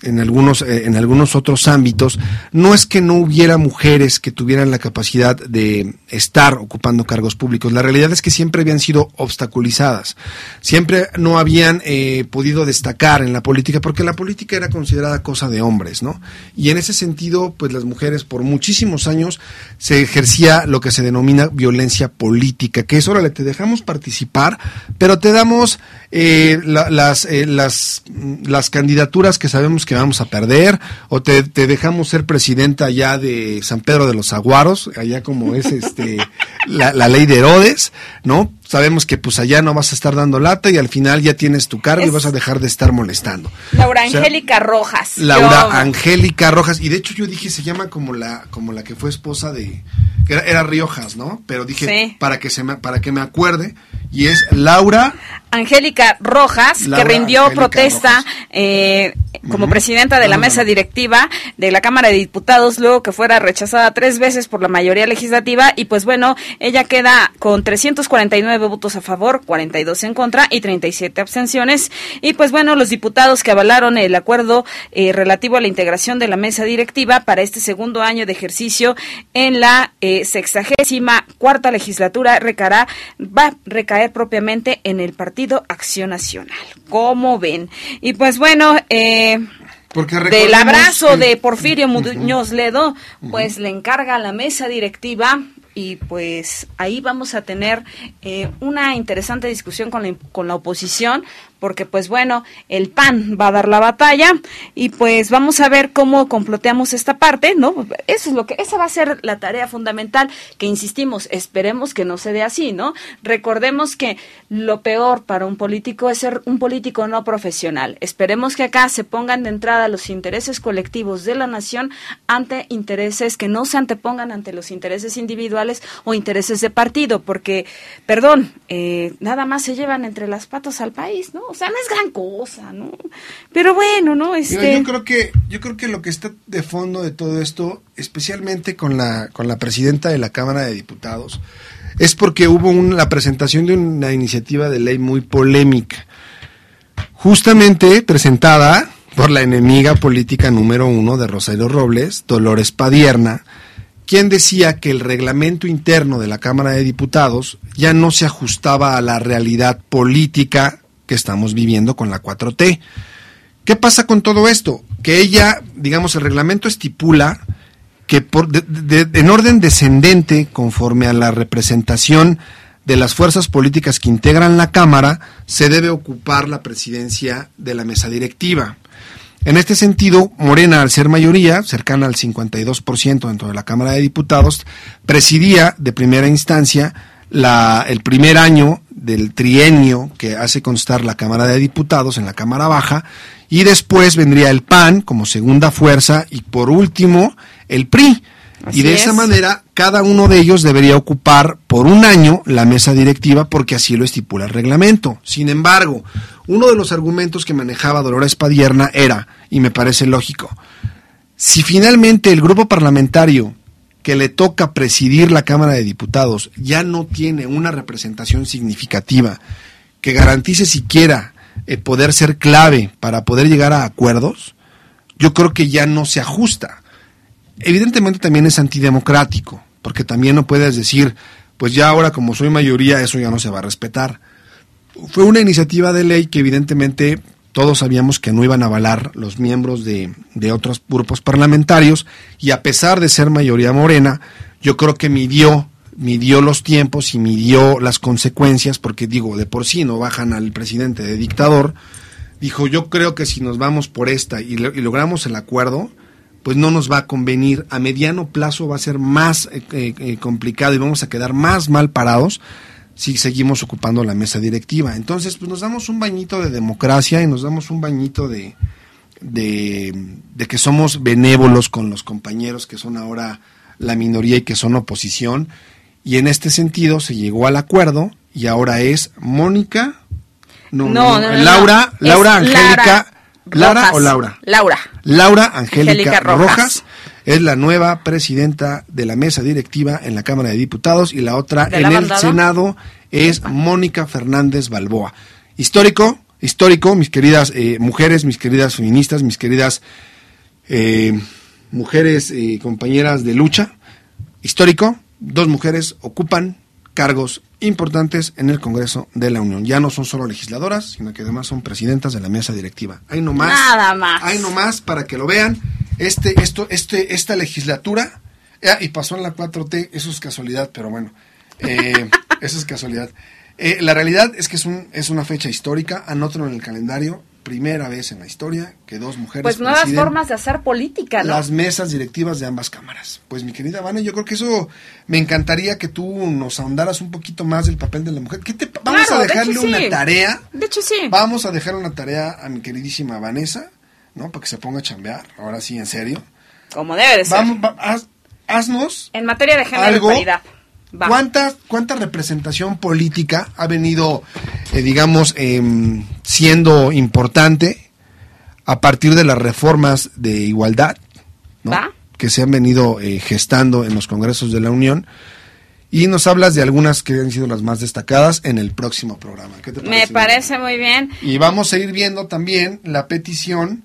en algunos, eh, en algunos otros ámbitos, no es que no hubiera mujeres que tuvieran la capacidad de estar ocupando cargos públicos. La realidad es que siempre habían sido obstaculizadas. Siempre no habían eh, podido destacar en la política porque la política era considerada cosa de hombres, ¿no? Y en ese sentido, pues las mujeres por muchísimos años se ejercía lo que se denomina violencia política, que es, órale, te dejamos participar, pero te damos eh, las, las, las candidaturas que sabemos que vamos a perder, o te, dejamos ser presidenta ya de San Pedro de los Aguaros, allá como es este [LAUGHS] la, ley de Herodes, ¿no? Sabemos que pues allá no vas a estar dando lata y al final ya tienes tu cargo y vas a dejar de estar molestando. Laura Angélica Rojas. Laura Angélica Rojas, y de hecho yo dije se llama como la, como la que fue esposa de, era, era Riojas, ¿no? Pero dije para que se me, para que me acuerde, y es Laura Angélica Rojas, que rindió protesta eh, como presidenta de la mesa directiva de la Cámara de Diputados, luego que fuera rechazada tres veces por la mayoría legislativa. Y pues bueno, ella queda con 349 votos a favor, 42 en contra y 37 abstenciones. Y pues bueno, los diputados que avalaron el acuerdo eh, relativo a la integración de la mesa directiva para este segundo año de ejercicio en la eh, sexagésima cuarta legislatura recará, va a recaer propiamente en el Partido Acción Nacional. ¿Cómo ven? Y pues bueno, eh, del abrazo de Porfirio Muñoz Ledo, pues le encarga a la mesa directiva y pues ahí vamos a tener eh, una interesante discusión con la, con la oposición porque pues bueno, el PAN va a dar la batalla y pues vamos a ver cómo comploteamos esta parte, ¿no? Eso es lo que, esa va a ser la tarea fundamental que insistimos, esperemos que no se dé así, ¿no? Recordemos que lo peor para un político es ser un político no profesional. Esperemos que acá se pongan de entrada los intereses colectivos de la nación ante intereses que no se antepongan ante los intereses individuales o intereses de partido, porque, perdón, eh, nada más se llevan entre las patas al país, ¿no? Sea, no es gran cosa, ¿no? Pero bueno, ¿no? Este... yo creo que yo creo que lo que está de fondo de todo esto, especialmente con la con la presidenta de la Cámara de Diputados, es porque hubo la presentación de una iniciativa de ley muy polémica, justamente presentada por la enemiga política número uno de Rosario Robles, Dolores Padierna, quien decía que el reglamento interno de la Cámara de Diputados ya no se ajustaba a la realidad política que estamos viviendo con la 4T. ¿Qué pasa con todo esto? Que ella, digamos, el reglamento estipula que por, en orden descendente, conforme a la representación de las fuerzas políticas que integran la Cámara, se debe ocupar la presidencia de la mesa directiva. En este sentido, Morena, al ser mayoría, cercana al 52% dentro de la Cámara de Diputados, presidía de primera instancia la, el primer año del trienio que hace constar la Cámara de Diputados en la Cámara Baja, y después vendría el PAN como segunda fuerza, y por último, el PRI. Así y de esa es. manera, cada uno de ellos debería ocupar por un año la mesa directiva porque así lo estipula el reglamento. Sin embargo, uno de los argumentos que manejaba Dolores Padierna era, y me parece lógico, si finalmente el grupo parlamentario que le toca presidir la Cámara de Diputados ya no tiene una representación significativa que garantice siquiera eh, poder ser clave para poder llegar a acuerdos, yo creo que ya no se ajusta. Evidentemente también es antidemocrático, porque también no puedes decir, pues ya ahora como soy mayoría eso ya no se va a respetar. Fue una iniciativa de ley que evidentemente todos sabíamos que no iban a avalar los miembros de, de otros grupos parlamentarios y a pesar de ser mayoría morena, yo creo que midió midió los tiempos y midió las consecuencias, porque digo, de por sí no bajan al presidente de dictador, dijo, yo creo que si nos vamos por esta y, lo- y logramos el acuerdo, pues no nos va a convenir, a mediano plazo va a ser más eh, eh, eh, complicado y vamos a quedar más mal parados si seguimos ocupando la mesa directiva. Entonces, pues nos damos un bañito de democracia y nos damos un bañito de, de, de que somos benévolos con los compañeros que son ahora la minoría y que son oposición. Y en este sentido se llegó al acuerdo y ahora es Mónica, no, No, no, no, Laura. Laura Es Angélica, Lara o Laura. Laura. Laura Angélica, Angélica Rojas. Rojas. Es la nueva presidenta de la mesa directiva en la Cámara de Diputados y la otra ¿De en la el? Senado es Mónica Fernández Balboa. Histórico, histórico, mis queridas eh, mujeres, mis queridas feministas, mis queridas eh, mujeres eh, compañeras de lucha. Histórico, dos mujeres ocupan cargos importantes en el Congreso de la Unión. Ya no son solo legisladoras, sino que además son presidentas de la mesa directiva. Hay nomás. Nada más. Hay nomás para que lo vean. Este, esto, este, esta legislatura, ah, y pasó en la 4T, eso es casualidad, pero bueno, eh, [LAUGHS] eso es casualidad. Eh, la realidad es que es, un, es una fecha histórica, anótalo en el calendario, primera vez en la historia que dos mujeres Pues nuevas formas de hacer política, ¿no? las mesas directivas de ambas cámaras. Pues mi querida Vane, yo creo que eso me encantaría que tú nos ahondaras un poquito más del papel de la mujer. ¿Qué te, vamos Claro, a de dejarle sí. una tarea. De hecho, sí. Vamos a dejar una tarea a mi queridísima Vanessa, ¿no? Para que se ponga a chambear. Ahora sí, en serio. Como debe de ser. Vamos, va- haz- haznos En materia de género algo. y paridad. ¿Cuánta, ¿Cuánta representación política ha venido, eh, digamos, em, siendo importante a partir de las reformas de igualdad ¿no? Va. que se han venido eh, gestando en los congresos de la Unión? Y nos hablas de algunas que han sido las más destacadas en el próximo programa. ¿Qué te Me parece? parece muy bien. Y vamos a ir viendo también la petición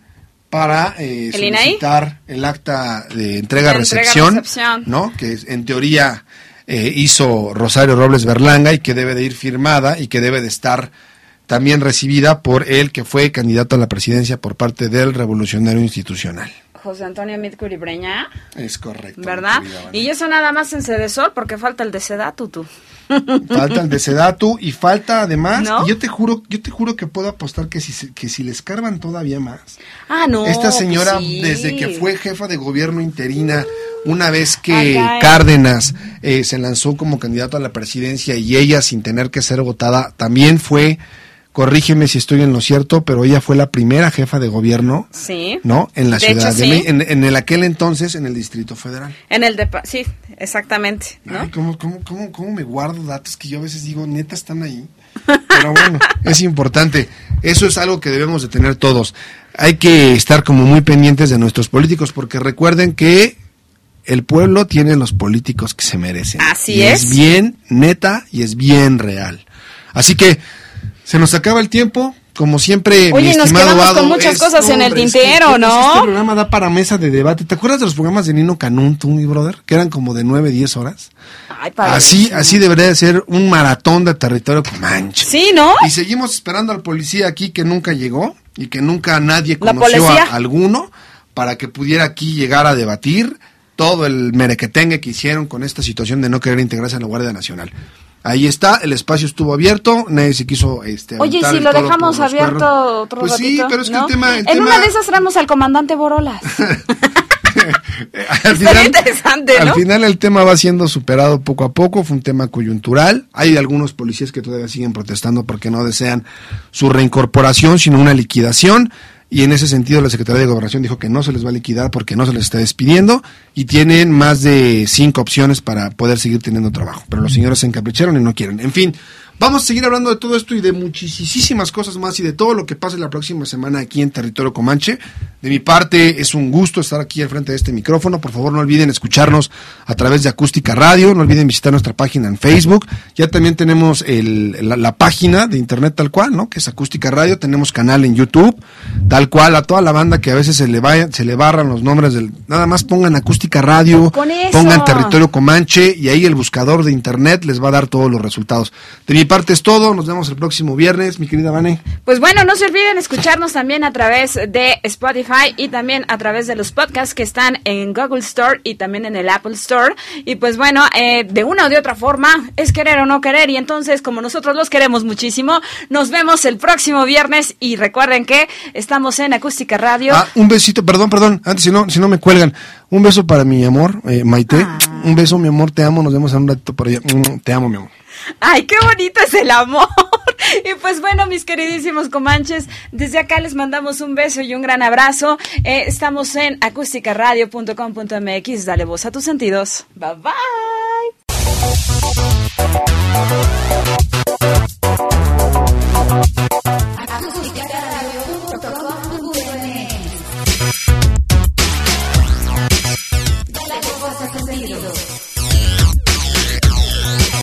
para eh, ¿El INAI? solicitar el acta de entrega De recepción, entrega-recepción. ¿no? Que en teoría eh, hizo Rosario Robles Berlanga y que debe de ir firmada y que debe de estar también recibida por él que fue candidato a la presidencia por parte del Revolucionario Institucional. José Antonio Midcuri Breña, Es correcto. ¿verdad? Y eso nada más en Cedesol porque falta el de Sedatu, tú. Falta el de Sedatu y falta además, ¿No? y yo te juro, yo te juro que puedo apostar que si que si le escarban todavía más, Ah, no. Esta pues señora, sí. desde que fue jefa de gobierno interina, una vez que. Cárdenas eh, se lanzó como candidato a la presidencia y ella, sin tener que ser votada, también fue, corrígeme si estoy en lo cierto, pero ella fue la primera jefa de gobierno, Sí. ¿no? En la De ciudad hecho, de sí. México, en, en el aquel entonces, en el Distrito Federal. En el de... Sí, exactamente, ¿no? Ay, ¿cómo, cómo, cómo, cómo me guardo datos que yo a veces digo, neta, están ahí? Pero bueno, [LAUGHS] es importante. Eso es algo que debemos de tener todos. Hay que estar como muy pendientes de nuestros políticos porque recuerden que el pueblo tiene los políticos que se merecen. Así Y es. Es bien neta y es bien real. Así que se nos acaba el tiempo. Como siempre, Oye, mi nos estimado quedamos con muchas es- cosas en el hombre, tintero, es que ¿no? Este programa da para mesa de debate. ¿Te acuerdas de los programas de Nino Canún, tú, mi brother? Que eran como de 9, 10 horas. Ay, padre. Así, así debería de ser un maratón de territorio Comanche. Sí, ¿no? Y seguimos esperando al policía aquí que nunca llegó y que nunca nadie ¿La conoció a alguno para que pudiera aquí llegar a debatir todo el merequetengue que hicieron con esta situación de no querer integrarse a la Guardia Nacional. Ahí está, el espacio estuvo abierto, nadie se quiso este Oye, si lo dejamos abierto cuernos. otro Pues sí, pero es que el tema... el En tema- una de esas traemos al comandante Borolas. [LAUGHS] al interesante, ¿no? Al final el tema va siendo superado poco a poco, fue un tema coyuntural. Hay algunos policías que todavía siguen protestando porque no desean su reincorporación, sino una liquidación. Y en ese sentido la Secretaría de Gobernación dijo que no se les va a liquidar porque no se les está despidiendo y tienen más de cinco opciones para poder seguir teniendo trabajo. Pero los señores se encapricharon y no quieren. En fin, vamos a seguir hablando de todo esto y de muchísimas cosas más y de todo lo que pase la próxima semana aquí en Territorio Comanche. De mi parte es un gusto estar aquí al frente de este micrófono. Por favor no olviden escucharnos a través de Acústica Radio. No olviden visitar nuestra página en Facebook. Ya también tenemos el- la, la página de internet tal cual, ¿no? Que es Acústica Radio. Tenemos canal en YouTube. Tal cual a toda la banda que a veces se le vaya, se le barran los nombres del... Nada más pongan Acústica Radio. Eso. Pongan Territorio Comanche y ahí el buscador de internet les va a dar todos los resultados. De mi parte es todo. Nos vemos el próximo viernes, mi querida Vane. Pues bueno, no se olviden escucharnos también a través de Spotify y también a través de los podcasts que están en Google Store y también en el Apple Store. Y pues bueno, eh, de una o de otra forma es querer o no querer. Y entonces, como nosotros los queremos muchísimo, nos vemos el próximo viernes. Y recuerden que estamos en Acústica Radio. Ah, un besito, perdón, perdón, antes si no, si no me cuelgan. Un beso para mi amor, eh, Maite. Ah. Un beso, mi amor, te amo, nos vemos en un ratito por allá. Mm, Te amo, mi amor. Ay, qué bonito es el amor. [LAUGHS] Y pues bueno, mis queridísimos comanches, desde acá les mandamos un beso y un gran abrazo. Eh, estamos en acústicaradio.com.mx. Dale voz a tus sentidos. Bye bye. Dale voz.